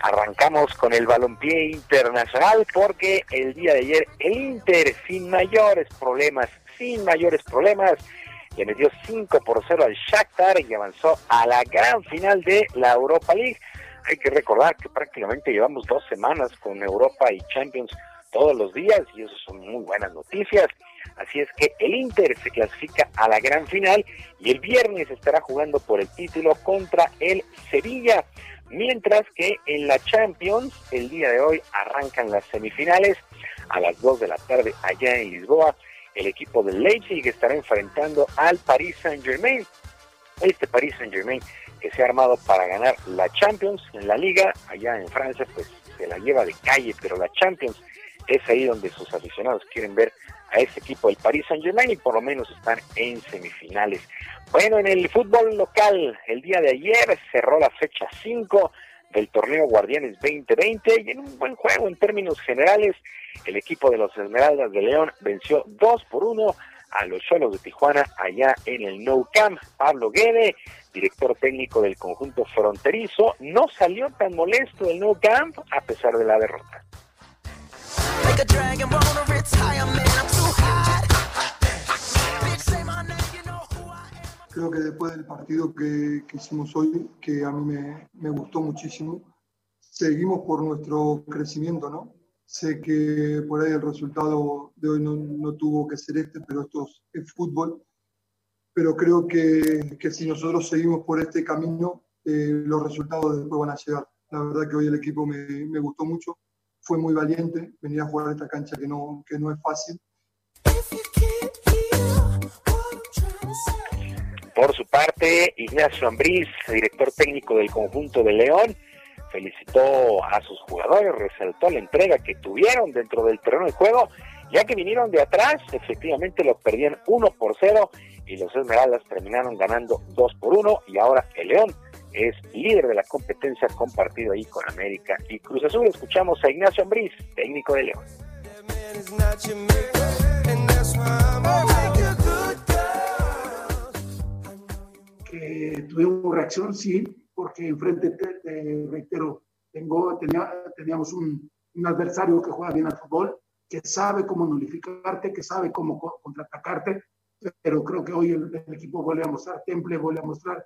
Arrancamos con el balompié internacional porque el día de ayer el Inter sin mayores problemas, sin mayores problemas, le metió 5 por 0 al Shakhtar y avanzó a la gran final de la Europa League. Hay que recordar que prácticamente llevamos dos semanas con Europa y Champions todos los días y eso son muy buenas noticias. Así es que el Inter se clasifica a la gran final y el viernes estará jugando por el título contra el Sevilla. Mientras que en la Champions, el día de hoy arrancan las semifinales a las 2 de la tarde allá en Lisboa. El equipo del Leipzig estará enfrentando al Paris Saint-Germain. Este Paris Saint-Germain que se ha armado para ganar la Champions en la liga, allá en Francia, pues se la lleva de calle, pero la Champions es ahí donde sus aficionados quieren ver a ese equipo del Paris Saint Germain y por lo menos están en semifinales. Bueno, en el fútbol local, el día de ayer cerró la fecha 5 del torneo Guardianes 2020 y en un buen juego en términos generales, el equipo de los Esmeraldas de León venció 2 por 1 a los Cholos de Tijuana allá en el Nou Camp. Pablo Guede, director técnico del conjunto fronterizo, no salió tan molesto del Nou Camp a pesar de la derrota. Creo que después del partido que, que hicimos hoy, que a mí me, me, gustó muchísimo, seguimos por nuestro crecimiento, ¿no? Sé que por ahí el resultado de hoy no, no tuvo que ser este, pero esto es fútbol. Pero creo que, que si nosotros seguimos por este camino, eh, los resultados después van a llegar. La verdad que hoy el equipo me, me gustó mucho fue muy valiente venir a jugar esta cancha que no, que no es fácil. Por su parte, Ignacio Ambriz, director técnico del conjunto de León, felicitó a sus jugadores, resaltó la entrega que tuvieron dentro del terreno de juego, ya que vinieron de atrás, efectivamente lo perdían 1 por 0 y los Esmeraldas terminaron ganando 2 por 1 y ahora el León es líder de la competencia compartido ahí con América y Cruz Azul. Escuchamos a Ignacio Ambriz, técnico de León. Que tuvimos reacción, sí, porque enfrente, te, te reitero, tengo, tenía, teníamos un, un, adversario que juega bien al fútbol, que sabe cómo nulificarte, que sabe cómo contraatacarte, pero creo que hoy el, el equipo vuelve a mostrar, Temple vuelve a mostrar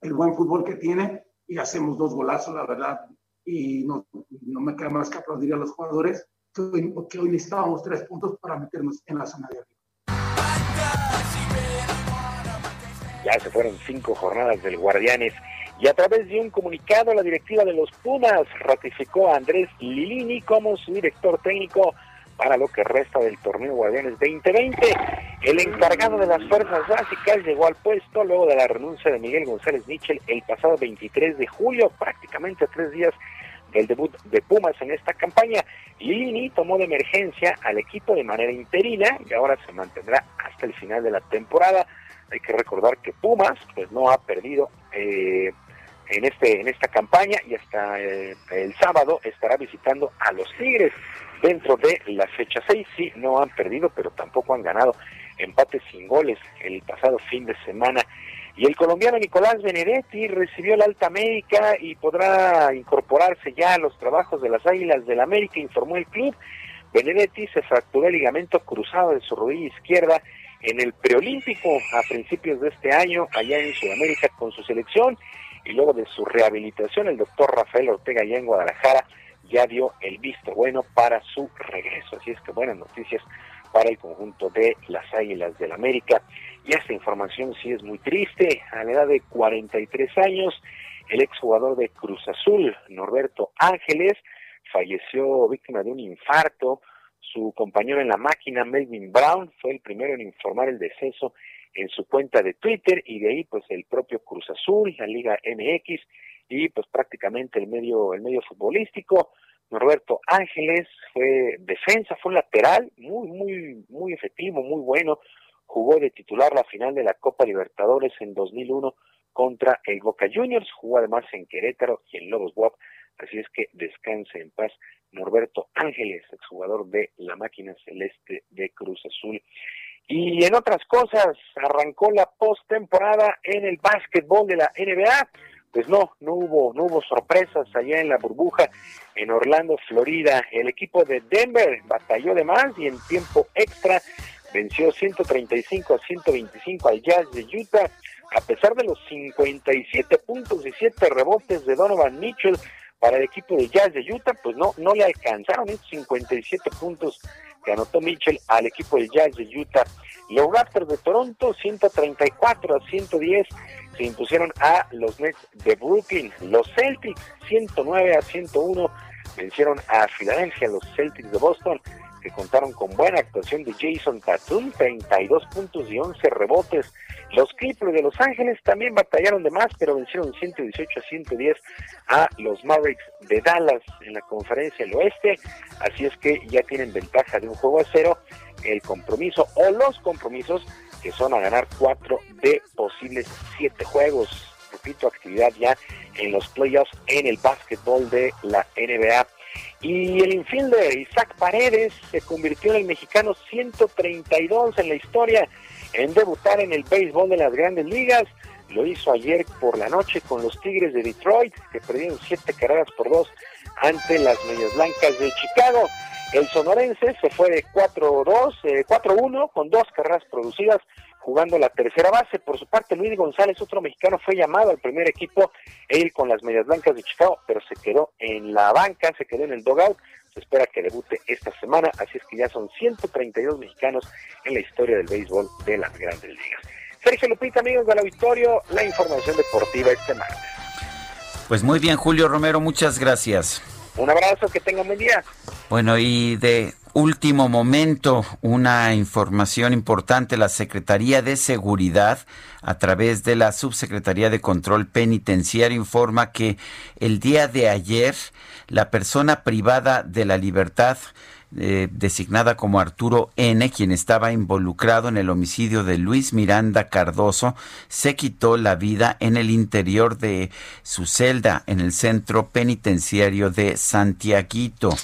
el buen fútbol que tiene y hacemos dos golazos, la verdad. Y no, no me queda más que aplaudir a los jugadores que hoy, que hoy necesitábamos tres puntos para meternos en la zona de arriba. Ya se fueron cinco jornadas del Guardianes y a través de un comunicado la directiva de los Pumas ratificó a Andrés Lilini como su director técnico para lo que resta del torneo Guardianes 2020. El encargado de las fuerzas básicas llegó al puesto luego de la renuncia de Miguel González Mitchell el pasado 23 de julio, prácticamente tres días del debut de Pumas en esta campaña. Lini tomó de emergencia al equipo de manera interina y ahora se mantendrá hasta el final de la temporada. Hay que recordar que Pumas pues no ha perdido eh, en este en esta campaña y hasta eh, el sábado estará visitando a los Tigres dentro de la fecha 6. Sí, no han perdido, pero tampoco han ganado empates sin goles el pasado fin de semana. Y el colombiano Nicolás Benedetti recibió la alta médica y podrá incorporarse ya a los trabajos de las Águilas del América, informó el club. Benedetti se fracturó el ligamento cruzado de su rodilla izquierda en el preolímpico a principios de este año allá en Sudamérica con su selección y luego de su rehabilitación el doctor Rafael Ortega allá en Guadalajara ya dio el visto bueno para su regreso. Así es que buenas noticias para el conjunto de las Águilas del América. Y esta información sí es muy triste. A la edad de 43 años, el exjugador de Cruz Azul, Norberto Ángeles, falleció víctima de un infarto. Su compañero en la máquina, Melvin Brown, fue el primero en informar el deceso en su cuenta de Twitter y de ahí pues el propio Cruz Azul, la Liga MX y pues prácticamente el medio el medio futbolístico. Norberto Ángeles fue defensa, fue lateral, muy muy muy efectivo, muy bueno. Jugó de titular la final de la Copa Libertadores en 2001 contra el Boca Juniors, jugó además en Querétaro y en Lobos WAP, así es que descanse en paz Norberto Ángeles, exjugador de la máquina celeste de Cruz Azul. Y en otras cosas, arrancó la postemporada en el básquetbol de la NBA. Pues no, no hubo, no hubo sorpresas allá en la burbuja en Orlando, Florida. El equipo de Denver batalló de más y en tiempo extra venció 135 a 125 al Jazz de Utah. A pesar de los 57 puntos y 7 rebotes de Donovan Mitchell para el equipo de Jazz de Utah, pues no, no le alcanzaron estos 57 puntos que anotó Mitchell al equipo del Jazz de Utah. Los Raptors de Toronto, 134 a 110, se impusieron a los Nets de Brooklyn. Los Celtics, 109 a 101, vencieron a Filadelfia, los Celtics de Boston, que contaron con buena actuación de Jason Tatum, 32 puntos y 11 rebotes. Los Clippers de Los Ángeles también batallaron de más, pero vencieron 118 a 110 a los Mavericks de Dallas en la conferencia del oeste. Así es que ya tienen ventaja de un juego a cero. El compromiso o los compromisos que son a ganar cuatro de posibles siete juegos. Repito, actividad ya en los playoffs en el básquetbol de la NBA. Y el infielder Isaac Paredes se convirtió en el mexicano 132 en la historia en debutar en el béisbol de las grandes ligas. Lo hizo ayer por la noche con los Tigres de Detroit, que perdieron siete carreras por dos ante las Medias Blancas de Chicago. El sonorense se fue de 4-2, eh, 4-1 con dos carreras producidas jugando la tercera base. Por su parte, Luis González, otro mexicano, fue llamado al primer equipo, él con las Medias Blancas de Chicago, pero se quedó en la banca, se quedó en el dogout. Se espera que debute esta semana, así es que ya son 132 mexicanos en la historia del béisbol de las grandes ligas. Sergio Lupita, amigos del auditorio, la información deportiva este martes. Pues muy bien, Julio Romero, muchas gracias. Un abrazo, que tengan buen día. Bueno, y de último momento, una información importante, la Secretaría de Seguridad, a través de la Subsecretaría de Control Penitenciario, informa que el día de ayer, la persona privada de la libertad, eh, designada como Arturo N., quien estaba involucrado en el homicidio de Luis Miranda Cardoso, se quitó la vida en el interior de su celda en el centro penitenciario de Santiaguito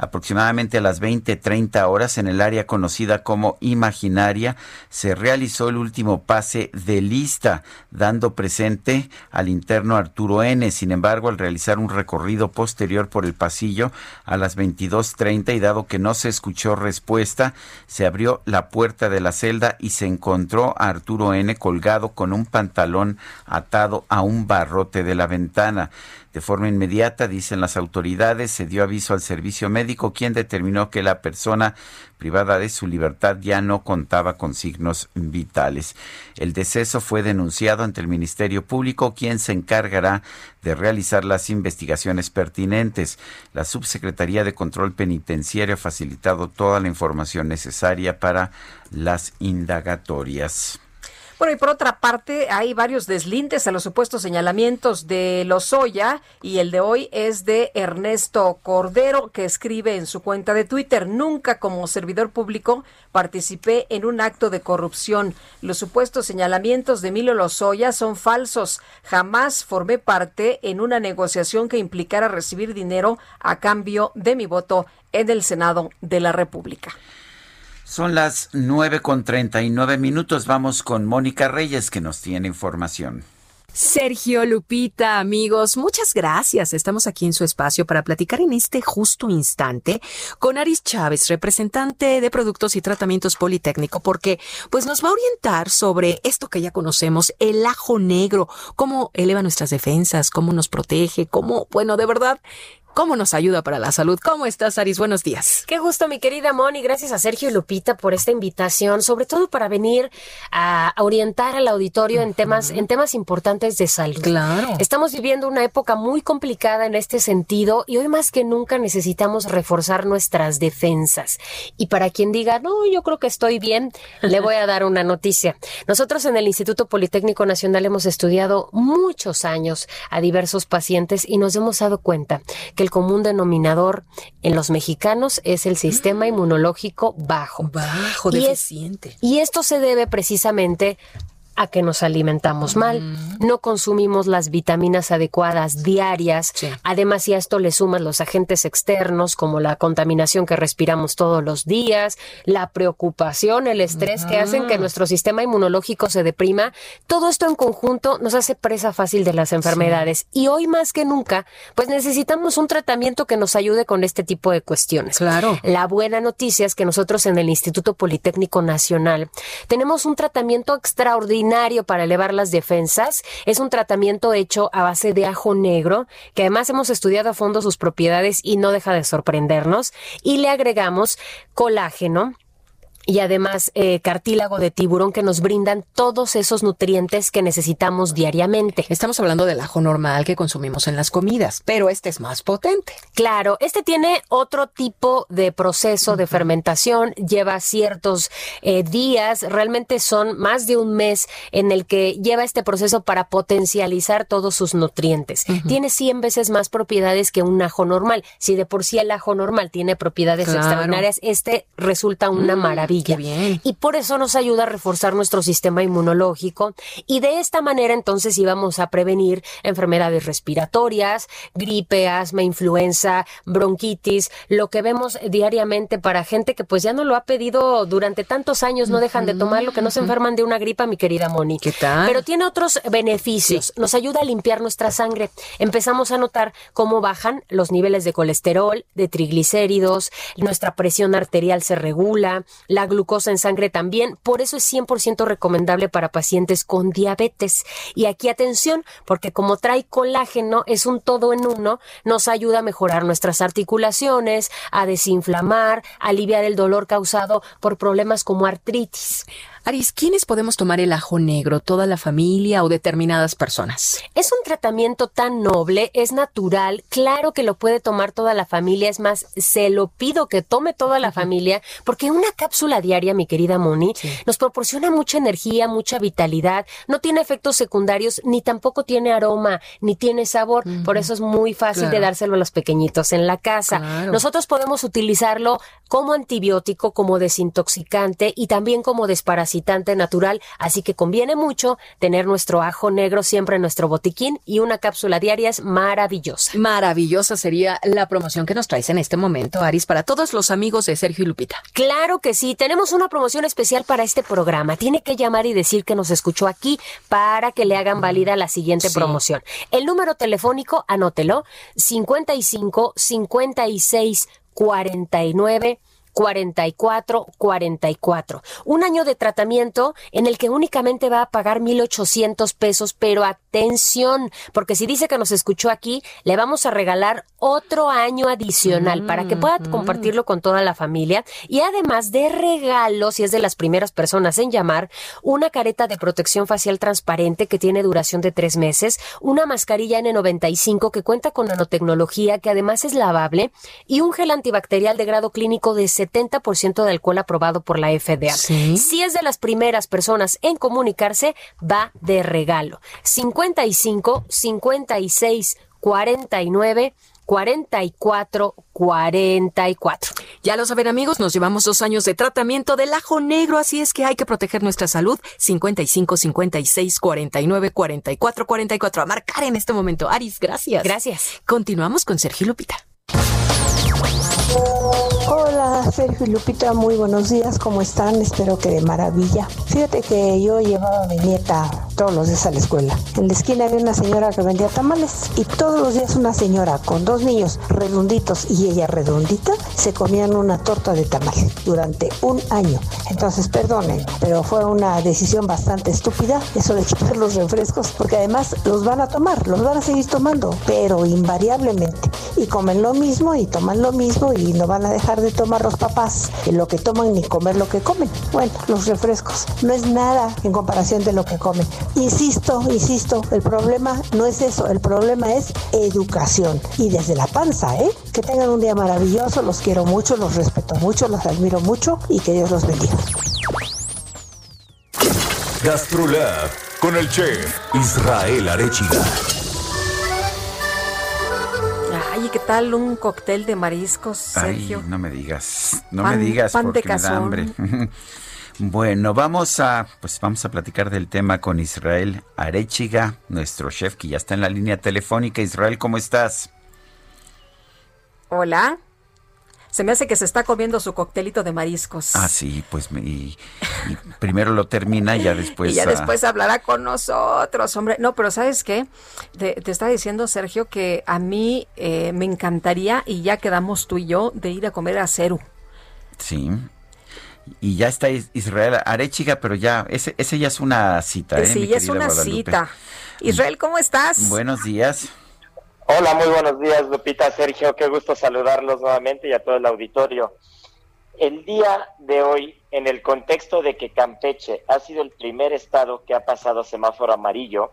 aproximadamente a las 20:30 horas en el área conocida como Imaginaria, se realizó el último pase de lista, dando presente al interno Arturo N. Sin embargo, al realizar un recorrido posterior por el pasillo a las 22:30 y dado que no se escuchó respuesta, se abrió la puerta de la celda y se encontró a Arturo N. colgado con un pantalón atado a un barrote de la ventana. De forma inmediata, dicen las autoridades, se dio aviso al servicio médico, quien determinó que la persona privada de su libertad ya no contaba con signos vitales. El deceso fue denunciado ante el Ministerio Público, quien se encargará de realizar las investigaciones pertinentes. La Subsecretaría de Control Penitenciario ha facilitado toda la información necesaria para las indagatorias. Bueno, y por otra parte, hay varios deslindes a los supuestos señalamientos de Lozoya y el de hoy es de Ernesto Cordero, que escribe en su cuenta de Twitter, nunca como servidor público participé en un acto de corrupción. Los supuestos señalamientos de Emilio Lozoya son falsos. Jamás formé parte en una negociación que implicara recibir dinero a cambio de mi voto en el Senado de la República. Son las nueve con treinta y nueve minutos. Vamos con Mónica Reyes que nos tiene información. Sergio Lupita, amigos, muchas gracias. Estamos aquí en su espacio para platicar en este justo instante con Aris Chávez, representante de Productos y Tratamientos Politécnico, porque pues nos va a orientar sobre esto que ya conocemos, el ajo negro, cómo eleva nuestras defensas, cómo nos protege, cómo, bueno, de verdad, cómo nos ayuda para la salud. ¿Cómo estás, Aris? Buenos días. Qué gusto, mi querida Moni. Gracias a Sergio y Lupita por esta invitación, sobre todo para venir a, orientar al auditorio en temas, en temas importantes de salud. Claro. Estamos viviendo una época muy complicada en este sentido y hoy más que nunca necesitamos reforzar nuestras defensas. Y para quien diga, no, yo creo que estoy bien, le voy a dar una noticia. Nosotros en el Instituto Politécnico Nacional hemos estudiado muchos años a diversos pacientes y nos hemos dado cuenta que el común denominador en los mexicanos es el sistema inmunológico bajo. Bajo, Y es- deficiente. Y esto se debe precisamente a que nos alimentamos mal, no consumimos las vitaminas adecuadas diarias, además si a esto le sumas los agentes externos como la contaminación que respiramos todos los días, la preocupación, el estrés que hacen que nuestro sistema inmunológico se deprima, todo esto en conjunto nos hace presa fácil de las enfermedades. Y hoy más que nunca pues necesitamos un tratamiento que nos ayude con este tipo de cuestiones. Claro. La buena noticia es que nosotros en el Instituto Politécnico Nacional tenemos un tratamiento extraordinario para elevar las defensas. Es un tratamiento hecho a base de ajo negro, que además hemos estudiado a fondo sus propiedades y no deja de sorprendernos. Y le agregamos colágeno, y además eh, cartílago de tiburón que nos brindan todos esos nutrientes que necesitamos diariamente. Estamos hablando del ajo normal que consumimos en las comidas, pero este es más potente. Claro, este tiene otro tipo de proceso de fermentación, lleva ciertos eh, días, realmente son más de un mes en el que lleva este proceso para potencializar todos sus nutrientes. Tiene 100 veces más propiedades que un ajo normal. Si de por sí el ajo normal tiene propiedades Claro. extraordinarias, este resulta una Mm, maravilla. Y por eso nos ayuda a reforzar nuestro sistema inmunológico y de esta manera entonces íbamos a prevenir enfermedades respiratorias, gripe, asma, influenza, bronquitis, lo que vemos diariamente para gente que pues ya no lo ha pedido durante tantos años, no dejan de tomarlo, que no se enferman de una gripa, mi querida Moni. ¿Qué tal? Pero tiene otros beneficios. Nos ayuda a limpiar nuestra sangre. Empezamos a notar cómo bajan los niveles de colesterol, de triglicéridos, nuestra presión arterial se regula, la glucosa en sangre también. Por eso es 100% recomendable para pacientes con diabetes. Y aquí atención, porque como trae colágeno, es un todo en uno, nos ayuda a mejorar nuestras articulaciones, a desinflamar, a aliviar el dolor causado por problemas como artritis. Aris, ¿quiénes podemos tomar el ajo negro? ¿Toda la familia o determinadas personas? Es un tratamiento tan noble, es natural, claro que lo puede tomar toda la familia, es más, se lo pido que tome toda la familia, porque una cápsula diaria, mi querida Moni, nos proporciona mucha energía, mucha vitalidad, no tiene efectos secundarios, ni tampoco tiene aroma, ni tiene sabor, por eso es muy fácil de dárselo a los pequeñitos en la casa. Claro. Nosotros podemos utilizarlo como antibiótico, como desintoxicante y también como desparasitante natural, así que conviene mucho tener nuestro ajo negro siempre en nuestro botiquín y una cápsula diaria es maravillosa. Maravillosa sería la promoción que nos traes en este momento, Aris, para todos los amigos de Sergio y Lupita. Claro que sí, tenemos una promoción especial para este programa. Tiene que llamar y decir que nos escuchó aquí para que le hagan válida la siguiente Sí. promoción. El número telefónico, anótelo, 55 56 49 44 44. Un año de tratamiento en el que únicamente va a pagar 1,800 pesos, pero atención, porque si dice que nos escuchó aquí, le vamos a regalar otro año adicional para que pueda compartirlo con toda la familia y además de regalo, si es de las primeras personas en llamar, una careta de protección facial transparente que tiene duración de tres meses, una mascarilla N95 que cuenta con nanotecnología que además es lavable y un gel antibacterial de grado clínico de 70% de alcohol aprobado por la FDA. Sí. Si es de las primeras personas en comunicarse, va de regalo. 55 56 49 44 44. Ya lo saben amigos, nos llevamos dos años de tratamiento del ajo negro, así es que hay que proteger nuestra salud. 55 56 49 44 44. A marcar en este momento. Aris, gracias. Gracias. Continuamos con Sergio Lupita. Hola, Sergio y Lupita, muy buenos días, ¿cómo están? Espero que de maravilla. Fíjate que yo llevaba a mi nieta todos los días a la escuela. En la esquina había una señora que vendía tamales y todos los días una señora con dos niños redonditos y ella redondita se comían una torta de tamal durante un año. Entonces, perdonen, pero fue una decisión bastante estúpida eso de [laughs] quitar los refrescos porque además los van a tomar, los van a seguir tomando, pero invariablemente. Y comen lo mismo y toman lo mismo y no van a dejar de tomar los papás lo que toman ni comer lo que comen. Bueno, los refrescos no es nada en comparación de lo que comen. Insisto, insisto, el problema no es eso, el problema es educación. Y desde la panza, ¿eh? Que tengan un día maravilloso, los quiero mucho, los respeto mucho, los admiro mucho y que Dios los bendiga. Gastrolab con el chef Israel Arechiga. Ay, ¿qué tal un cóctel de mariscos, Sergio? Ay, no me digas, no Pan- me digas pan de porque me da hambre. [laughs] Bueno, vamos a, pues vamos a platicar del tema con Israel Arechiga, nuestro chef que ya está en la línea telefónica. Israel, ¿cómo estás? Hola. Se me hace que se está comiendo su coctelito de mariscos. Ah, sí, pues me- y, y primero lo termina y ya [laughs] después. y ya ah, después hablará con nosotros, hombre. No, pero ¿sabes qué? Te, te está diciendo, Sergio, que a mí eh, me encantaría, y ya quedamos tú y yo, de ir a comer a Ceru. Sí. Y ya está Is- Israel Arechiga, pero ya, ese, ese ya es una cita, ¿eh? sí, mi ya es una Guadalupe? cita. Israel, ¿cómo estás? Buenos días. Hola, muy buenos días, Lupita, Sergio, qué gusto saludarlos nuevamente y a todo el auditorio. El día de hoy, en el contexto de que Campeche ha sido el primer estado que ha pasado semáforo amarillo,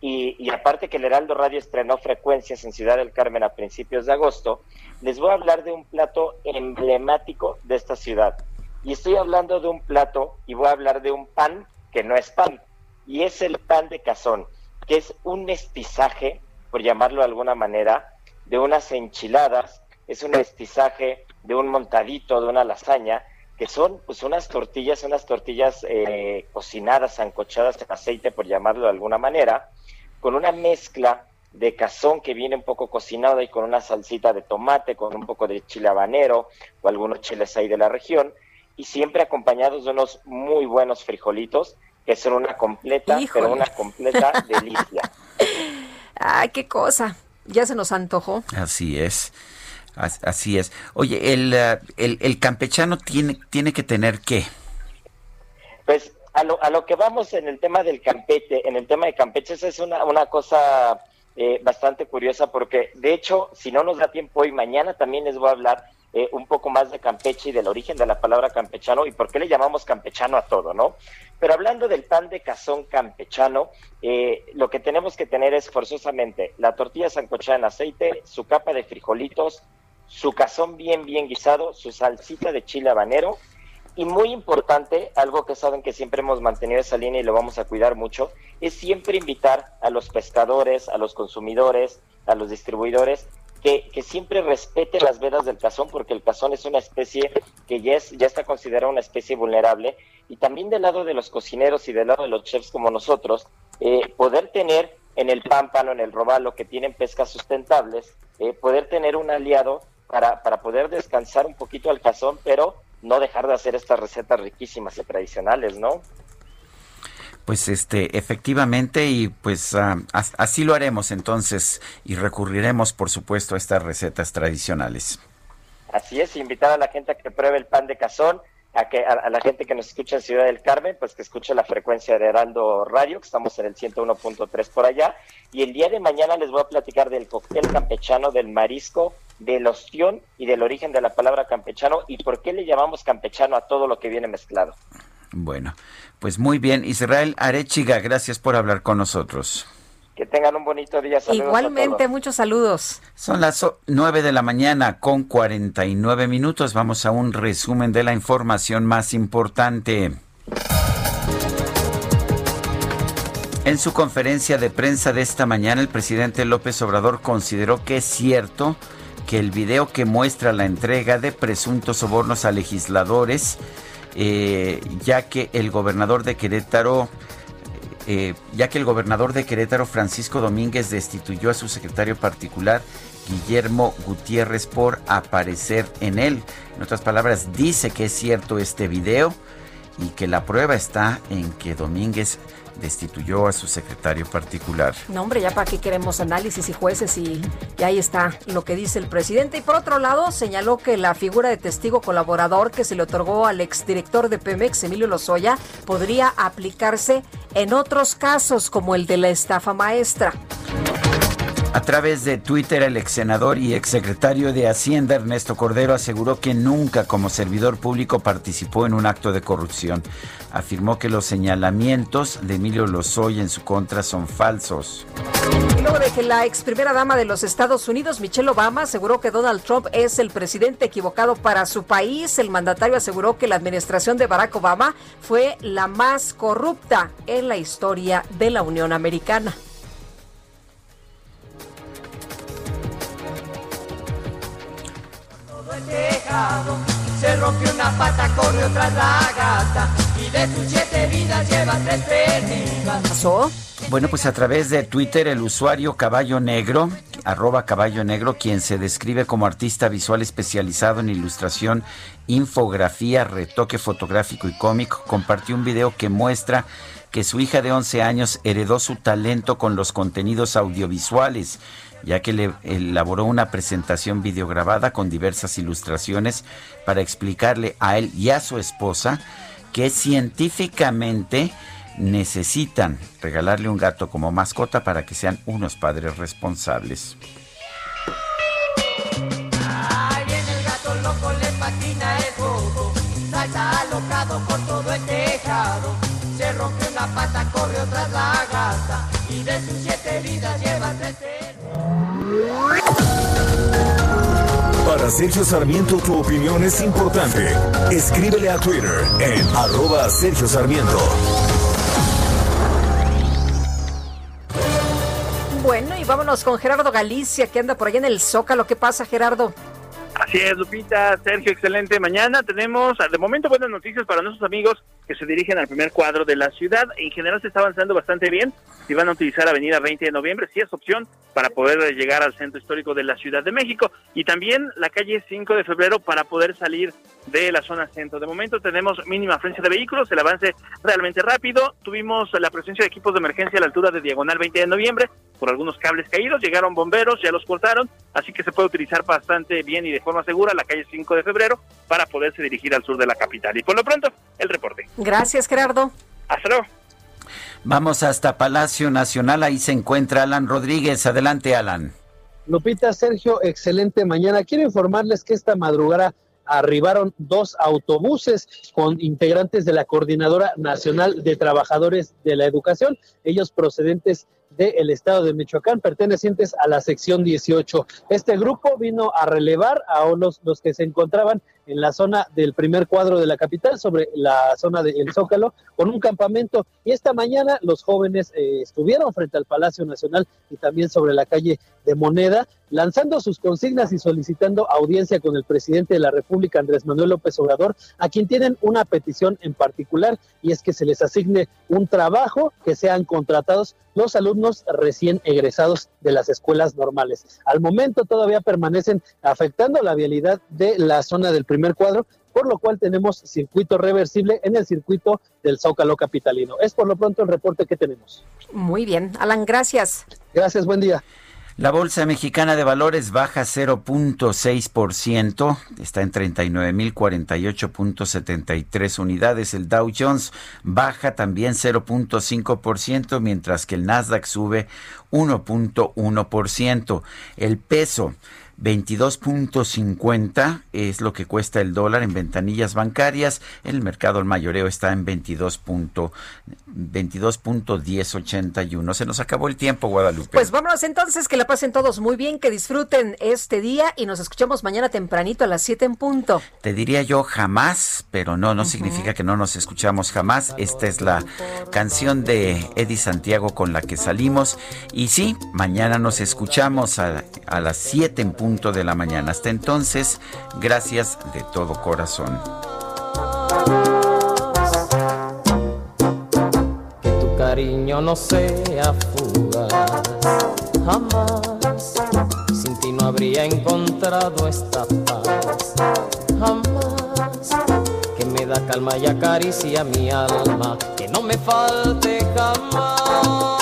y, y aparte que el Heraldo Radio estrenó frecuencias en Ciudad del Carmen a principios de agosto, les voy a hablar de un plato emblemático de esta ciudad. Y estoy hablando de un plato y voy a hablar de un pan que no es pan, y es el pan de cazón, que es un mestizaje, por llamarlo de alguna manera, de unas enchiladas, es un mestizaje de un montadito, de una lasaña, que son pues unas tortillas, unas tortillas eh, cocinadas, ancochadas en aceite, por llamarlo de alguna manera, con una mezcla de cazón que viene un poco cocinado y con una salsita de tomate, con un poco de chile habanero o algunos chiles ahí de la región, y siempre acompañados de unos muy buenos frijolitos, que son una completa, Híjole. pero una completa [laughs] delicia. Ay, qué cosa. Ya se nos antojó. Así es. As- Así es. Oye, el, eh, el, el campechano tiene, tiene que tener qué? Pues a lo, a lo que vamos en el tema del Campeche, en el tema de Campeche, esa es una, una cosa eh, bastante curiosa porque de hecho, si no nos da tiempo hoy, mañana también les voy a hablar eh, un poco más de Campeche y del origen de la palabra campechano y por qué le llamamos campechano a todo, ¿no? Pero hablando del pan de cazón campechano, eh, lo que tenemos que tener es forzosamente la tortilla sancochada en aceite, su capa de frijolitos, su cazón bien, bien guisado, su salsita de chile habanero, y muy importante, algo que saben que siempre hemos mantenido esa línea y lo vamos a cuidar mucho, es siempre invitar a los pescadores, a los consumidores, a los distribuidores, que, siempre respeten las vedas del cazón, porque el cazón es una especie que ya, es, ya está considerada una especie vulnerable. Y también del lado de los cocineros y del lado de los chefs como nosotros, eh, poder tener en el pámpano, en el robalo, que tienen pescas sustentables, eh, poder tener un aliado para, para poder descansar un poquito al cazón, pero no dejar de hacer estas recetas riquísimas y tradicionales, ¿no? Pues este, efectivamente, y pues ah, as- así lo haremos entonces, y recurriremos, por supuesto, a estas recetas tradicionales. Así es, invitar a la gente a que pruebe el pan de cazón, a que a, a la gente que nos escucha en Ciudad del Carmen, pues que escuche la frecuencia de Heraldo Radio, que estamos en el 101.3 por allá. Y el día de mañana les voy a platicar del cóctel campechano, del marisco, del ostión y del origen de la palabra campechano y por qué le llamamos campechano a todo lo que viene mezclado. Bueno, pues muy bien. Israel Arechiga, gracias por hablar con nosotros. Que tengan un bonito día. Saludos a Igualmente, todos. muchos saludos. Son las o- 9 de la mañana con 49 minutos. Vamos a un resumen de la información más importante. En su conferencia de prensa de esta mañana, el presidente López Obrador consideró que es cierto que el video que muestra la entrega de presuntos sobornos a legisladores, eh, ya que el gobernador de Querétaro eh, ya que el gobernador de Querétaro, Francisco Domínguez, destituyó a su secretario particular Guillermo Gutiérrez por aparecer en él. En otras palabras, dice que es cierto este video y que la prueba está en que Domínguez destituyó a su secretario particular. No, hombre, ya para qué queremos análisis y jueces y, y ahí está lo que dice el presidente. Y por otro lado, señaló que la figura de testigo colaborador que se le otorgó al exdirector de Pemex, Emilio Lozoya, podría aplicarse en otros casos como el de la estafa maestra. A través de Twitter, el ex senador y exsecretario de Hacienda, Ernesto Cordero, aseguró que nunca como servidor público participó en un acto de corrupción. Afirmó que los señalamientos de Emilio Lozoya en su contra son falsos. Luego de que la ex primera dama de los Estados Unidos, Michelle Obama, aseguró que Donald Trump es el presidente equivocado para su país, el mandatario aseguró que la administración de Barack Obama fue la más corrupta en la historia de la Unión Americana. Tejado, se rompió una pata, corrió tras la gata y de sus siete vidas lleva tres perdidas. ¿Pasó? Bueno, pues a través de Twitter el usuario Caballo Negro, arroba Caballo Negro, quien se describe como artista visual especializado en ilustración, infografía, retoque fotográfico y cómic, compartió un video que muestra que su hija de 11 años heredó su talento con los contenidos audiovisuales, ya que le elaboró una presentación videograbada con diversas ilustraciones para explicarle a él y a su esposa que científicamente necesitan regalarle un gato como mascota para que sean unos padres responsables. Se una pata, corrió tras la y de sus siete vidas lleva tres Para Sergio Sarmiento tu opinión es importante. Escríbele a Twitter en arroba Sergio Sarmiento. Bueno, y vámonos con Gerardo Galicia, que anda por allá en el Zócalo. ¿Qué pasa, Gerardo? Así es, Lupita, Sergio, excelente. Mañana tenemos, de momento, buenas noticias para nuestros amigos que se dirigen al primer cuadro de la ciudad. En general se está avanzando bastante bien. Si van a utilizar Avenida 20 de Noviembre, sí es opción para poder llegar al centro histórico de la Ciudad de México. Y también la calle 5 de febrero para poder salir de la zona centro. De momento tenemos mínima afluencia de vehículos, el avance realmente rápido. Tuvimos la presencia de equipos de emergencia a la altura de Diagonal 20 de Noviembre por algunos cables caídos. Llegaron bomberos, ya los cortaron, así que se puede utilizar bastante bien y de forma segura la calle 5 de febrero para poderse dirigir al sur de la capital. Y por lo pronto, el reporte. Gracias, Gerardo. Hasta luego. Vamos hasta Palacio Nacional, ahí se encuentra Alan Rodríguez. Adelante, Alan. Lupita, Sergio, excelente mañana. Quiero informarles que esta madrugada arribaron dos autobuses con integrantes de la Coordinadora Nacional de Trabajadores de la Educación, ellos procedentes del estado de Michoacán, pertenecientes a la sección 18. Este grupo vino a relevar a los, los que se encontraban en la zona del primer cuadro de la capital, sobre la zona del Zócalo, con un campamento. Y esta mañana los jóvenes eh, estuvieron frente al Palacio Nacional y también sobre la calle de Moneda, lanzando sus consignas y solicitando audiencia con el presidente de la República, Andrés Manuel López Obrador, a quien tienen una petición en particular, y es que se les asigne un trabajo, que sean contratados los alumnos recién egresados de las escuelas normales. Al momento todavía permanecen afectando la vialidad de la zona del primer cuadro, por lo cual tenemos circuito reversible en el circuito del Zócalo Capitalino. Es por lo pronto el reporte que tenemos. Muy bien, Alan, gracias. Gracias, buen día. La Bolsa Mexicana de Valores baja 0.6%, está en 39.048.73 unidades. El Dow Jones baja también 0.5%, mientras que el Nasdaq sube 1.1%. El peso 22.50 es lo que cuesta el dólar en ventanillas bancarias. En el mercado el mayoreo está en 22.1081. Se nos acabó el tiempo, Guadalupe. Pues vámonos entonces, que la pasen todos muy bien, que disfruten este día y nos escuchamos mañana tempranito a las 7 en punto. Te diría yo jamás, pero no, no significa que no nos escuchamos jamás. Esta es la canción de Eddie Santiago con la que salimos. Y sí, mañana nos escuchamos a, a las 7 en punto de la mañana. Hasta entonces, gracias de todo corazón. Que tu cariño no sea fugaz, jamás. Sin ti no habría encontrado esta paz. Jamás que me da calma y acaricia mi alma, que no me falte jamás.